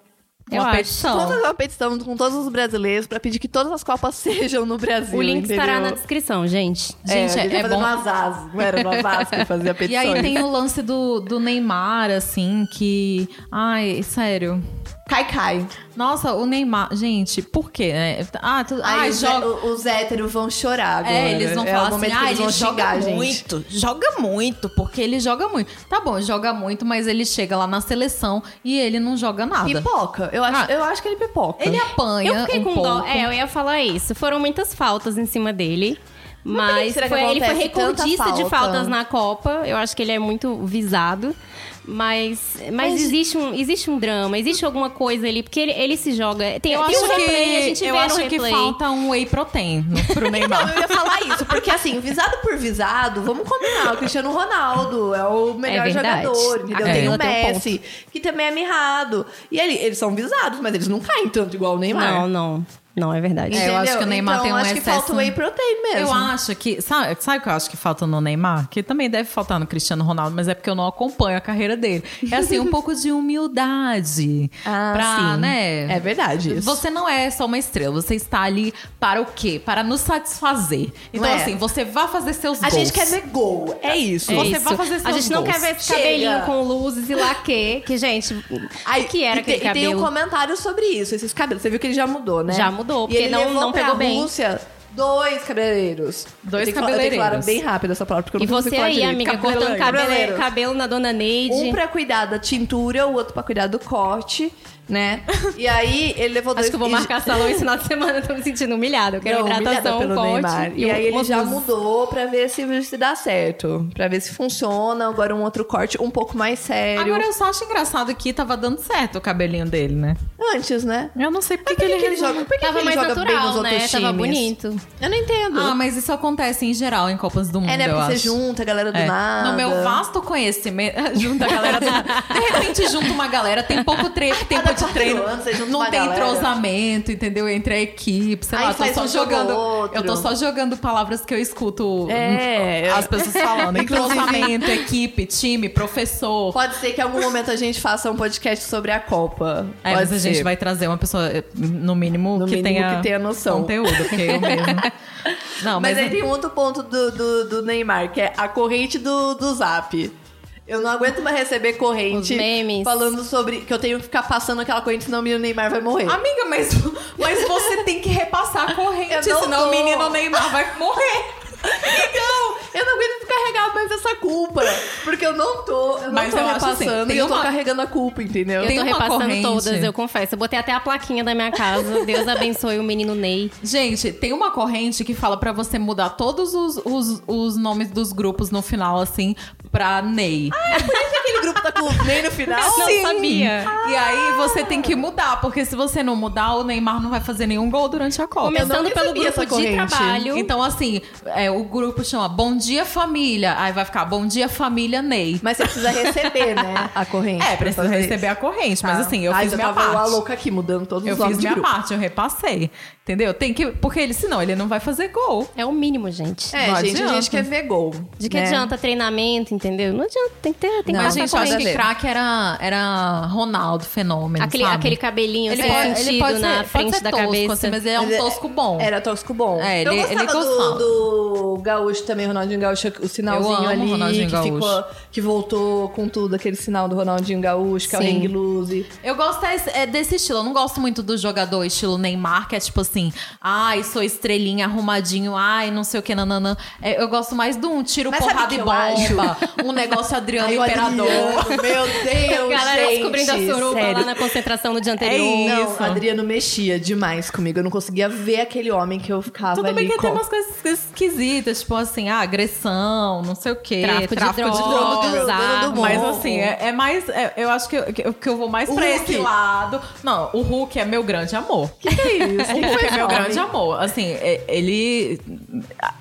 uma acho. petição. Fazer uma petição com todos os brasileiros pra pedir que todas as Copas sejam no Brasil. O link entendeu? estará na descrição, gente. É, Gente, ia é fazer bom- no Azaz. Não era no Azaz que fazia E petições. aí tem o lance do, do Neymar, assim, que. Ai, sério. Cai, cai. Nossa, o Neymar. Gente, por quê? né? Ah, tu, Aí ai, os, joga. hé- os héteros vão chorar agora. É, eles vão é falar assim, ah, eles ele joga xingar a gente. muito, joga muito, porque ele joga muito. Tá bom, joga muito, mas ele chega lá na seleção e ele não joga nada. Pipoca. Eu acho, Ah. eu acho que ele pipoca. Ele apanha Eu fiquei um com pouco. dó. É, eu ia falar isso. Foram muitas faltas em cima dele. Mas que foi- ele foi recordista de falta? faltas na Copa. Eu acho que ele é muito visado. Mas, mas, Mas- existe, um, existe um drama, existe alguma coisa ali, porque ele, ele se joga. Tem, Eu tem acho um replay, a gente que, eu vê acho no que falta um whey protein no- pro Não, Neymar. eu ia falar isso, porque assim, visado por visado, vamos combinar, o Cristiano Ronaldo é o melhor É jogador, entendeu? A Tem o tem um Messi, que também é mirrado. E ele- eles são visados, mas eles não caem tanto igual o Neymar. Não, não. Não, é verdade. É, eu acho que o Neymar então, tem um acho que falta o whey protein mesmo. Eu acho que. Sabe, sabe o que eu acho que falta no Neymar? Que também deve faltar no Cristiano Ronaldo, mas é porque eu não acompanho a carreira dele. É assim, um pouco de humildade. Ah, pra, sim. né? É verdade isso. Você não é só uma estrela, você está ali para o quê? Para nos satisfazer. Então, Não é. assim, você vai fazer seus A gols. gente quer ver gol, é isso. É Você isso. vai fazer A seus gente não gols. quer ver esse Chega. cabelinho com luzes e laque. Que, gente, Aí, o que era e tem, aquele e tem um cabelo? comentário sobre isso, esses cabelos. Você viu que ele já mudou, né? Já mudou, E porque ele não- não pegou bem. Rússia dois cabeleireiros. Dois eu que falar- Eu cabeleireiros. bem rápido essa palavra, porque eu E não consigo você aí, direito. amiga, cortando cabelo, cabelo na dona Neide. Um pra cuidar da tintura, o outro pra cuidar do corte, né? E aí ele levou dois... Acho que eu vou e- marcar salão esse final de semana, eu tô me sentindo humilhada. Eu quero Não, hidratação, pelo corte. Neymar. E, aí ele já mudou pra ver se, se dá certo. Pra ver se funciona. Agora um outro corte um pouco mais sério. Agora eu só acho engraçado que tava dando certo o cabelinho dele, né? Antes, né? Eu não sei por que, ele, ele joga? Por que, Tava que ele mais joga natural, né? times? Tava bonito. Eu não entendo. Ah, mas isso acontece em geral em Copas do Mundo, é, né? Porque você acho. junta a galera do É. nada. No meu vasto conhecimento, junta a galera do... De repente junta uma galera, tem pouco tre tempo de treino, anos, não tem entrosamento, entendeu? Entre a equipe, sei Aí lá, tô só jogando, eu tô só jogando palavras que eu escuto É. as pessoas falando, entrosamento, equipe, time, professor. Pode ser que em algum momento a gente faça um podcast sobre a Copa. É, Pode mas a gente ser. vai trazer uma pessoa, no mínimo, No que, mínimo tenha que tenha noção. conteúdo, porque eu mesmo. Não, Mas, mas, aí tem um outro ponto do, do, do Neymar, que é a corrente do, do Zap. Eu não aguento mais receber corrente Os memes. falando sobre que eu tenho que ficar passando aquela corrente, senão o menino Neymar vai morrer. Amiga, mas, mas você tem que repassar a corrente, senão tô. o menino Neymar vai morrer. Então, eu não aguento carregar mais essa culpa. Porque eu não tô, eu não Mas tô eu acho repassando assim, e eu tô carregando a culpa, entendeu? Eu Tem tô uma repassando corrente. todas, eu confesso. Eu botei até a plaquinha da minha casa. Deus abençoe o menino Ney. Gente, tem uma corrente que fala pra você mudar todos os, os, os nomes dos grupos no final, assim, pra Ney. Aquele grupo tá com o Ney no final. Não sabia. E aí você tem que mudar, porque se você não mudar, o Neymar não vai fazer nenhum gol durante a Copa. Começando pelo grupo de corrente. trabalho. Então, assim, é, o grupo chama Bom Dia Família. Aí vai ficar Bom Dia Família Ney. Mas você precisa receber, né? A corrente. É, precisa receber a corrente, mas Tá. assim, eu Ai, fiz minha tava parte. lá louca aqui, mudando todos Eu os nomes fiz minha grupo. parte, eu repassei. Entendeu? Tem que. Porque ele, senão, ele não vai fazer gol. É o mínimo, gente. É, Não gente, a adianta. gente quer ver gol. De que né? adianta treinamento, entendeu? Não adianta, tem que ter, tem que Não, a passar gente acha que craque era, era Ronaldo, fenômeno. Aquele, sabe? aquele cabelinho ele sem pode, sentido ele pode na ser, frente pode ser da tosco, cabeça. assim, mas ele é um é- tosco bom. Era tosco bom. É, ele- eu ele gostava gostava. do, Gaúcho também, Ronaldinho Gaúcho, o sinalzinho ali, Ronaldinho que Gaúcho. ficou, que voltou com tudo, aquele sinal do Ronaldinho Gaúcho, que é o hang loose. Eu gosto desse, é desse estilo. Eu não gosto muito do jogador estilo Neymar, que é tipo assim, ai, sou estrelinha, arrumadinho, ai, não sei o que, nananã. É, eu gosto mais de um tiro, Mas porrada o e bomba. Um negócio Adriano Ai, o Imperador. Adriano, meu Deus, Galera gente, descobrindo a suruba sério. lá na concentração no dia É anterior. isso. Não, Adriano mexia demais comigo. Eu não conseguia ver aquele homem que eu ficava Tudo ali bem que com... tem umas coisas esquisitas, tipo assim, ah, agressão, não sei o quê. Tráfico de drogas, drogas, armas. Mas assim, é, é mais. é- eu acho que eu, que eu- que eu vou mais O pra Hulk. esse lado. Não, o Hulk é meu grande amor. Que que é isso? O Hulk é meu grande amor. Assim, é- ele.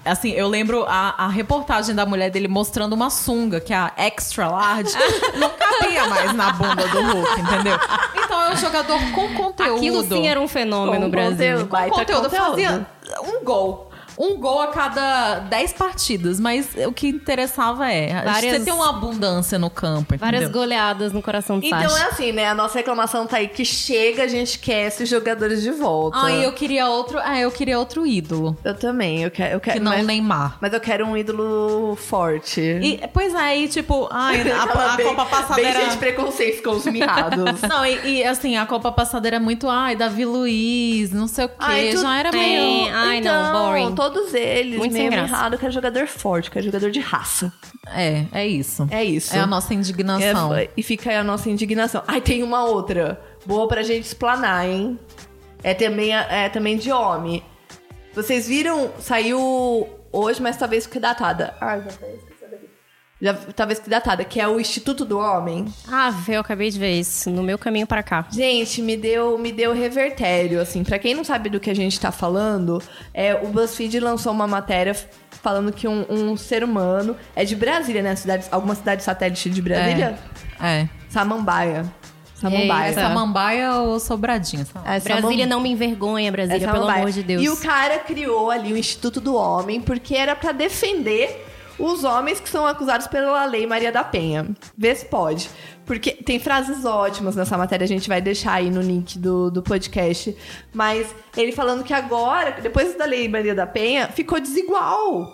Assim, eu lembro a, a reportagem da mulher dele mostrando uma sunga, que é a extra large, não cabia mais na bunda do Hulk, entendeu? Então é um jogador com conteúdo. Aquilo sim era um fenômeno no Brasil. conteúdo. Baita conteúdo. conteúdo. Fazia um gol. Um gol a cada 10 partidas, mas o que interessava é Várias- você ter uma abundância no campo. Várias entendeu? goleadas no coração do Então é assim, né? A nossa reclamação tá aí que chega, a gente quer esses jogadores de volta. Ai, eu queria outro. Ah, eu queria outro ídolo. Eu também, eu quero, eu quero Que não o mas, Neymar. mas eu quero um ídolo forte. E, pois é, aí, tipo, ai, a, Aquela a bem- Copa passada bem era. de preconceito com os mirrados. Não, e, e, assim, a Copa passada era muito, ai, Davi Luiz, não sei o quê. Ai, Já era tem- meio. Ai, não, então, boring. Todos eles, Muito sem meio mirrado, eu quero jogador forte, eu quero jogador de raça. É, é isso. É isso. É a nossa indignação. É, e fica aí a nossa indignação. Ai, tem uma outra. Boa pra gente explanar, hein? É também, é também de homem. Vocês viram? Saiu hoje, mas talvez fique datada. Ai, já tá esquecendo aqui. Já, talvez fique datada, que é o Instituto do Homem. Ah, eu acabei de ver isso. No meu caminho pra cá. Gente, me deu, me deu revertério, assim. Pra quem não sabe do que a gente tá falando, é, o BuzzFeed lançou uma matéria falando que um, um ser humano... É de Brasília, né? Cidade, alguma cidade satélite de Brasília? É. Samambaia. Samambaia. É Samambaia ou Sobradinho, sabe? É, Brasília Samam- não me envergonha, é Brasília, pelo Samambaia. amor de Deus. E o cara criou ali o Instituto do Homem porque era pra defender os homens que são acusados pela Lei Maria da Penha. Vê se pode. Porque tem frases ótimas nessa matéria, a gente vai deixar aí no link do, do podcast. Mas ele falando que agora, depois da Lei Maria da Penha, ficou desigual.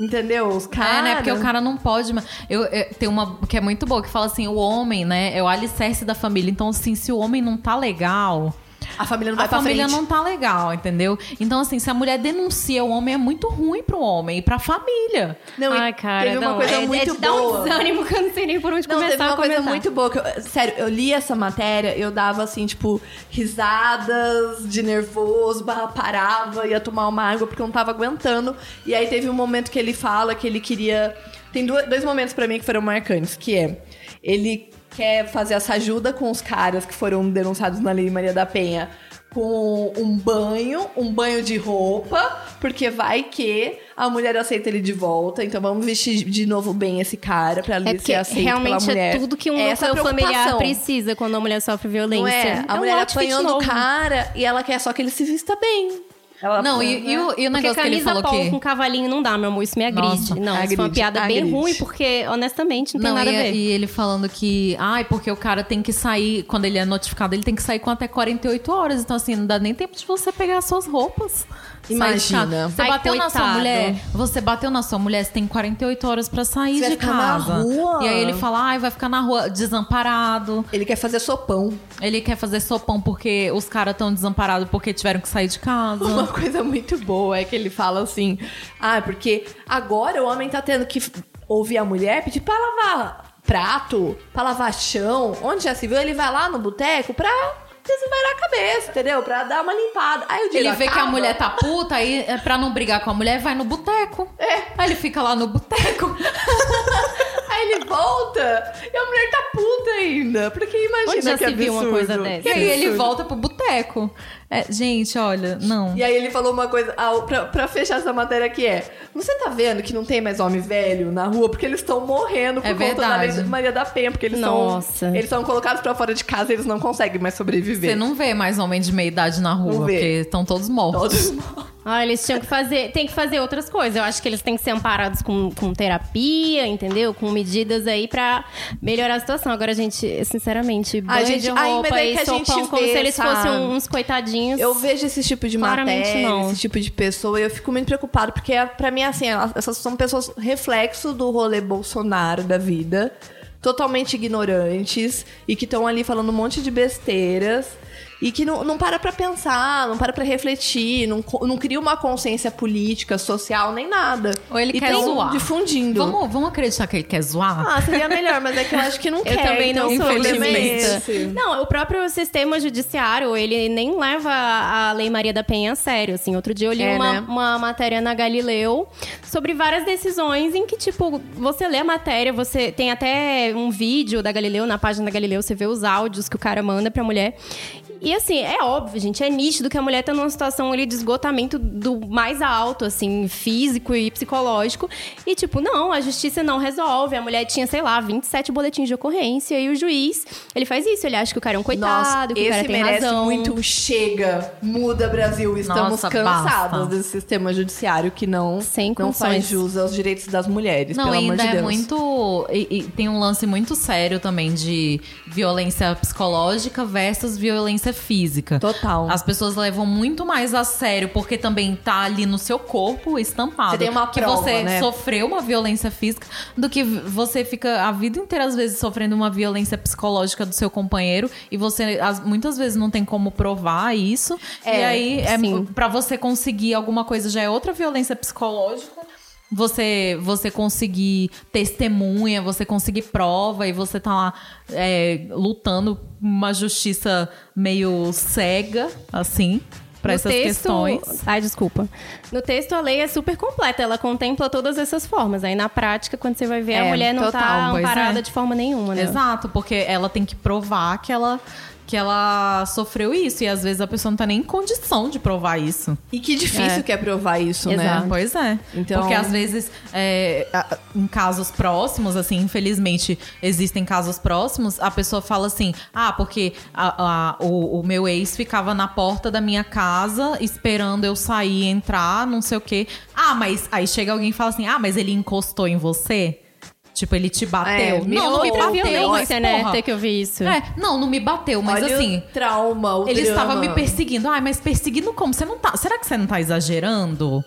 Entendeu? Os caras. É, né? Porque o cara não pode. mas- Eu, eu- tem uma que é muito boa que fala assim: o homem, né? É o alicerce da família. Então, assim, se o homem não tá legal. A família não vai a pra família frente. não tá legal, entendeu? Então, assim, se a mulher denuncia o homem, é muito ruim pro homem e pra família. Não, Ai, cara, teve uma não, coisa é, muito é de dar boa. um desânimo que eu não sei nem por onde Não, começar teve uma a coisa comentar. muito boa. Que eu- sério, eu li essa matéria, eu dava assim, tipo, risadas de nervoso, barra, parava, ia tomar uma água porque eu não tava aguentando. E aí teve um momento que ele fala que ele queria. Tem dois momentos pra mim que foram marcantes, que é ele quer fazer essa ajuda com os caras que foram denunciados na Lei Maria da Penha com um banho, um banho de roupa, porque vai que a mulher aceita ele de volta. Então vamos vestir de novo bem esse cara pra ele É ser porque aceito realmente pela mulher. é tudo que um Essa núcleo familiar precisa quando a mulher sofre violência. Não é? A um mulher apanhando o cara e ela quer só que ele se vista bem. Ela Não, e, né? e o, e o Porque negócio que ele camisa falou polo que... com cavalinho não dá, meu amor. Isso me agride. Nossa, não, isso foi uma agride, piada bem agride. ruim, porque, honestamente, não, Não, tem nada e, a ver. e ele falando que, ai, porque o cara tem que sair, quando ele é notificado, ele tem que sair com até 48 horas. Então, assim, não dá nem tempo de você pegar as suas roupas. Imagina. casa. Você Ai, bateu na sua coitado. mulher, você bateu na sua mulher, você tem 48 horas pra sair Você vai de ficar na casa. rua. E aí ele fala, ai, vai ficar na rua desamparado. Ele quer fazer sopão. Ele quer fazer sopão porque os caras estão desamparados porque tiveram que sair de casa. Uma coisa muito boa é que ele fala assim: ah, porque agora o homem tá tendo que ouvir a mulher pedir pra lavar prato, pra lavar chão. Onde já se viu, ele vai lá no boteco pra desembairar a cabeça, entendeu? Pra dar uma limpada. Aí o dia Ele vê que a acaba. mulher tá puta, aí é pra não brigar com a mulher, vai no boteco. É. Aí ele fica lá no boteco. Aí ele volta e a mulher tá puta ainda. Porque imagina Onde já que se viu uma absurdo. coisa dessa? E aí ele absurdo. volta pro boteco. É, gente, olha, não. E aí ele falou uma coisa, ah, pra, pra fechar essa matéria que é, você tá vendo que não tem mais homem velho na rua porque eles estão morrendo por É conta da verdade. Lei Maria da Penha, porque eles Nossa. são eles são colocados pra fora de casa e eles não conseguem mais sobreviver. Você não vê mais homem de meia idade na rua, porque estão todos mortos. Todos- Ah, eles tinham que fazer, tem que fazer outras coisas. Eu acho que eles têm que ser amparados com, com terapia, entendeu? Com medidas aí pra melhorar a situação. Agora, gente, sinceramente, banho gente- de roupa é e que a gente sopão como vê, se eles sabe? fossem uns coitadinhos. Eu vejo esse tipo de Claramente matéria, não. esse tipo de pessoa, e eu fico muito preocupado, porque é, pra mim, assim, essas são pessoas reflexo do rolê Bolsonaro da vida, totalmente ignorantes, e que estão ali falando um monte de besteiras. E que não, não para pra pensar, não para pra refletir, não, não cria uma consciência política, social, nem nada. Ou ele e quer zoar. difundindo. Vamos, vamos acreditar que ele quer zoar? Ah, seria melhor, mas é que eu acho que não Eu quer. também não então, sou o problema é otimista. esse. Não, o próprio sistema judiciário, ele nem leva a Lei Maria da Penha a sério, assim. Outro dia eu li É, uma, né? uma matéria na Galileu sobre várias decisões em que, tipo, você lê a matéria, você tem até um vídeo da Galileu, na página da Galileu, você vê os áudios que o cara manda pra mulher. E assim, é óbvio, gente, é nítido que a mulher tá numa situação ali de esgotamento do mais alto, assim, físico e psicológico. E tipo, não, a justiça não resolve. A mulher tinha, sei lá, 27 boletins de ocorrência e o juiz, ele faz isso, ele acha que o cara é um coitado, que o cara esse tem merece razão. muito chega, muda Brasil. Estamos Nossa, cansados basta. desse sistema judiciário que não, Sem não faz jus aos direitos das mulheres, Não, pelo amor ainda de é Deus. muito. E, e tem um lance muito sério também de violência psicológica versus violência física. Total. As pessoas levam muito mais a sério porque também tá ali no seu corpo estampado. Você tem uma que prova, você né? sofreu uma violência física do que você fica a vida inteira às vezes sofrendo uma violência psicológica do seu companheiro e você as- muitas vezes não tem como provar isso. É, e aí é para você conseguir alguma coisa já é outra violência psicológica. Você, você conseguir testemunha, você conseguir prova e você tá lá é, lutando uma justiça meio cega, assim, pra No essas texto- questões. Ai, desculpa. No texto, a lei é super completa. Ela contempla todas essas formas. Aí, na prática, quando você vai ver, a É, mulher não total, tá amparada é. de forma nenhuma, né? Exato, porque ela tem que provar que ela, que ela sofreu isso. E às vezes a pessoa não tá nem em condição de provar isso. E que difícil É. que é provar isso, Exato. né? Pois é. Então- Porque às vezes, é, em casos próximos, assim, infelizmente existem casos próximos, a pessoa fala assim: ah, porque a- a- o, o meu ex ficava na porta da minha casa esperando eu sair, entrar, não sei o quê. Ah, mas aí chega alguém e fala assim: ah, mas ele encostou em você? Tipo, ele te bateu? É, me não, não me bateu, mas né? porra. Ter que ouvir isso. É, não, não me bateu, mas Olha assim. o trauma, o Ele drama. estava me perseguindo. Ai, mas perseguindo como? Você não tá. Será que você não tá exagerando?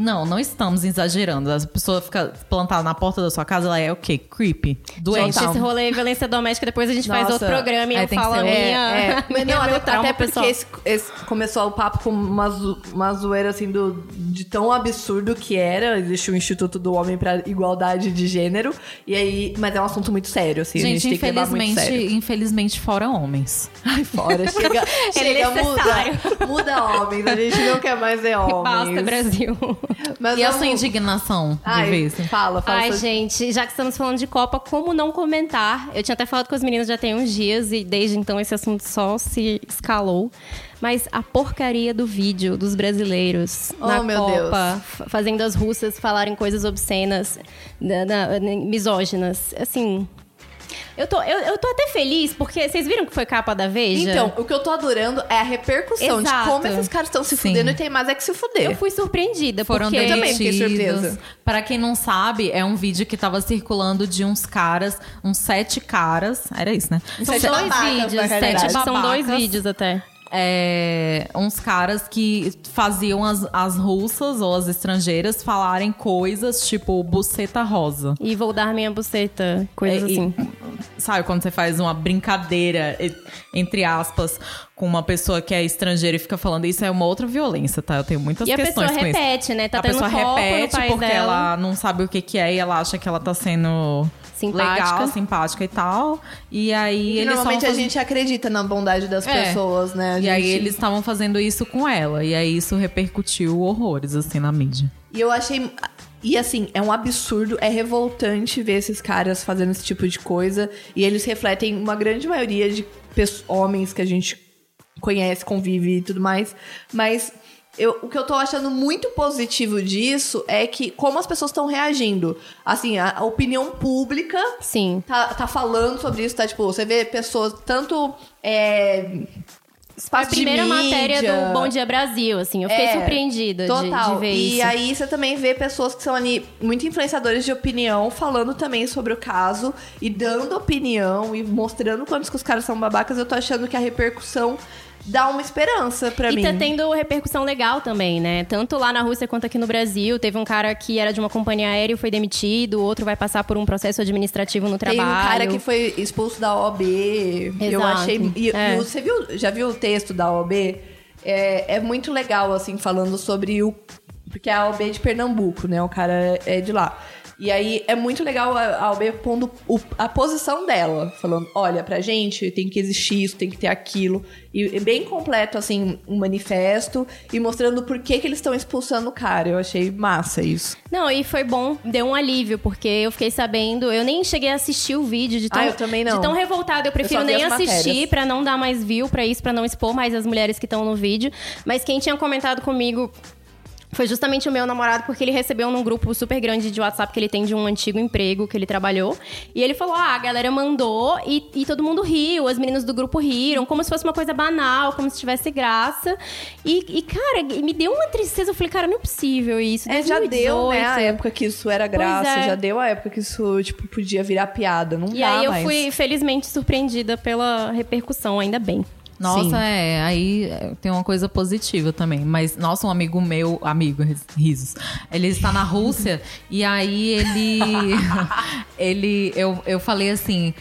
Não, não estamos exagerando. A pessoa fica plantada na porta da sua casa, ela é o quê? Creepy. Doente. Gente, esse rolê de violência doméstica, depois a gente faz Nossa. outro programa e É, eu falo a minha... É, é. Mas não, até, trauma até porque esse, esse começou o papo com uma, zo- uma zoeira assim do, de tão absurdo que era. Existe o Instituto do Homem pra Igualdade de Gênero. E aí, mas é um assunto muito sério, assim. a Gente, gente tem que levar muito infelizmente, sério. infelizmente, fora homens. Ai, fora. Chega, chega necessário. muda. Muda homens. A gente não quer mais ver homens. Basta, Brasil. Mas E a vamos- sua indignação de Ai, ver isso? Fala, fala. Ai, sua- gente, já que estamos falando de Copa, como não comentar? Eu tinha até falado com as meninas já tem uns dias e desde então esse assunto só se escalou. Mas a porcaria do vídeo dos brasileiros Oh, na meu Copa, Deus. fazendo as russas falarem coisas obscenas, na- na- misóginas. Assim. Eu tô, eu, eu tô até feliz, porque vocês viram que foi capa da Veja? Então, o que eu tô adorando é a repercussão de Exato. como esses caras estão se Sim. fudendo e tem mais é que se fuder. eu fui surpreendida, Foram porque... Eu também fiquei surpresa. Para quem não sabe, é um vídeo que tava circulando de uns caras, uns sete caras. Era isso, né? São Sete dois babacas, vídeos, sete, são dois babacas. vídeos até. É, uns caras que faziam as, as russas ou as estrangeiras falarem coisas tipo buceta rosa. E vou dar minha buceta, coisas É, e- assim. Sabe, quando você faz uma brincadeira, e- entre aspas, com uma pessoa que é estrangeira e fica falando isso, é uma outra violência, tá? Eu tenho muitas E a questões pessoa com isso. repete, né? Tá a pessoa repete porque dela. ela não sabe o que, que é e ela acha que ela tá sendo Simpática. legal, simpática e tal. E aí E eles normalmente a gente acredita na bondade das É. pessoas, né? A E aí gente- eles estavam fazendo isso com ela. E aí isso repercutiu horrores, assim, na mídia. E eu achei. E assim, é um absurdo, é revoltante ver esses caras fazendo esse tipo de coisa. E eles refletem uma grande maioria de homens que a gente conhece, convive e tudo mais. Mas eu- o que eu tô achando muito positivo disso é que como as pessoas estão reagindo. Assim, a, a opinião pública Sim. tá, tá falando sobre isso, tá? Tipo, você vê pessoas tanto. É, A primeira de matéria do Bom Dia Brasil, assim. Eu fiquei é, surpreendida de, Total. de ver e isso. aí você também vê pessoas que são ali muito influenciadores de opinião falando também sobre o caso e dando opinião e mostrando quantos que os caras são babacas. Eu tô achando que a repercussão dá uma esperança pra E mim. tá tendo repercussão legal também, né? Tanto lá na Rússia quanto aqui no Brasil. Teve um cara que era de uma companhia aérea e foi demitido, o outro vai passar por um processo administrativo no Tem trabalho. um cara que foi expulso da OAB. Eu Exato. achei. E, É. e você viu, já viu o texto da OAB? É, é muito legal, assim, falando sobre o. Porque a OAB é de Pernambuco, né? O cara é de lá. E aí é muito legal a a pondo o- a posição dela, falando: olha, pra gente tem que existir isso, tem que ter aquilo. E é bem completo, assim, um manifesto e mostrando por que, que eles estão expulsando o cara. Eu achei massa isso. Não, e foi bom, deu um alívio, porque eu fiquei sabendo, eu nem cheguei a assistir o vídeo de tão, Ah, eu também não. de tão revoltada. Eu prefiro vi nem as assistir pra não dar mais view pra isso, pra não expor mais as mulheres que estão no vídeo. Mas quem tinha comentado comigo foi justamente o meu namorado, porque ele recebeu num grupo super grande de WhatsApp que ele tem de um antigo emprego que ele trabalhou. E ele falou: ah, a galera mandou e, e todo mundo riu, as meninas do grupo riram, como se fosse uma coisa banal, como se tivesse graça. E, e, cara, me deu uma tristeza. Eu falei, cara, não é possível isso. É, já deu, né, a 2018. época que isso era graça, é. já deu a época que isso, tipo, podia virar piada, não E dá aí eu mais. fui felizmente surpreendida pela repercussão, ainda bem. Nossa, Sim. é, aí é, tem uma coisa positiva também. Mas, nossa, um amigo meu, amigo, ris- risos, ele está na Rússia e aí ele. ele. Eu, eu falei assim.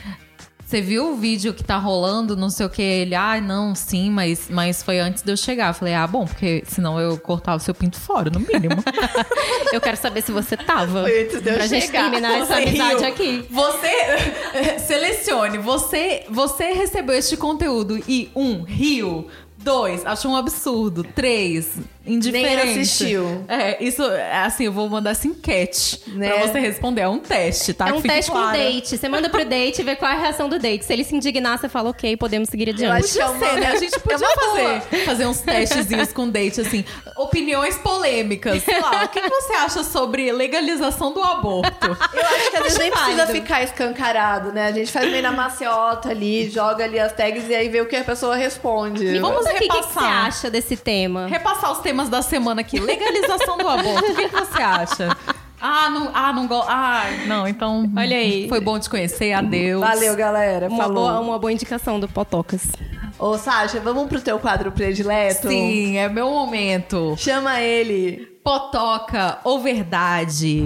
Você viu o vídeo que tá rolando, não sei o que? Ele, ah, não, sim, mas, mas foi antes de eu chegar. Eu falei, ah, bom, porque senão eu cortava o seu pinto fora, no mínimo. Eu quero saber se você tava. Foi antes de eu pra gente chegar. terminar essa amizade riu. aqui. Você selecione. Você, você recebeu este conteúdo e um riu. Dois, achou um absurdo. Três, indiferente. Nem assistiu. É, isso, é assim, eu vou mandar essa enquete Né? pra você responder. É um teste, tá? É um Que fique teste com claro. date. Você manda pro date e vê qual é a reação do date. Se ele se indignar, você fala, ok, podemos seguir adiante. acho que é Podia uma- ser, né? A gente é podia boa. fazer, fazer uns testezinhos com date, assim. Opiniões polêmicas. Sei lá, o que você acha sobre legalização do aborto? Eu acho que às vezes nem precisa ficar escancarado, né? A gente faz meio na maciota ali, joga ali as tags e aí vê o que a pessoa responde. Me Vamos aqui, o que, que você repassar. acha desse tema? Repassar os temas da semana aqui. Legalização do aborto. O que, que você acha? Ah, não, ah, não gosto. Ah, não, então. Olha aí. Foi bom te conhecer. Adeus. Valeu, galera. Uma Falou. boa, uma boa indicação do Potocas. Ô, Sasha, vamos pro teu quadro predileto? Sim, é meu momento. Chama ele. Potoca ou verdade?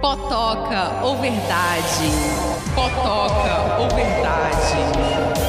Potoca ou verdade? Potoca ou verdade?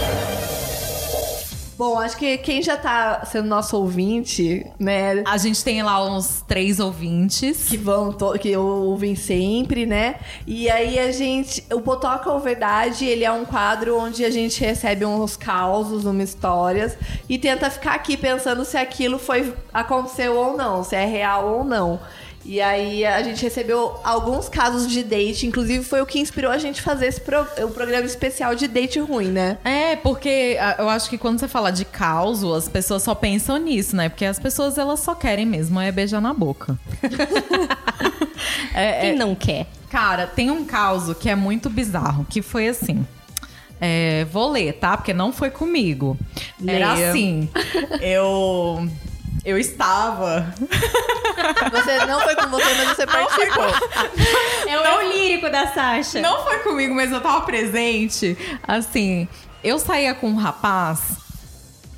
Bom, acho que quem já tá sendo nosso ouvinte, né? A gente tem lá uns três ouvintes. que vão que ouvem sempre, né? E aí a gente, o Potoca ou Verdade, ele é um quadro onde a gente recebe uns causos, umas histórias e tenta ficar aqui pensando se aquilo foi aconteceu ou não, se é real ou não. E aí a gente recebeu alguns casos de date, inclusive foi o que inspirou a gente fazer esse pro, o programa especial de date ruim, né? É, porque eu acho que quando você fala de caos, as pessoas só pensam nisso, né? Porque as pessoas elas só querem mesmo é beijar na boca. é, Quem é- não quer? Cara, tem um caos que é muito bizarro, que foi assim. É, vou ler, tá? Porque não foi comigo. Era Leia. assim. Eu. Eu estava. Você não foi com você, mas você participou. É o eu lírico da Sasha. Não foi comigo, mas eu tava presente. Assim, eu saía com um rapaz.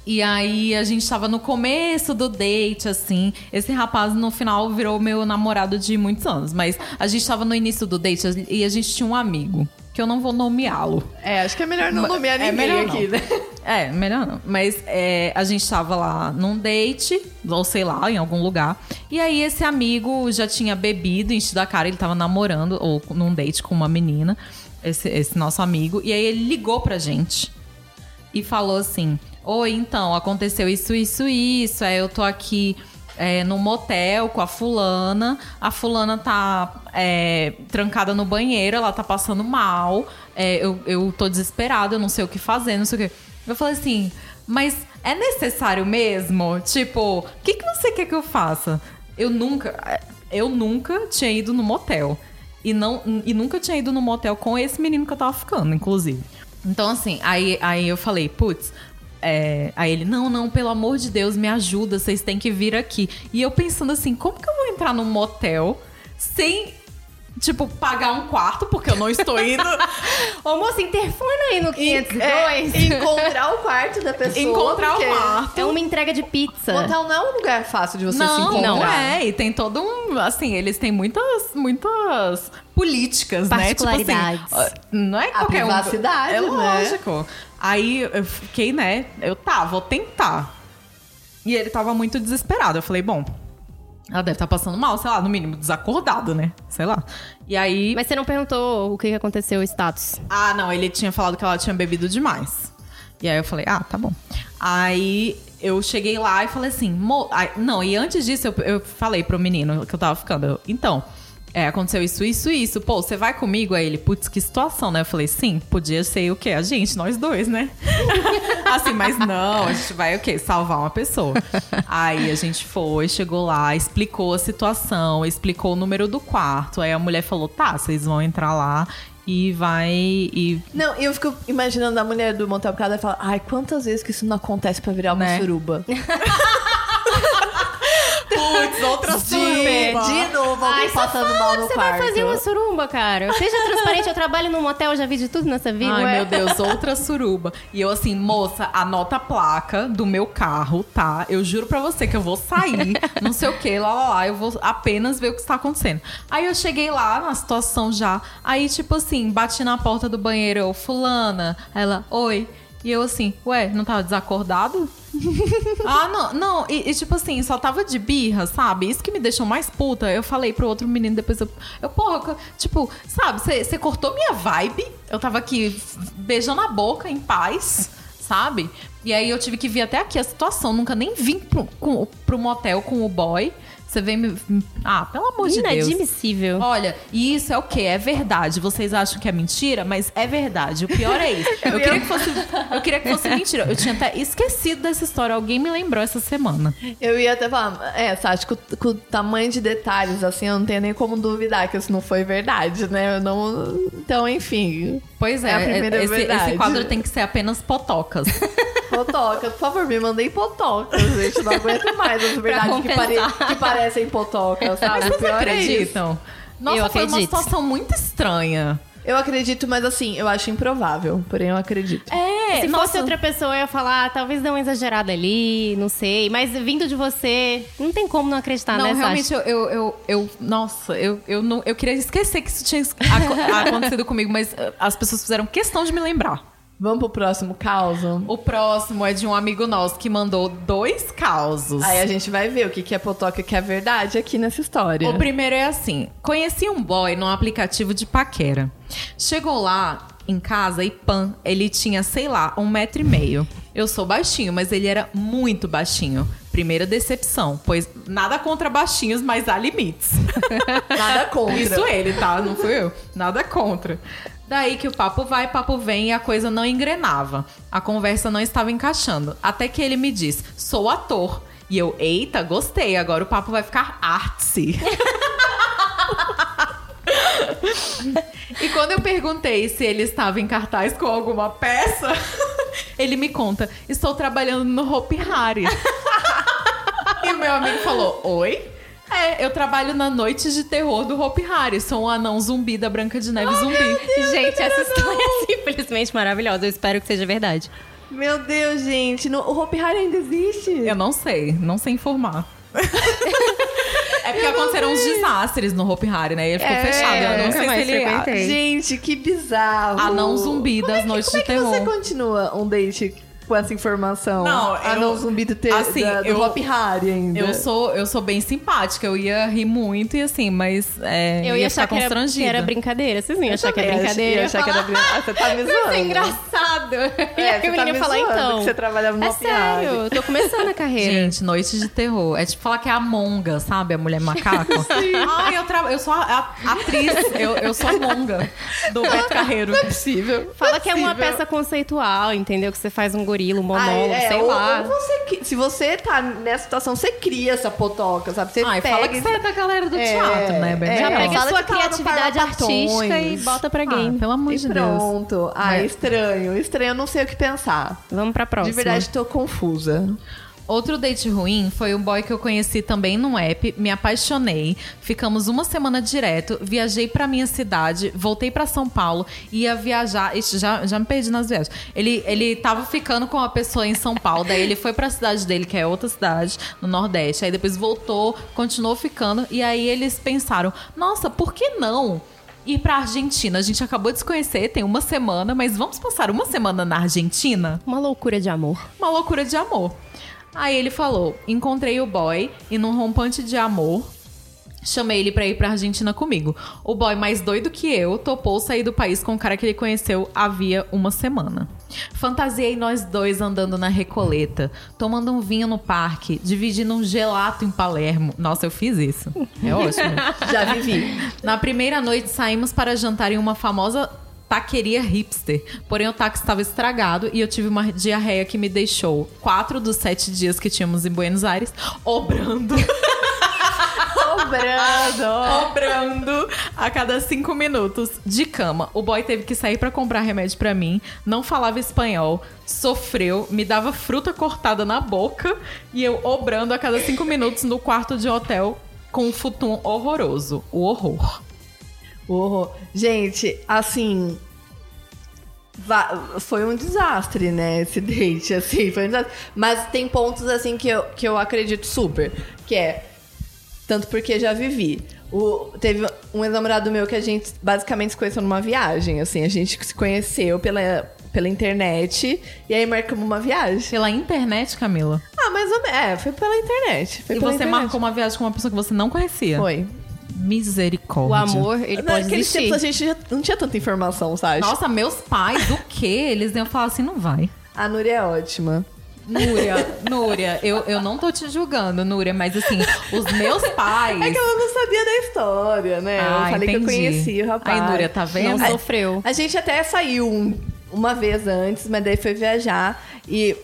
E aí a gente tava no começo do date, assim. Esse rapaz no final virou meu namorado de muitos anos. Mas a gente tava no início do date e a gente tinha um amigo. Que eu não vou nomeá-lo. É, acho que é melhor não nomear é ninguém melhor aqui, não. né? É, melhor não. Mas é, a gente tava lá num date, ou sei lá, em algum lugar. E aí esse amigo já tinha bebido, enchido a cara, ele tava namorando, ou num date com uma menina, esse, esse nosso amigo. E aí ele ligou pra gente e falou assim: Oi, então, aconteceu isso, isso, isso. Aí eu tô aqui é, no motel com a fulana. A fulana tá é, trancada no banheiro, ela tá passando mal. É, eu, eu tô desesperada, eu não sei o que fazer, não sei o que. Eu falei assim, mas é necessário mesmo? Tipo, o que, que você quer que eu faça? Eu nunca. Eu nunca tinha ido no motel. E, não, e nunca tinha ido no motel com esse menino que eu tava ficando, inclusive. Então, assim, aí, aí eu falei, putz. É, aí ele, não, não, pelo amor de Deus, me ajuda, vocês têm que vir aqui. E eu pensando assim, como que eu vou entrar num motel sem, tipo, pagar um quarto, porque eu não estou indo. Ô, moça, interfona aí no 502. É, encontrar o quarto da pessoa. encontrar o quarto. É uma entrega de pizza. Motel não é um lugar fácil de você se Não, encontrar. não é. E tem todo um. Assim, eles têm muitas, muitas políticas, né? Tipo assim, não é qualquer um. privacidade, É né? Aí eu fiquei, né? Eu tá, vou tentar. E ele tava muito desesperado. Eu falei, bom. Ela deve estar passando mal, sei lá, no mínimo, desacordado, né? Sei lá. E aí. Mas você não perguntou o que aconteceu, o status. Ah, não, ele tinha falado que ela tinha bebido demais. E aí eu falei, ah, tá bom. Aí eu cheguei lá e falei assim, Mo... Não, e antes disso eu, eu falei pro menino que eu tava ficando, eu, então, é, aconteceu isso, isso, isso. Pô, você vai comigo? Aí ele, putz, que situação, né? Eu falei, sim, podia ser o quê? A gente, nós dois, né? assim, mas não, a gente vai o quê? Salvar uma pessoa. Aí a gente foi, chegou lá, explicou a situação, explicou o número do quarto. Aí a mulher falou, tá, vocês vão entrar lá e vai. E Não, e eu fico imaginando a mulher do motel porque ela fala, ai, quantas vezes que isso não acontece pra virar uma Né? suruba? Putz, outra De, de novo, alguém Ai, passando mal no você quarto. vai fazer uma suruba, cara. Seja transparente, eu trabalho num motel, eu já vi de tudo nessa vida. Ai, Ué. meu Deus, outra suruba. E eu assim, moça, anota a placa do meu carro, tá? Eu juro pra você que eu vou sair, não sei o que, lá, lá, lá. Eu vou apenas ver o que está acontecendo. Aí eu cheguei lá na situação já. Aí, tipo assim, bati na porta do banheiro, eu, fulana. Ela, oi. E eu assim, ué, não tava desacordado? ah, não, não. E, e, tipo assim, só tava de birra, sabe? Isso que me deixou mais puta. Eu falei pro outro menino depois, eu, eu porra, tipo, sabe, você cortou minha vibe. Eu tava aqui beijando a boca em paz, sabe? E aí eu tive que vir até aqui a situação. Nunca nem vim pro, com- pro motel com o boy. Você vem me. Ah, pelo amor de Deus. Inadmissível. Olha, e isso é o quê? É verdade. Vocês acham que é mentira, mas é verdade. O pior é isso. Eu queria que fosse, eu queria que fosse mentira. Eu tinha até esquecido dessa história. Alguém me lembrou essa semana. Eu ia até falar, é, Sati, com, com o tamanho de detalhes, assim, eu não tenho nem como duvidar que isso não foi verdade, né? Eu não... Então, enfim, Pois é, É a primeira esse, verdade. esse quadro tem que ser apenas potocas. potocas, por favor, me mandem potocas, gente. Não aguento mais as verdades que, pare- que parecem potocas, sabe? Mas vocês é acreditam? Nossa, Eu foi uma acredito. situação muito estranha. Eu acredito, mas assim, eu acho improvável. Porém, eu acredito. É, Se nossa, fosse outra pessoa, eu ia falar, ah, talvez dê uma exagerada ali, não sei. Mas vindo de você, não tem como não acreditar, Não, né, realmente, eu, eu, eu, eu- Nossa, eu, eu, não, eu queria esquecer que isso tinha aco- acontecido comigo, mas uh, as pessoas fizeram questão de me lembrar. Vamos pro próximo caos? O próximo é de um amigo nosso que mandou dois causos. Aí a gente vai ver o que que é potoca e o que é verdade aqui nessa história. O primeiro é assim: conheci um boy num aplicativo de paquera. Chegou lá em casa e pan, ele tinha, sei lá, um metro e meio. Eu sou baixinho, mas ele era muito baixinho. Primeira decepção, pois nada contra baixinhos, mas há limites. Nada contra. Isso ele, tá? Não fui eu. Nada contra. Daí que o papo vai, papo vem e a coisa não engrenava. A conversa não estava encaixando. Até que ele me diz: sou ator. E eu, eita, gostei, agora o papo vai ficar artsy. e quando eu perguntei se ele estava em cartaz com alguma peça, ele me conta: estou trabalhando no Hopi Hari. e o meu amigo falou: oi? É, eu trabalho na Noite de Terror do Hopi Hari. Sou um anão zumbi da Branca de Neve zumbi. Gente, essa história é simplesmente maravilhosa. Eu espero que seja verdade. Meu Deus, gente. No, o Hopi Hari ainda existe? Eu não sei, não sei informar. é porque aconteceram uns desastres no Hopi Hari, né? Ele ficou É, fechado. Eu não nunca sei se mais ele é frequentei. Gente, que bizarro. anão zumbi Como é das que- noites como de é que terror. você continua um date com essa informação? Não, Anão eu- zumbi do, te, assim, da, do eu- Hopi Hari ainda. Eu sou, eu sou bem simpática, eu ia rir muito e assim, mas é, Eu ia achar ficar que era, que era brincadeira. Vocês iam achar que era brincadeira. ia achar que era falar, brincadeira. Ah, você tá me Isso é zoando. engraçado. e É, aí você o tá menino me fala, zoando então. que você trabalhava no É sério, eu tô começando a carreira. Gente, noite de terror. É tipo falar que é a Monga, sabe? A mulher macaco. Ai, eu, tra... eu sou a, a- atriz, eu, eu sou a Monga do Beto Carreiro. Não é possível. Fala que é uma peça conceitual, entendeu? Que você faz um gorila, um Ah, monólogo, é, sei ou- lá. ou você se você tá nessa situação, você cria essa potoca, sabe? Você Ai, pega fala que você é da galera do É, teatro, né? Bem é. Já pega a sua criatividade artística e bota pra Ah, game. pelo amor E de Deus. pronto. Ah, É. estranho. Estranho, eu não sei o que pensar. Vamos pra próxima. De verdade, tô confusa. Outro date ruim foi um boy que eu conheci também num app, me apaixonei, ficamos uma semana direto, viajei pra minha cidade, voltei pra São Paulo, ia viajar, Ixi, já, já me perdi nas viagens. Ele, ele tava ficando com uma pessoa em São Paulo, daí ele foi pra cidade dele, que é outra cidade, no Nordeste, aí depois voltou, continuou ficando, e aí eles pensaram, nossa, por que não? Ir pra Argentina, a gente acabou de se conhecer, tem uma semana, mas vamos passar uma semana na Argentina? Uma loucura de amor. uma loucura de amor. Aí ele falou: encontrei o boy e num rompante de amor. Chamei ele pra ir pra Argentina comigo. O boy, mais doido que eu, topou sair do país com o cara que ele conheceu havia uma semana. Fantasiei nós dois andando na Recoleta, tomando um vinho no parque, dividindo um gelato em Palermo. Nossa, eu fiz isso. É ótimo. Já vivi. Na primeira noite saímos para jantar em uma famosa taqueria hipster. Porém, o táxi estava estragado e eu tive uma diarreia que me deixou quatro dos sete dias que tínhamos em Buenos Aires obrando. Cobrando. obrando a cada cinco minutos de cama. O boy teve que sair para comprar remédio para mim, não falava espanhol, sofreu, me dava fruta cortada na boca e eu obrando a cada cinco minutos no quarto de hotel com um futum horroroso. O horror. Horror. Gente, assim. Foi um desastre, né? Esse date, assim. Foi um desastre. Mas tem pontos, assim, que eu, que eu acredito super. Que é. Tanto porque já vivi. O, teve um ex-namorado meu que a gente basicamente se conheceu numa viagem, assim. A gente se conheceu pela, pela internet. E aí marcamos uma viagem. Pela internet, Camila. Ah, menos. É, foi pela internet. Foi E pela você internet. marcou uma viagem com uma pessoa que você não conhecia. Foi. Misericórdia. O amor, ele pode Naqueles existir. tempos a gente já não tinha tanta informação, sabe? Nossa, meus pais, o quê? Eles iam falar assim, não vai. A Núria é ótima. Núria, Núria, eu, eu não tô te julgando, Núria, mas assim, os meus pais. É que ela não sabia da história, né? Ah, eu falei que eu entendi. conhecia o rapaz. Aí, Núria, tá vendo? Não sofreu. A gente até saiu um- uma vez antes, mas daí foi viajar e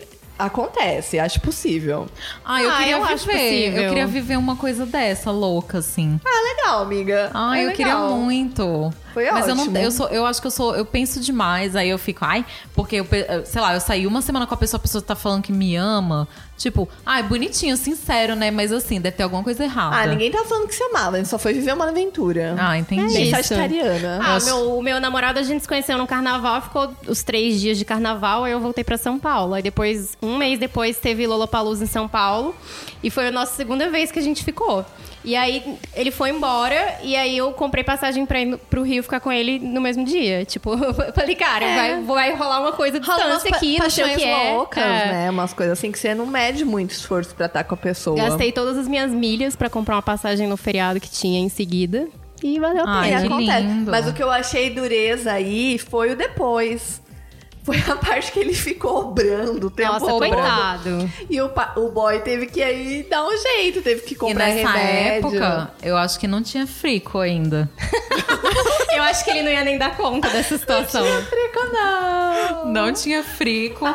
acontece, acho possível. Ah, eu Ah, queria eu acho viver. possível. Eu queria viver uma coisa dessa, louca, assim. Ah, legal, amiga. Ah, É eu legal. queria muito. Foi Mas eu não, ótimo. eu sou, eu acho que eu sou, eu penso demais, aí eu fico, ai, porque eu, sei lá, eu saí uma semana com a pessoa, a pessoa tá falando que me ama, tipo, ai, bonitinho, sincero, né? Mas assim, deve ter alguma coisa errada. Ah, ninguém tá falando que se amava, a gente só foi viver uma aventura. Ah, entendi. Bem isso. sagitariana. Ah, meu, o meu namorado a gente se conheceu no carnaval, ficou os três dias de carnaval, aí eu voltei pra São Paulo. Aí depois, um mês depois, teve Lollapalooza em São Paulo. E foi a nossa segunda vez que a gente ficou. E aí ele foi embora, e aí eu comprei passagem pra ir pro Rio ficar com ele no mesmo dia. Tipo, eu falei, cara, É. vai, vai rolar uma coisa de distância aqui, não sei o que é. loucas, É. né? Umas coisas assim que você não mede muito esforço pra estar com a pessoa. Gastei todas as minhas milhas pra comprar uma passagem no feriado que tinha em seguida. E valeu a Ai, E pena. que acontece. lindo. Mas o que eu achei dureza aí foi o depois. Foi a parte que ele ficou obrando o tempo Nossa, coitado. E o, o boy teve que aí dar um jeito, teve que E comprar nessa remédio. época, eu acho que não tinha frico ainda. Eu acho que ele não ia nem dar conta dessa situação. Frico não. Não tinha frico.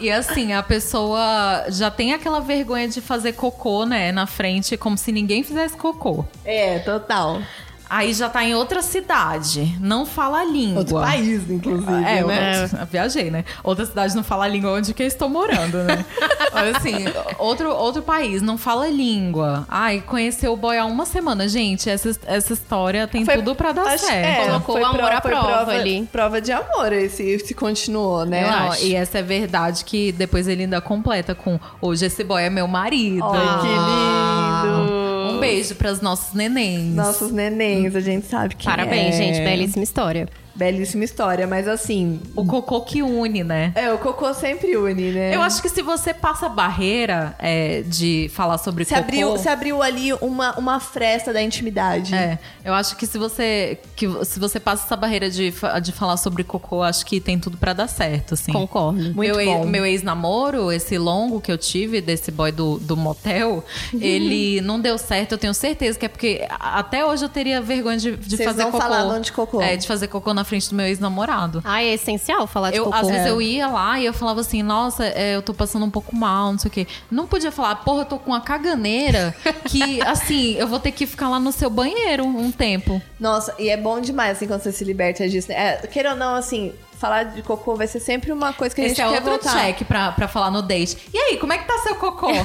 E assim, a pessoa já tem aquela vergonha de fazer cocô, né, na frente, como se ninguém fizesse cocô. É, total. Aí já tá em outra cidade, não fala a língua. Outro país, inclusive, É, né? eu viajei, né? Outra cidade não fala a língua onde que eu estou morando, né? Mas assim, outro, outro país não fala a língua. Ai, conheceu o boy há uma semana. Gente, essa, essa história tem Foi- tudo pra dar acho- certo. é, Colocou o amor pro- à prova prova ali. Prova de amor, esse, esse continuou, né? Acho. E essa é verdade que depois ele ainda completa com hoje esse boy é meu marido. Ai, que lindo. Um beijo pras nossos nenéns. Nossos nenéns, a gente sabe que Parabéns, é. gente. Belíssima história. Belíssima história, mas assim... O cocô que une, né? É, o cocô sempre une, né? Eu acho que se você passa a barreira é, de falar sobre Se cocô... abriu, se abriu ali uma, uma fresta da intimidade. É, eu acho que se você que se você passa essa barreira de, de falar sobre cocô, acho que tem tudo pra dar certo, assim. Concordo. Muito meu, ex- bom. meu ex-namoro, esse longo que eu tive desse boy do, do motel, ele não deu certo, eu tenho certeza que é porque até hoje eu teria vergonha de, de Vocês fazer não cocô. falavam de cocô. É, de fazer cocô na frente do meu ex-namorado. Ah, é essencial falar de Eu, cocô. às vezes É. eu ia lá e eu falava assim, nossa, é, eu tô passando um pouco mal, não sei o quê. Não podia falar, porra, eu tô com uma caganeira que, assim, eu vou ter que ficar lá no seu banheiro um tempo. Nossa, e é bom demais, assim, quando você se liberta disso. né? É, queira ou não, assim, falar de cocô vai ser sempre uma coisa que a gente Esse é quer outro voltar. check pra, pra falar no date. E aí, como é que tá seu cocô?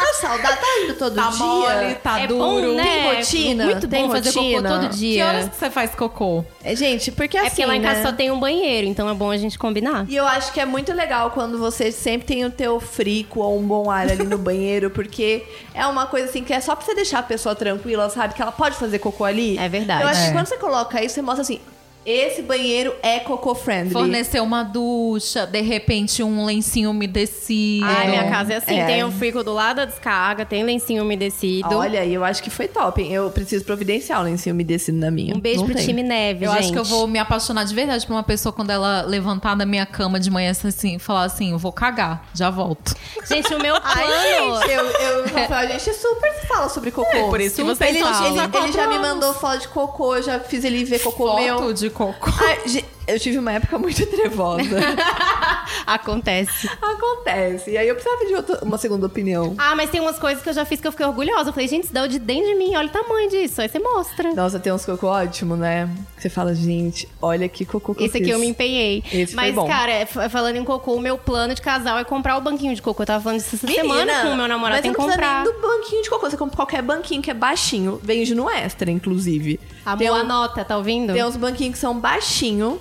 Tá saudade, tá indo todo tá dia? mole, tá é duro? bom, né? Tem rotina? Muito Tem bom fazer rotina? cocô todo Que dia. horas que você faz cocô? É, gente, porque É assim, porque lá em casa né? só tem um banheiro, então é bom a gente combinar. E eu acho que é muito legal quando você sempre tem o teu frico ou um bom ar ali no banheiro, porque é uma coisa assim que é só pra você deixar a pessoa tranquila, sabe? Que ela pode fazer cocô ali. É verdade. Eu acho É. que quando você coloca isso, você mostra assim: esse banheiro é cocô friendly. Fornecer uma ducha, de repente um lencinho umedecido. Ai, minha casa é assim, É. tem o frico do lado da descarga, tem lencinho umedecido. Olha, eu acho que foi top, hein? Eu preciso providenciar o lencinho umedecido na minha. um beijo Não pro tem. time neve, Eu gente. acho que eu vou me apaixonar de verdade por uma pessoa quando ela levantar da minha cama de manhã assim, falar assim, eu vou cagar, já volto. Gente, o meu plano... Ai, gente, eu, eu, Rafael, a gente super fala sobre cocô. É, por isso que Super. vocês ele, falam. ele, ele quatro já me mandou foto de cocô, eu já fiz ele ver cocô Foto meu. de cocô. Ai, ge- eu tive uma época muito trevosa. Acontece. Acontece. E aí eu precisava de outra- uma segunda opinião. Ah, mas tem umas coisas que eu já fiz que eu fiquei orgulhosa. Eu falei, gente, isso deu de dentro de mim, olha o tamanho disso. Aí você mostra. Nossa, tem uns cocô ótimo, né? Você fala, gente, olha que cocô que Esse aqui fiz. eu me empenhei. Esse foi Mas, bom. cara, é, falando em cocô, o meu plano de casal é comprar o banquinho de cocô. Eu tava falando disso essa semana com o meu namorado, mas tem não que precisa comprar. nem do banquinho de cocô. Você compra qualquer banquinho que é baixinho. Vende no extra, inclusive. Amor, Tem um- anota, tá ouvindo? Tem uns banquinhos que são baixinho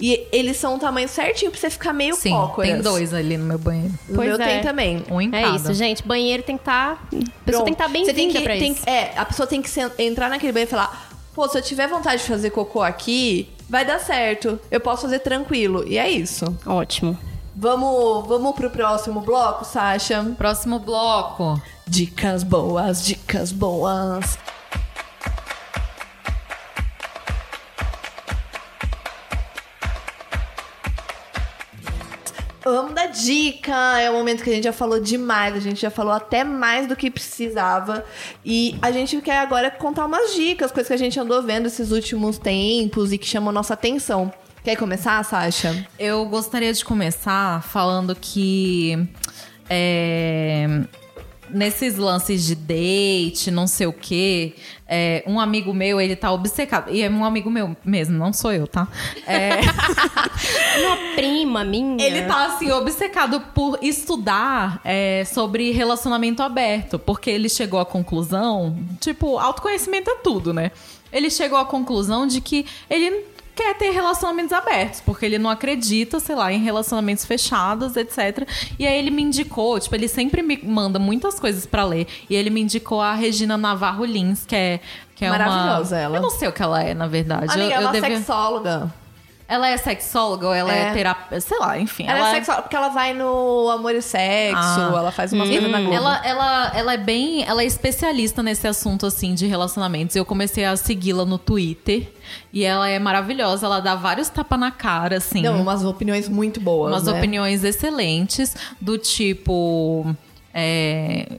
e eles são um tamanho certinho pra você ficar meio Sim, cócoras. tem dois ali no meu banheiro. No Pois meu é. tem também. Um em É cada. isso, gente. Banheiro tem que estar. a pessoa Pronto. tem que estar bem Você tem vinda que- pra tem isso. É, a pessoa tem que entrar naquele banheiro e falar: pô, se eu tiver vontade de fazer cocô aqui, vai dar certo. Eu posso fazer tranquilo. E é isso. Ótimo. Vamos, vamos pro próximo bloco, Sasha? Próximo bloco. Dicas boas, dicas boas. Vamos dar dica. É o momento que a gente já falou demais. A gente já falou até mais do que precisava. E a gente quer agora contar umas dicas, coisas que a gente andou vendo esses últimos tempos e que chamam nossa atenção. Quer começar, Sasha? Eu gostaria de começar falando que é, nesses lances de date, não sei o quê, é, um amigo meu, ele tá obcecado. E é um amigo meu mesmo, não sou eu, tá? É, Uma prima minha. ele tá, assim, obcecado por estudar é, sobre relacionamento aberto. Porque ele chegou à conclusão, tipo, autoconhecimento é tudo, né? Ele chegou à conclusão de que ele quer ter relacionamentos abertos, porque ele não acredita, sei lá, em relacionamentos fechados, etc. E aí ele me indicou, tipo, ele sempre me manda muitas coisas pra ler. E ele me indicou a Regina Navarro Lins, que é que é Maravilhosa uma... ela. Eu não sei o que ela é, na verdade. Amiga, eu, é eu uma devia- sexóloga. Ela é sexóloga ou ela é, É. terapeuta? Sei lá, enfim. Ela, é sexual, porque ela vai no Amor e Sexo, Ah. ela faz umas coisas na Globo. Ela, ela, ela é bem. Ela é especialista nesse assunto, assim, de relacionamentos. Eu comecei a segui-la no Twitter. E ela é maravilhosa. Ela dá vários tapas na cara, assim. Não, umas opiniões muito boas, umas né? opiniões excelentes, do tipo. é,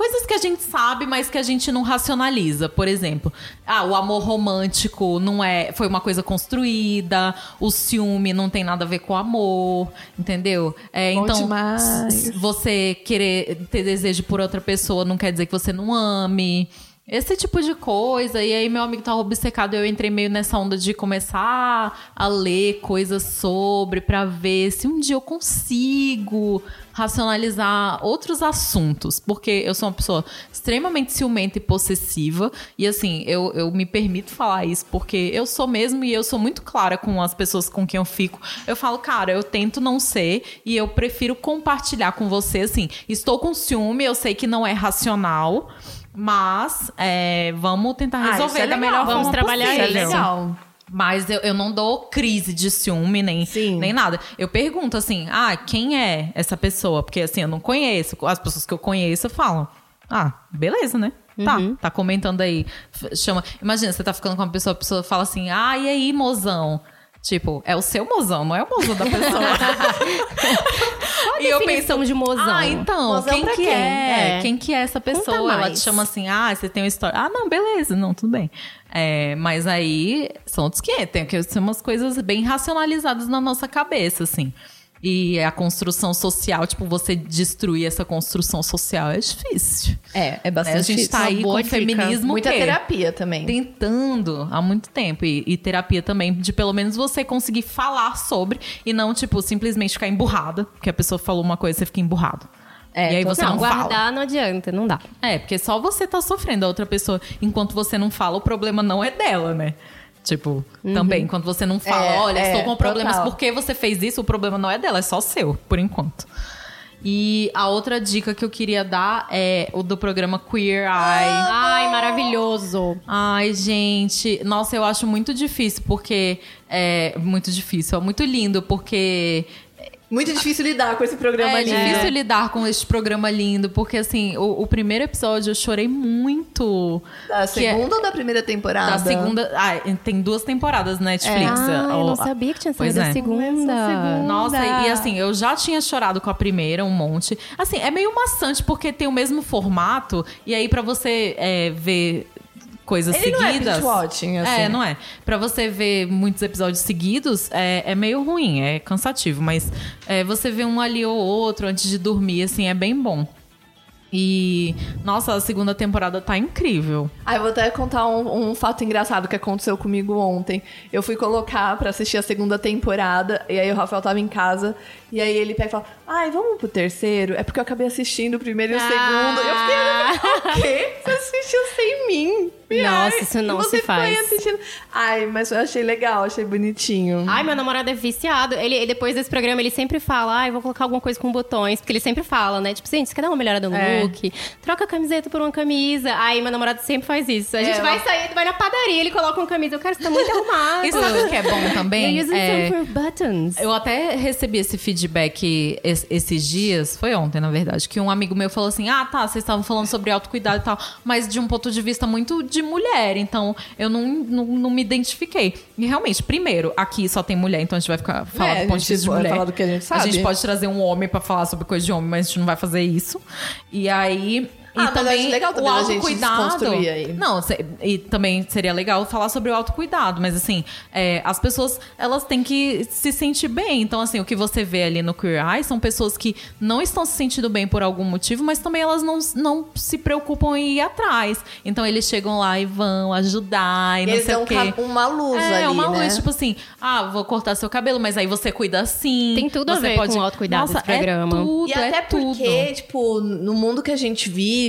Coisas que a gente sabe, mas que a gente não racionaliza. Por exemplo, ah, o amor romântico não é, foi uma coisa construída, o ciúme não tem nada a ver com o amor, entendeu? É, Bom então, demais. você querer ter desejo por outra pessoa não quer dizer que você não ame. Esse tipo de coisa. E aí, meu amigo tava obcecado. Eu entrei meio nessa onda de começar a ler coisas sobre, pra ver se um dia eu consigo racionalizar outros assuntos. Porque eu sou uma pessoa extremamente ciumenta e possessiva. E assim, eu, eu me permito falar isso porque eu sou mesmo e eu sou muito clara com as pessoas com quem eu fico. Eu falo, cara, eu tento não ser e eu prefiro compartilhar com você, assim, estou com ciúme, eu sei que não é racional. Mas é, vamos tentar Ah, resolver isso é da melhor Vamos forma trabalhar possível. Isso é legal. Mas eu, eu não dou crise de ciúme, nem, Sim. nem nada. Eu pergunto assim, ah, quem é essa pessoa? Porque assim, eu não conheço. As pessoas que eu conheço falam, ah, beleza, né? Tá, tá comentando aí. Chama. Imagina, você tá ficando com uma pessoa, a pessoa fala assim, ah, e aí, mozão? Tipo, é o seu mozão, não é o mozão da pessoa. Qual a definição de mozão? Ah, então, Mozão quem que quem? é? É. Quem que é essa pessoa? Ela te chama assim, ah, você tem uma história. Ah, não, beleza, não, tudo bem. É, mas aí são outros 500. Tem que ser umas coisas bem racionalizadas na nossa cabeça, assim. E a construção social, tipo, você destruir essa construção social é difícil. É, é Né? bastante A gente tá aí com feminismo Muita terapia também. tentando há muito tempo. E, e terapia também, de pelo menos você conseguir falar sobre e não, tipo, simplesmente ficar emburrada. Porque a pessoa falou uma coisa e você fica emburrado. É, e aí você não, não, guardar fala. não adianta, não dá. É, porque só você tá sofrendo. A outra pessoa, enquanto você não fala, o problema não é dela, né? Tipo, também, enquanto você não fala, É, olha, é, estou com problemas total. porque você fez isso, o problema não é dela, é só seu, por enquanto. E a outra dica que eu queria dar é o do programa Queer Eye. Ai, maravilhoso. Ai, gente. Nossa, eu acho muito difícil, porque. É muito difícil, é muito lindo, porque. Muito difícil lidar com esse programa É ali. difícil né? lidar com este programa lindo, porque assim, o, o primeiro episódio eu chorei muito. Da é- segunda ou da primeira temporada? Da segunda. Ah, tem duas temporadas na Netflix. Ah, eu não O- sabia que tinha saído a é. segunda. Nossa, e assim, eu já tinha chorado com a primeira um monte. Assim, é meio maçante porque tem o mesmo formato, e aí pra você é, ver coisas Ele não é seguidas. binge-watching, assim. É, não é. Pra você ver muitos episódios seguidos, é, é meio ruim, é cansativo, mas é, você vê um ali ou outro antes de dormir, assim, é bem bom. E, nossa, a segunda temporada tá incrível. Ah, eu vou até contar um, um fato engraçado que aconteceu comigo ontem. Eu fui colocar pra assistir a segunda temporada, e aí o Rafael tava em casa, e aí ele pega e fala: Ai, vamos pro terceiro? É porque eu acabei assistindo o primeiro e o Ah. segundo. Eu fiquei, o quê? Você assistiu sem mim? Nossa, isso não você se faz. assistindo. Ai, mas eu achei legal, achei bonitinho. Ai, meu namorado é viciado. Ele, depois desse programa, ele sempre fala, ai, vou colocar alguma coisa com botões. Porque ele sempre fala, né? Tipo, gente, você quer dar uma melhorada no É. look? Troca a camiseta por uma camisa. Aí, meu namorado sempre faz isso. A É, gente vai sair, vai na padaria, ele coloca uma camisa. Eu quero você tá muito arrumado. E sabe o que é bom também? You're using É, some for buttons. Eu até recebi esse feedback es- esses dias, foi ontem, na verdade, que um amigo meu falou assim: ah, tá, vocês estavam falando sobre autocuidado e tal, mas de um ponto de vista muito de mulher, então eu não, não, não me identifiquei. E realmente, primeiro, aqui só tem mulher, então a gente vai ficar falar É, do ponto de vista de vai mulher. falar do que a gente sabe. A gente pode trazer um homem pra falar sobre coisa de homem, mas a gente não vai fazer isso. E aí. Ah, e mas também legal também o a gente autocuidado. aí. Não, se- e também seria legal falar sobre o autocuidado, mas assim, é, as pessoas, elas têm que se sentir bem. Então, assim, o que você vê ali no Queer Eye são pessoas que não estão se sentindo bem por algum motivo, mas também elas não, não se preocupam em ir atrás. Então, eles chegam lá e vão ajudar e não Eles sei dão o quê. uma luz é, ali, uma luz, né? tipo assim, ah, vou cortar seu cabelo, mas aí você cuida assim. Tem tudo a ver pode... com o autocuidado Nossa, desse programa. É tudo, E é até tudo. porque, tipo, no mundo que a gente vive,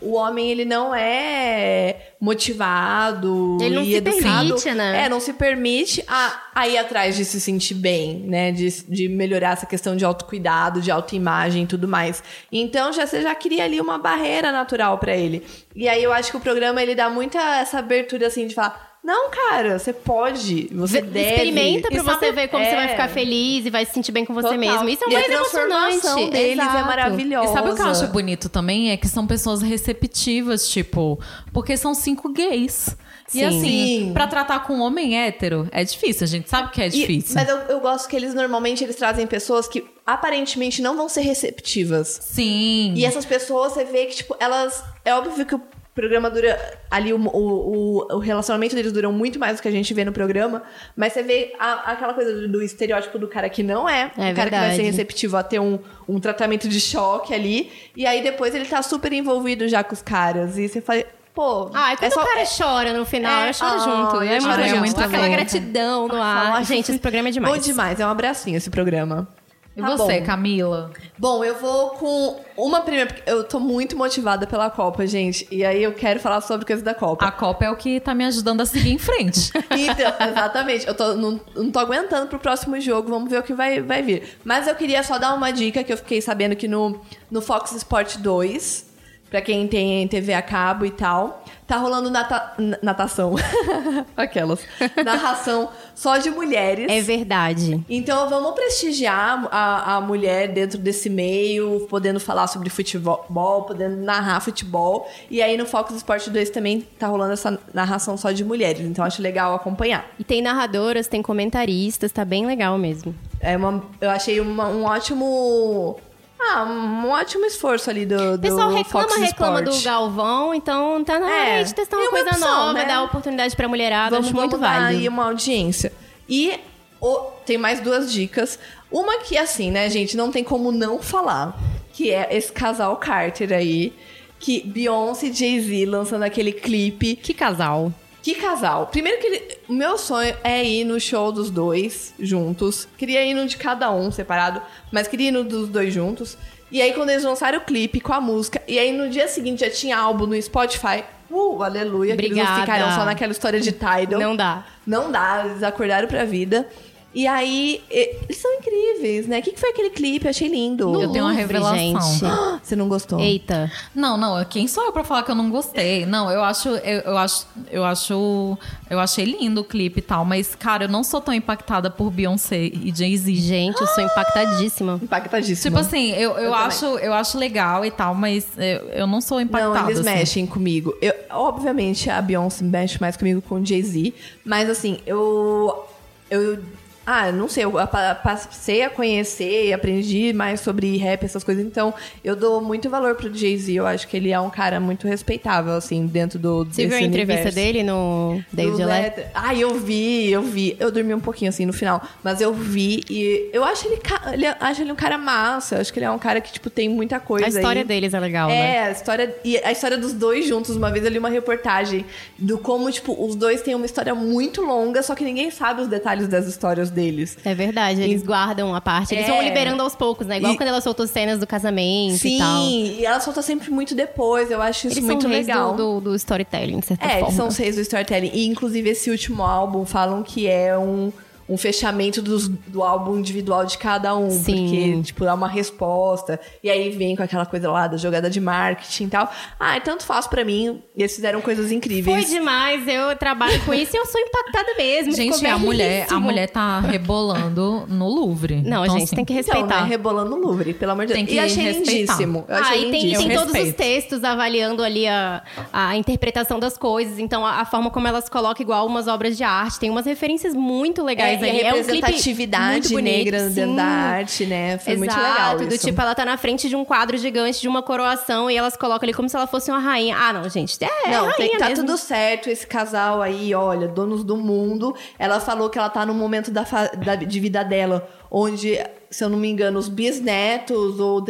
o homem, ele não é motivado Ele não e se educado. permite, né? É, não se permite a, a ir atrás de se sentir bem, né? De, de melhorar essa questão de autocuidado, de autoimagem e tudo mais. Então, já, você já cria ali uma barreira natural pra ele. E aí, eu acho que o programa, ele dá muita essa abertura, assim, de falar... Não, cara, você pode, você Vê- deve. Experimenta pra E você ver como é, você vai ficar feliz e vai se sentir bem com você total. mesmo. Isso é E a mais transformação emocionante. deles é Exato. maravilhosa. E sabe o que eu acho bonito também? É que são pessoas receptivas, tipo, porque são cinco gays. Sim. E assim, Sim. pra tratar com um homem hétero é difícil, a gente sabe que é E- difícil. mas eu, eu gosto que eles normalmente eles trazem pessoas que aparentemente não vão ser receptivas. Sim. E essas pessoas, você vê que, tipo, elas. É óbvio que o programa dura. Ali, o, o, o- relacionamento deles duram muito mais do que a gente vê no programa. Mas você vê a- aquela coisa do, do estereótipo do cara que não é. É o cara que vai ser verdade. receptivo a ter um, um tratamento de choque ali. E aí depois ele tá super envolvido já com os caras. E você fala. Pô. Ah, e quando é só- o cara chora no final, É, eu choro ah, junto. eu É muito legal. muito Aquela gratidão no ar. Ai, Gente, esse programa é demais. Bom demais, é um abracinho esse programa. E Tá você, bom. Camila? Bom, eu vou com uma primeira. porque Eu tô muito motivada pela Copa, gente. E aí eu quero falar sobre coisa da Copa. A Copa é o que tá me ajudando a seguir em frente. Então, exatamente. Eu tô, não, não tô aguentando pro próximo jogo. Vamos ver o que vai, vai vir. Mas eu queria só dar uma dica que eu fiquei sabendo que no, no Fox Sport 2, pra quem tem TV a cabo e tal, tá rolando nata, natação. Aquelas. Narração só de mulheres. É verdade. Então vamos prestigiar a, a mulher dentro desse meio, podendo falar sobre futebol, podendo narrar futebol. E aí no Fox Sport 2 também tá rolando essa narração só de mulheres. Então acho legal acompanhar. E tem narradoras, tem comentaristas, tá bem legal mesmo. É uma, eu achei uma- um ótimo. Ah, um ótimo esforço ali do, O do pessoal reclama, Fox reclama Sport. do Galvão, então tá na É, hora de testar é uma uma coisa opção, nova, né? dar oportunidade pra mulherada, Vamos, acho muito vamos válido. aí uma audiência. E o- tem mais duas dicas. Uma que, assim, né, gente, não tem como não falar. Que é esse casal Carter aí. Que Beyoncé e Jay-Z lançando aquele clipe. Que casal. Que casal. Primeiro que ele, o meu sonho é ir no show dos dois juntos. Queria ir no de cada um separado, mas queria ir no dos dois juntos. E aí quando eles lançaram o clipe com a música, e aí no dia seguinte já tinha álbum no Spotify. Uh, aleluia, que eles não Obrigada. ficaram só naquela história de Tidal. Não dá. Não dá, eles acordaram pra vida. E aí, eles são incríveis, né? O que, que foi aquele clipe? Eu achei lindo. No Eu tenho uma revelação. gente. Você não gostou? Eita. Não, não, quem sou eu pra falar que eu não gostei? Não, eu acho, eu, eu acho, eu acho, eu achei lindo o clipe e tal, mas cara, eu não sou tão impactada por Beyoncé e Jay-Z. Gente, eu sou impactadíssima. Impactadíssimo. Tipo assim, eu, eu, Eu acho, eu acho legal e tal, mas eu, eu não sou impactada. Não, eles assim. mexem comigo. Eu, obviamente, a Beyoncé mexe mais comigo com o Jay-Z, mas assim, eu. Eu. Ah, não sei, eu pa- passei a conhecer e aprendi mais sobre rap, essas coisas, então eu dou muito valor pro Jay-Z. Eu acho que ele é um cara muito respeitável, assim, dentro do. Você viu a entrevista universo. dele no David Letterman? Letter- Ah, eu vi, eu vi. Eu dormi um pouquinho assim no final, mas eu vi e eu acho ele, ele acho ele um cara massa. Eu acho que ele é um cara que tipo tem muita coisa A história aí. deles é legal, né? É, a história e a história dos dois juntos. Uma vez eu li uma reportagem do como tipo os dois têm uma história muito longa, só que ninguém sabe os detalhes das histórias deles. É verdade, eles guardam a parte. Eles É. vão liberando aos poucos, né? Igual E- quando ela soltou cenas do casamento e tal. Sim, e ela solta sempre muito depois. Eu acho isso Eles muito legal. do, do, do storytelling, de certa É, forma. eles são os reis do storytelling. E, inclusive, esse último álbum falam que é um, um fechamento dos- do álbum individual de cada um. Sim. Porque, tipo, é uma resposta. E aí vem com aquela coisa lá da jogada de marketing e tal. Ah, é tanto faz pra mim. E eles fizeram coisas Foi incríveis. demais, eu trabalho com isso e eu sou impactada mesmo. Gente, a mulher, a mulher tá rebolando no Louvre. Não, Então, gente, assim, tem que Então, respeitar. né? Rebolando no Louvre, pelo amor de Tem Deus. que E achei respeitar. lindíssimo. Eu Ah, achei e tem, lindíssimo. tem Eu todos os textos avaliando ali a, a interpretação das coisas. Então, a, a forma como elas colocam igual umas obras de arte. Tem umas referências muito legais É, ali. a É um representatividade muito bonito, negra sim. dentro da arte, né? Foi muito Exato, legal do isso. tipo, ela tá na frente de um quadro gigante de uma coroação e elas colocam ali como se ela fosse uma rainha. Ah, não, gente. É, Não, é tem- rainha tá mesmo. tudo certo. Esse casal aí, olha, donos do mundo. Ela falou que ela tá no momento da, da- de vida dela, onde, se eu não me engano, os bisnetos ou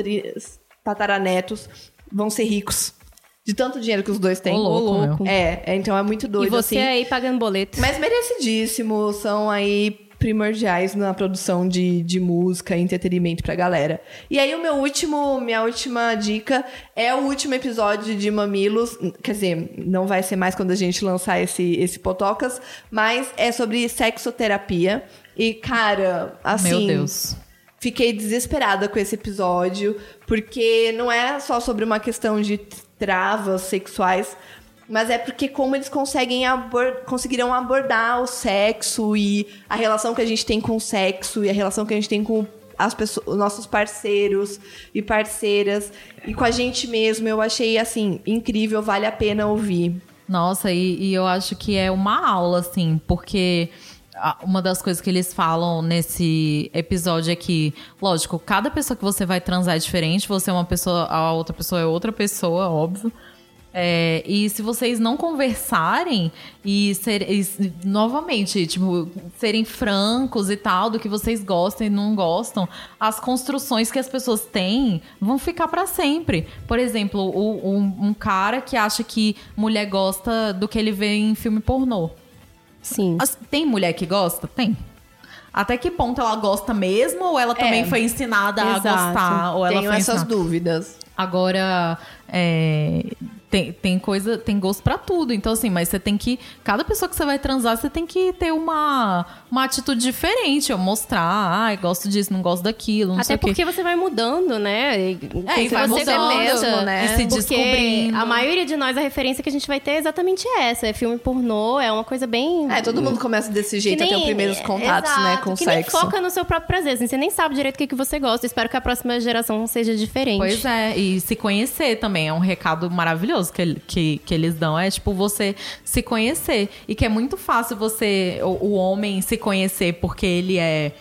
tataranetos vão ser ricos. De tanto dinheiro que os dois têm. Ô, louco, meu. É, é, então é muito doido E você assim. aí pagando boleto. Mas merecidíssimo, são aí primordiais na produção de, de música e entretenimento pra galera. E aí o meu último, minha última dica é o último episódio de Mamilos, quer dizer, não vai ser mais quando a gente lançar esse esse Potocas, mas é sobre sexoterapia. E cara, assim, Meu Deus. Fiquei desesperada com esse episódio, porque não é só sobre uma questão de travas sexuais. mas é porque como eles conseguem abor conseguiram abordar o sexo e a relação que a gente tem com o sexo e a relação que a gente tem com as pessoas, os nossos parceiros e parceiras e com a gente mesmo. Eu achei assim incrível, vale a pena ouvir. Nossa, e, e eu acho que é uma aula, assim, porque uma das coisas que eles falam nesse episódio é que, lógico, cada pessoa que você vai transar é diferente, você é uma pessoa, a outra pessoa é outra pessoa, óbvio. É, e se vocês não conversarem e, ser, e novamente, tipo, serem francos e tal, do que vocês gostam e não gostam, as construções que as pessoas têm vão ficar pra sempre. Por exemplo, o- um, um cara que acha que mulher gosta do que ele vê em filme pornô. Sim. As- Tem mulher que gosta? Tem. Até que ponto ela gosta mesmo ou ela também foi ensinada a Exato. gostar? Ou ela Tenho foi essas ensinada? dúvidas. Agora, é, tem, tem coisa, tem gosto pra tudo. Então, assim, mas você tem que. Cada pessoa que você vai transar, você tem que ter uma, uma atitude diferente, ou mostrar, ah, gosto disso, não gosto daquilo, não sei Até porque você vai mudando, né? E, É, e se vai você mudando, gosta, né? E se Porque descobrindo. a maioria de nós, a referência que a gente vai ter é exatamente essa. É filme pornô, é uma coisa bem... É, todo mundo começa desse jeito nem- os primeiros contatos, Exato, né, com o sexo. foca no seu próprio prazer. assim, você nem sabe direito o que, que você gosta. Espero que a próxima geração seja diferente. Pois é, e se conhecer também é um recado maravilhoso que, ele- que, que eles dão. É tipo você se conhecer. E que é muito fácil você, o, o homem, se conhecer porque ele é.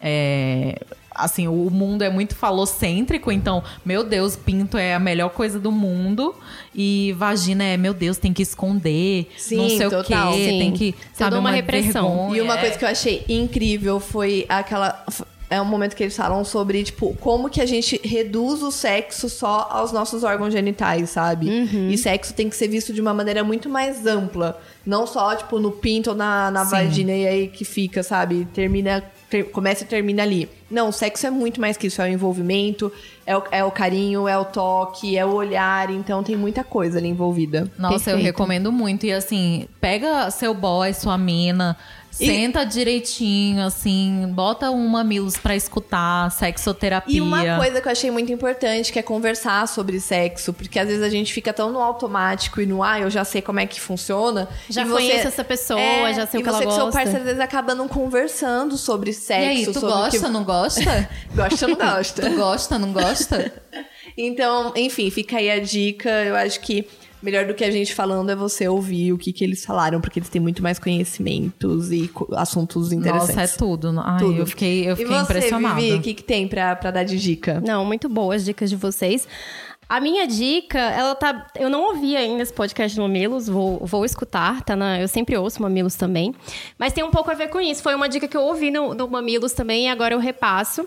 é, assim, o mundo é muito falocêntrico, então, meu Deus, pinto é a melhor coisa do mundo. E vagina é, meu Deus, tem que esconder, Sim, não sei total. o quê, Sim. tem que. Sabe, uma uma repressão. vergonha. E uma coisa que eu achei incrível foi aquela. É um momento que eles falam sobre, tipo, como que a gente reduz o sexo só aos nossos órgãos genitais, sabe? Uhum. E sexo tem que ser visto de uma maneira muito mais ampla. Não só, tipo, no pinto ou na, na Sim. vagina e aí que fica, sabe? Termina. ter- começa e termina ali. Não, o sexo é muito mais que isso. É o envolvimento, é o, é o carinho, é o toque, é o olhar. Então tem muita coisa ali envolvida. Nossa, eu Perfeito. recomendo muito. E assim, pega seu boy, sua mina, E- senta direitinho, assim, bota um mamilos pra escutar, sexoterapia. E uma coisa que eu achei muito importante, que é conversar sobre sexo, porque às vezes a gente fica tão no automático e no ah, eu já sei como é que funciona. Já e conheço essa pessoa, já sei e o que ela você com seu gosta. parceiro às vezes acaba não conversando sobre E sexo. aí, tu gosta, que... não gosta? Gosta ou não gosta? tu gosta, não gosta? Então, enfim, fica aí a dica. Eu acho que melhor do que a gente falando é você ouvir o que, que eles falaram, porque eles têm muito mais conhecimentos e assuntos interessantes. Nossa, é tudo. Ai, Tudo. eu fiquei, eu e fiquei você, impressionada. Vivi, o que, que tem pra, pra dar de dica? Não, muito boas as dicas de vocês. A minha dica, ela tá. Eu não ouvi ainda esse podcast do Mamilos, vou, vou escutar, tá? Na, eu sempre ouço Mamilos também. Mas tem um pouco a ver com isso. Foi uma dica que eu ouvi no, no Mamilos também e agora eu repasso.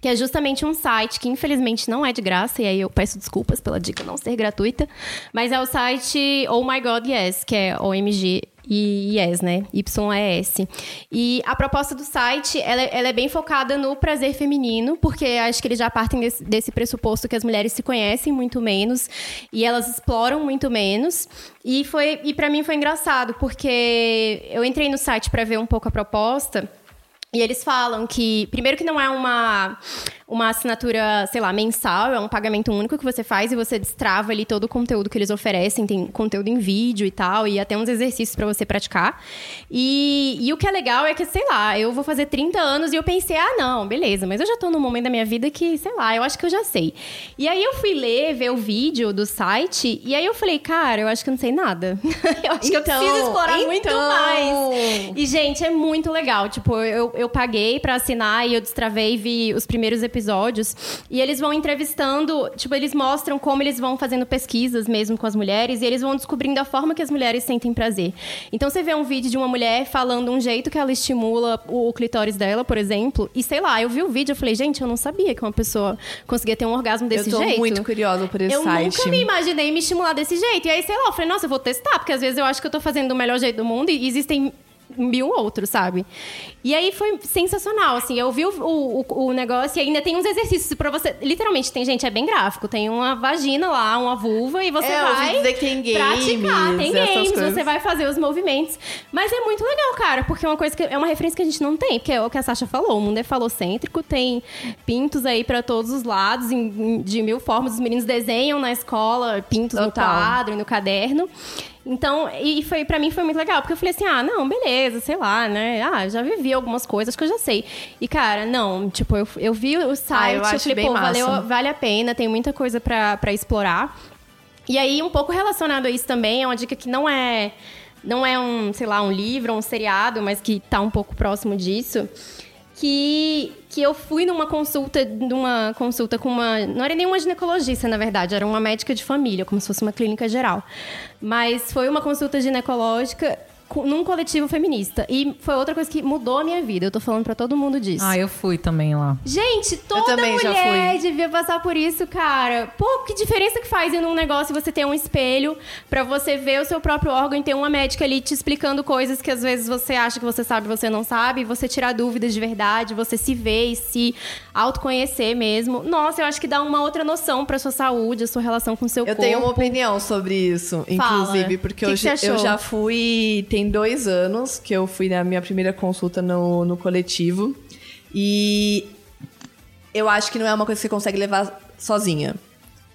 Que é justamente um site que infelizmente não é de graça, e aí eu peço desculpas pela dica não ser gratuita. Mas é o site Oh My God Yes, que é OMG e Yes, né? YES. E a proposta do site, ela, é- ela é bem focada no prazer feminino, porque acho que eles já partem desse, desse pressuposto que as mulheres se conhecem muito menos e elas exploram muito menos. E foi e para mim foi engraçado, porque eu entrei no site para ver um pouco a proposta. E eles falam que, primeiro que não é uma, uma assinatura, sei lá, mensal, é um pagamento único que você faz e você destrava ali todo o conteúdo que eles oferecem, tem conteúdo em vídeo e tal, e até uns exercícios pra você praticar. E, e o que é legal é que, sei lá, eu vou fazer 30 anos e eu pensei, ah, não, beleza, mas eu já tô num momento da minha vida que, sei lá, eu acho que eu já sei. E aí eu fui ler, ver o vídeo do site, e aí eu falei, cara, eu acho que eu não sei nada. eu acho que eu Então, preciso explorar muito então. mais. E, gente, é muito legal. Tipo, eu, eu paguei pra assinar e eu destravei e vi os primeiros episódios. E eles vão entrevistando, tipo, eles mostram como eles vão fazendo pesquisas mesmo com as mulheres e eles vão descobrindo a forma que as mulheres sentem prazer. Então você vê um vídeo de uma mulher falando um jeito que ela estimula o clitóris dela, por exemplo, e sei lá, eu vi o vídeo e falei, gente, eu não sabia que uma pessoa conseguia ter um orgasmo desse eu tô jeito. muito curiosa por esse Eu site. nunca me imaginei me estimular desse jeito. E aí, sei lá, eu falei, nossa, eu vou testar, porque às vezes eu acho que eu tô fazendo do melhor jeito do mundo e existem mil outros, sabe? E aí foi sensacional, assim, eu vi o, o, o negócio e ainda tem uns exercícios pra você. Literalmente, tem gente, é bem gráfico, tem uma vagina lá, uma vulva, e você É, vai. dizer que tem games, praticar, tem games, coisas. você vai fazer os movimentos. Mas é muito legal, cara, porque é uma coisa que é uma referência que a gente não tem, porque é o que a Sasha falou, o mundo é falocêntrico, tem pintos aí pra todos os lados, em- em- de mil formas. Os meninos desenham na escola pintos no Total. quadro, no caderno. Então, e foi para mim foi muito legal, porque eu falei assim: "Ah, não, beleza, sei lá, né? Ah, já vivi algumas coisas que eu já sei". E cara, não, tipo, eu, eu vi o site, Ah, eu eu, falei, pô, valeu, vale a pena, tem muita coisa pra pra explorar. E aí, um pouco relacionado a isso também, é uma dica que não é não é um, sei lá, um livro, um seriado, mas que tá um pouco próximo disso. Que, que eu fui numa consulta, numa consulta com uma. Não era nenhuma ginecologista, na verdade, era uma médica de família, como se fosse uma clínica geral. Mas foi uma consulta ginecológica num coletivo feminista. E foi outra coisa que mudou a minha vida. Eu tô falando pra todo mundo disso. Ah, eu fui também lá. Gente, toda mulher devia passar por isso, cara. Pô, que diferença que faz em um negócio você ter um espelho pra você ver o seu próprio órgão e ter uma médica ali te explicando coisas que às vezes você acha que você sabe e você não sabe, você tirar dúvidas de verdade, você se ver e se autoconhecer mesmo. Nossa, eu acho que dá uma outra noção pra sua saúde, a sua relação com o seu Eu corpo. tenho uma opinião sobre isso, Fala. inclusive, porque Que eu, que eu já fui. Tem dois anos que eu fui na minha primeira consulta no, no coletivo. E eu acho que não é uma coisa que você consegue levar sozinha.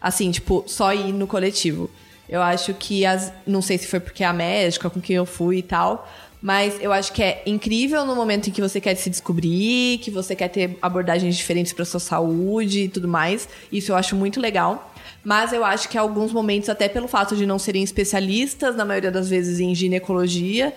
Assim, tipo, só ir no coletivo. Eu acho que as. Não sei se foi porque é a médica com quem eu fui e tal. Mas eu acho que é incrível no momento em que você quer se descobrir, que você quer ter abordagens diferentes para sua saúde e tudo mais. Isso eu acho muito legal. Mas eu acho que alguns momentos, até pelo fato de não serem especialistas, na maioria das vezes em ginecologia,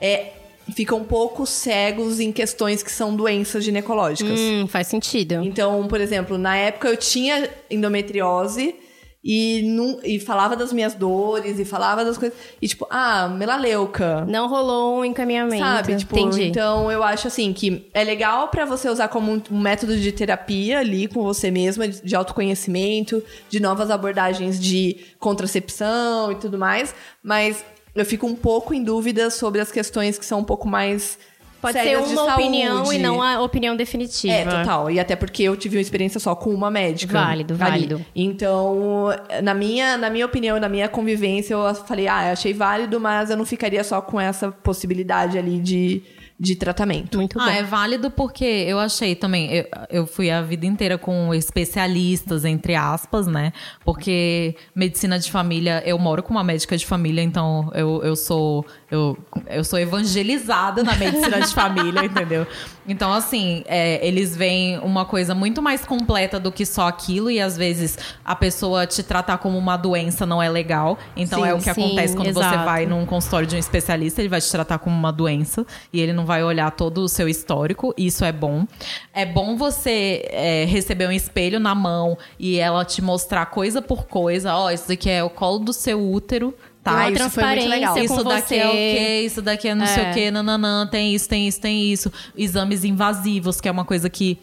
é, ficam um pouco cegos em questões que são doenças ginecológicas. Hum, faz sentido. Então, por exemplo, na época eu tinha endometriose e, não, e falava das minhas dores e falava das coisas. E tipo, ah, melaleuca. Não rolou um encaminhamento. Sabe? Tipo, Entendi. então eu acho assim que é legal pra você usar como um, método de terapia ali com você mesma, de, de autoconhecimento, de novas abordagens de contracepção e tudo mais, mas eu fico um pouco em dúvida sobre as questões que são um pouco mais Pode ser uma opinião e não a opinião definitiva. É, total. E até porque eu tive uma experiência só com uma médica. Válido, ali. válido. Então, na minha, na minha opinião, na minha convivência, eu falei, ah, eu achei válido, mas eu não ficaria só com essa possibilidade ali de, de tratamento. Muito bom. Ah, é válido porque eu achei também. Eu, eu fui a vida inteira com especialistas, entre aspas, né? Porque medicina de família, eu moro com uma médica de família, então eu, eu sou. Eu, eu sou evangelizada na medicina de família, entendeu? Então, assim, é, eles veem uma coisa muito mais completa do que só aquilo, e às vezes a pessoa te tratar como uma doença não é legal. Então Sim, é o que sim, acontece quando você exato. vai num consultório de um especialista, ele vai te tratar como uma doença e ele não vai olhar todo o seu histórico. Isso é bom. É bom você é, receber um espelho na mão e ela te mostrar coisa por coisa. Ó, isso daqui é o colo do seu útero. Tá, Uma isso foi muito legal. isso daqui você. é o quê? Isso daqui é não sei É. o quê, nananã, tem isso, tem isso, tem isso. Exames invasivos, que é uma coisa que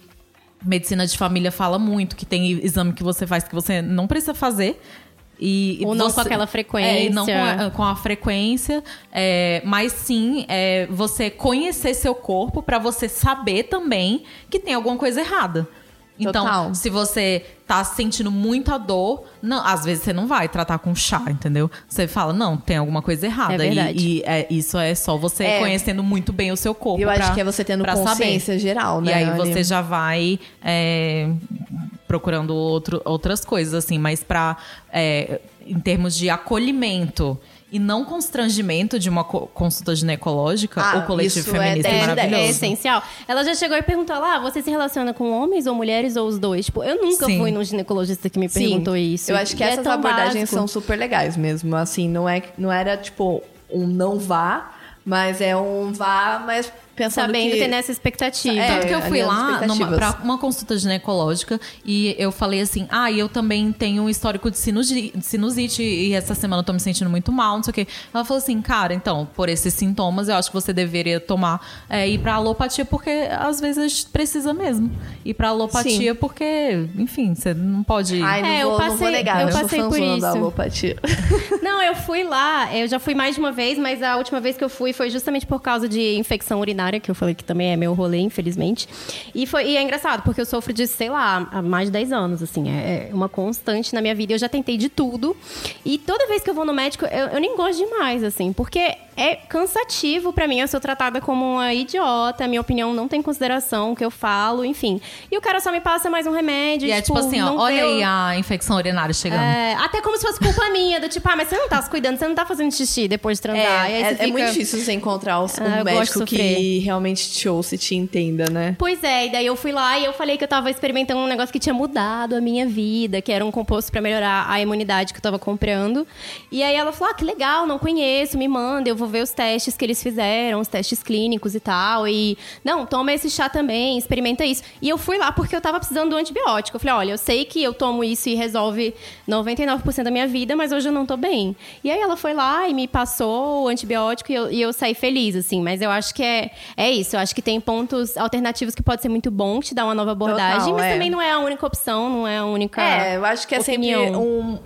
medicina de família fala muito, que tem exame que você faz que você não precisa fazer. E, Ou não você- com aquela frequência. É, não com a, com a frequência. é, mas sim, é, você conhecer seu corpo pra você saber também que tem alguma coisa errada. Então, Total. se você tá sentindo muita dor, não, às vezes você não vai tratar com chá, entendeu? Você fala, não, tem alguma coisa errada. É. E, e, é, isso é só você É. conhecendo muito bem o seu corpo. Eu acho pra- que é você tendo pra saber. consciência geral, né? E aí você já vai é, procurando outro, outras coisas, assim, mas pra. é, em termos de acolhimento e não constrangimento de uma co- consulta ginecológica, Ah, o coletivo isso é feminista é, 10 de 10. maravilhoso. É essencial. Ela já chegou e perguntou lá, você se relaciona com homens ou mulheres ou os dois? Tipo, eu nunca Sim. fui num ginecologista que me Sim. perguntou isso. Eu acho que E é essas tão abordagens básico. são super legais mesmo. Assim, não, é, não era tipo um não vá, mas é um vá, mas pensando Sabendo que... ter nessa expectativa. É, Tanto que eu fui lá numa, pra uma consulta ginecológica e eu falei assim: ah, e eu também tenho um histórico de sinusi- de sinusite e essa semana eu tô me sentindo muito mal, não sei o quê. Ela falou assim: cara, então, por esses sintomas, eu acho que você deveria tomar, é, ir pra alopatia, porque às vezes a gente precisa mesmo. Ir pra alopatia, porque, enfim, você não pode. Ai, não, É, eu vou, não vou passei- negar, eu eu, sou passei por da isso. alopatia. Não, eu fui lá, eu já fui mais de uma vez, mas a última vez que eu fui foi justamente por causa de infecção urinária, que eu falei que também é meu rolê, infelizmente. E, foi, e é engraçado, porque eu sofro disso, sei lá, há mais de 10 anos, assim, é é uma constante na minha vida. Eu já tentei de tudo. E toda vez que eu vou no médico, eu, eu nem gosto demais, assim, porque é cansativo pra mim. Eu sou tratada como uma idiota, minha opinião não tem consideração o que eu falo, enfim. E o cara só me passa mais um remédio. E é tipo assim, ó, olha o- aí a infecção urinária chegando. É, até como se fosse culpa minha, do tipo, ah, mas você não tá se cuidando, você não tá fazendo xixi depois de transar. É, E aí é, você é fica- muito difícil você encontrar um, Ah, um gosto médico de realmente te ouça e te entenda, né? Pois é, e daí eu fui lá e eu falei que eu tava experimentando um negócio que tinha mudado a minha vida, que era um composto pra melhorar a imunidade que eu tava comprando. E aí ela falou: ah, que legal, não conheço, me manda, eu vou ver os testes que eles fizeram, os testes clínicos e tal. E, não, toma esse chá também, experimenta isso. E eu fui lá porque eu tava precisando do antibiótico. Eu falei: olha, eu sei que eu tomo isso e resolve 99% da minha vida, mas hoje eu não tô bem. E aí ela foi lá e me passou o antibiótico e eu, e eu saí feliz, assim. Mas eu acho que é, é isso. Eu acho que tem pontos alternativos que pode ser muito bom, te dar uma nova abordagem, Total, mas é. também não é a única opção, não é a única. É, eu acho que é opinião. sempre um.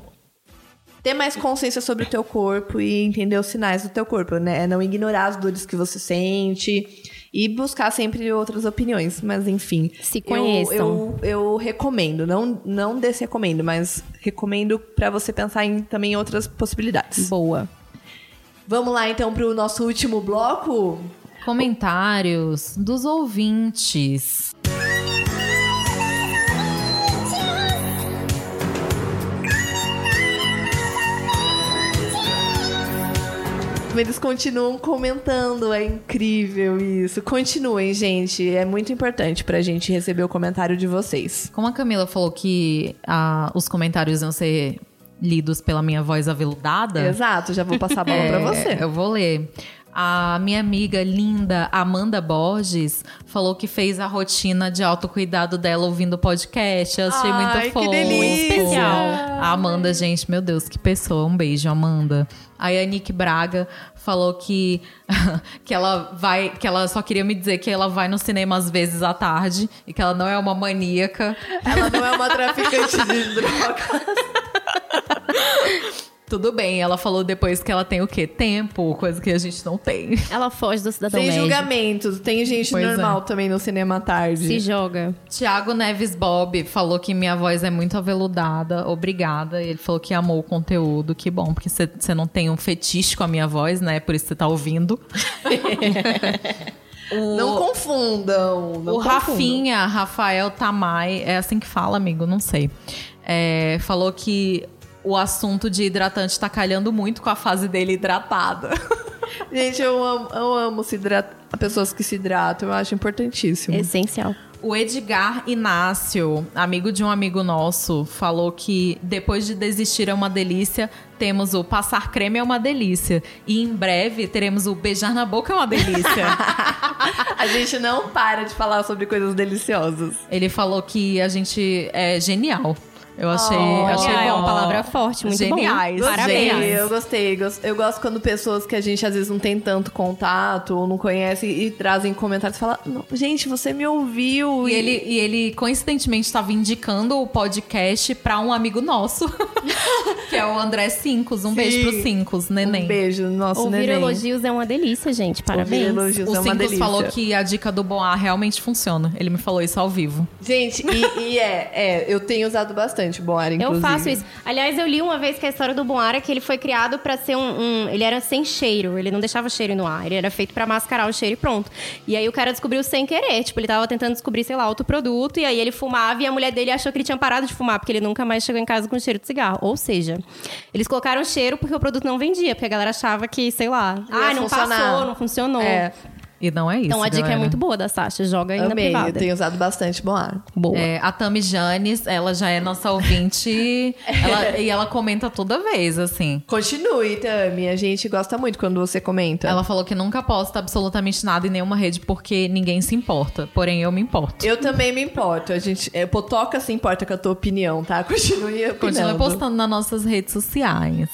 Ter mais consciência sobre o teu corpo e entender os sinais do teu corpo, né? Não ignorar as dores que você sente e buscar sempre outras opiniões. Mas enfim. Se eu- conheçam. Eu, eu, recomendo, não, não desrecomendo, mas recomendo pra você pensar em também outras possibilidades. Boa. Vamos lá então pro nosso último bloco. Comentários dos ouvintes. Eles continuam comentando, é incrível isso. Continuem, gente. É muito importante pra gente receber o comentário de vocês. Como a Camila falou que ah, os comentários iam ser lidos pela minha voz aveludada. Exato, já vou passar a bola pra É, você. Eu vou ler. A minha amiga linda Amanda Borges falou que fez a rotina de autocuidado dela ouvindo podcast. Eu achei Ai, muito que delícia! Especial. A Amanda, gente, meu Deus, que pessoa. Um beijo, Amanda. Aí a Nick Braga falou que, que ela vai. que ela só queria me dizer que ela vai no cinema às vezes à tarde e que ela não é uma maníaca. Ela não é uma traficante de drogas. Tudo bem, ela falou depois que ela tem o quê? Tempo, coisa que a gente não tem. Ela foge do cidadão Sem médio. julgamentos. Tem gente Pois é. normal também no cinema à tarde. Se joga. Tiago Neves Bob falou que minha voz é muito aveludada, obrigada. E ele falou que amou o conteúdo, que bom, porque você não tem um fetiche com a minha voz, né? Por isso você tá ouvindo. o, Não confundam. Não o confundam. Rafinha, Rafael Tamai, é assim que fala, amigo, não sei. É, falou que o assunto de hidratante tá calhando muito com a fase dele hidratada. Gente, eu amo, eu amo se hidratar. Pessoas que se hidratam, eu acho importantíssimo. Essencial. O Edgar Inácio, amigo de um amigo nosso, falou que depois de desistir é uma delícia, temos o passar creme é uma delícia. E em breve teremos o beijar na boca é uma delícia. A gente não para de falar sobre coisas deliciosas. Ele falou que a gente é genial. Eu achei, Olha, achei é bom. uma palavra forte, muito bom. Geniais. Parabéns. Gostei, eu gostei. Gos- Eu gosto quando pessoas que a gente às vezes não tem tanto contato ou não conhece e trazem comentários e falam: "Não, Gente, você me ouviu. E ele, e ele coincidentemente estava indicando o podcast pra um amigo nosso, que é o André Cincos. Um beijo pro Cincos, neném. Um beijo, nosso Ouvir neném. elogios é uma delícia, gente. Parabéns. Ouvir elogios O é uma Cincos delícia. falou que a dica do Boa realmente funciona. Ele me falou isso ao vivo. Gente, e, e é, é, eu tenho usado bastante o Boar, inclusive. Eu faço isso. Aliás, eu li uma vez que a história do Boara é que ele foi criado pra ser um, um- Ele era sem cheiro, ele não deixava cheiro no ar. Ele era feito pra mascarar o cheiro e pronto. E aí o cara descobriu sem querer. Tipo, ele tava tentando descobrir, sei lá, outro produto. E aí ele fumava e a mulher dele achou que ele tinha parado de fumar, porque ele nunca mais chegou em casa com cheiro de cigarro. Ou seja, eles colocaram cheiro porque o produto não vendia, porque a galera achava que, sei lá, ah, não funcionar." passou, não funcionou. É, E não é isso. Então a dica é galera. muito boa da Sasha. Joga aí na amei. Eu privada. tenho usado bastante Boar. Boa. É, a Tami Janes, ela já é nossa ouvinte. ela- e ela comenta toda vez, assim. Continue, Tami. A gente gosta muito quando você comenta. Ela falou que nunca posta absolutamente nada em nenhuma rede porque ninguém se importa. Porém, eu me importo. Eu também me importo. A gente, é, Potoca se importa com a tua opinião, tá? Continue opinando. Continua postando nas nossas redes sociais.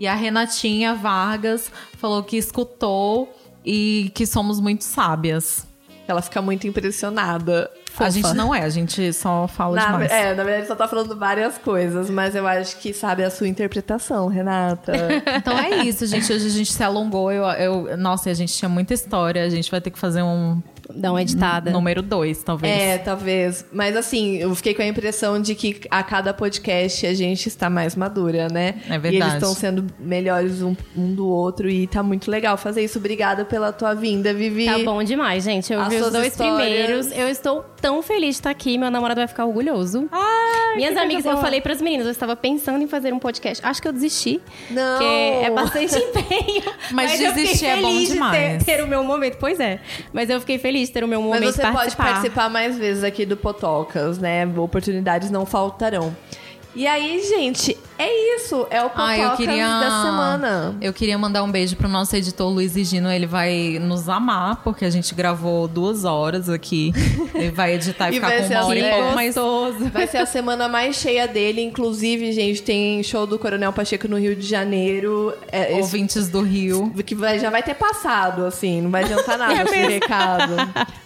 E a Renatinha Vargas falou que escutou e que somos muito sábias. Ela fica muito impressionada. A gente não é, a gente só fala Na, demais. é, na verdade, só tá falando várias coisas, mas eu acho que sabe a sua interpretação, Renata. Então é isso, gente. Hoje a gente se alongou. Eu, eu, nossa, a gente tinha muita história. A gente vai ter que fazer um, dar uma editada. Número dois, talvez. É, talvez. Mas assim, eu fiquei com a impressão de que a cada podcast a gente está mais madura, né? É E verdade. eles estão sendo melhores um, um do outro e tá muito legal fazer isso. Obrigada pela tua vinda, Vivi. Tá bom demais, gente. Eu As vi os dois histórias. primeiros. Eu estou tão feliz de estar aqui. Meu namorado vai ficar orgulhoso. Ai, Minhas amigas, eu falei pras meninas, eu estava pensando em fazer um podcast. Acho que eu desisti. Não. Porque é bastante empenho. Mas fiquei desistir é bom feliz de demais. ter, ter o meu momento. Pois é. Mas eu fiquei feliz de ter o meu momento Mas você de pode participar. participar mais vezes aqui do Potocas, né? Oportunidades não faltarão. E aí, gente, é isso. É o Potocas Ah, eu queria. da semana. Eu queria mandar um beijo pro nosso editor Luiz e Gino. Ele vai nos amar, porque a gente gravou duas horas aqui. Ele vai editar e, E ficar com uma hora e assim, pouco, mas. Vai ser a semana mais cheia dele. Inclusive, gente, tem show do Coronel Pacheco no Rio de Janeiro. É, esse- Ouvintes do Rio. que vai- já vai ter passado, assim. Não vai adiantar nada É esse mesmo. recado.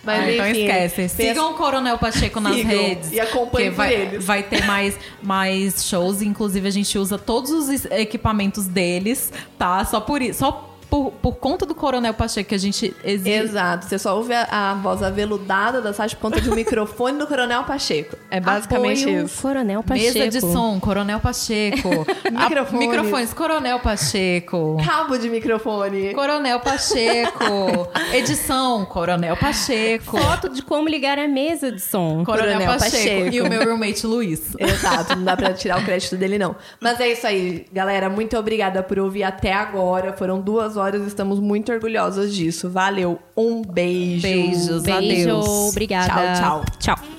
Mas, Ah, então enfim, esquece. pensa- Sigam o Coronel Pacheco nas Sigam redes. e acompanhem vai, eles. vai ter mais, mais shows. Inclusive, a gente usa todos os equipamentos deles, tá? Só por isso. Só por, por conta do Coronel Pacheco que a gente exige. Exato. Você só ouve a, a voz aveludada da Sasha por conta de um microfone do Coronel Pacheco. É basicamente Apoio isso. Coronel Pacheco. Mesa de som, Coronel Pacheco. A- Microfones. microfones, Coronel Pacheco. Cabo de microfone. Coronel Pacheco. Edição, Coronel Pacheco. Foto de como ligar a mesa de som. Coronel, Coronel Pacheco. Pacheco. E o meu roommate Luiz. Exato, não dá pra tirar o crédito dele, não. Mas é isso aí, galera. Muito obrigada por ouvir até agora. Foram duas horas, estamos muito orgulhosos disso. Valeu, um beijo. Beijos, Beijo, adeus. obrigada. Tchau, tchau. Tchau.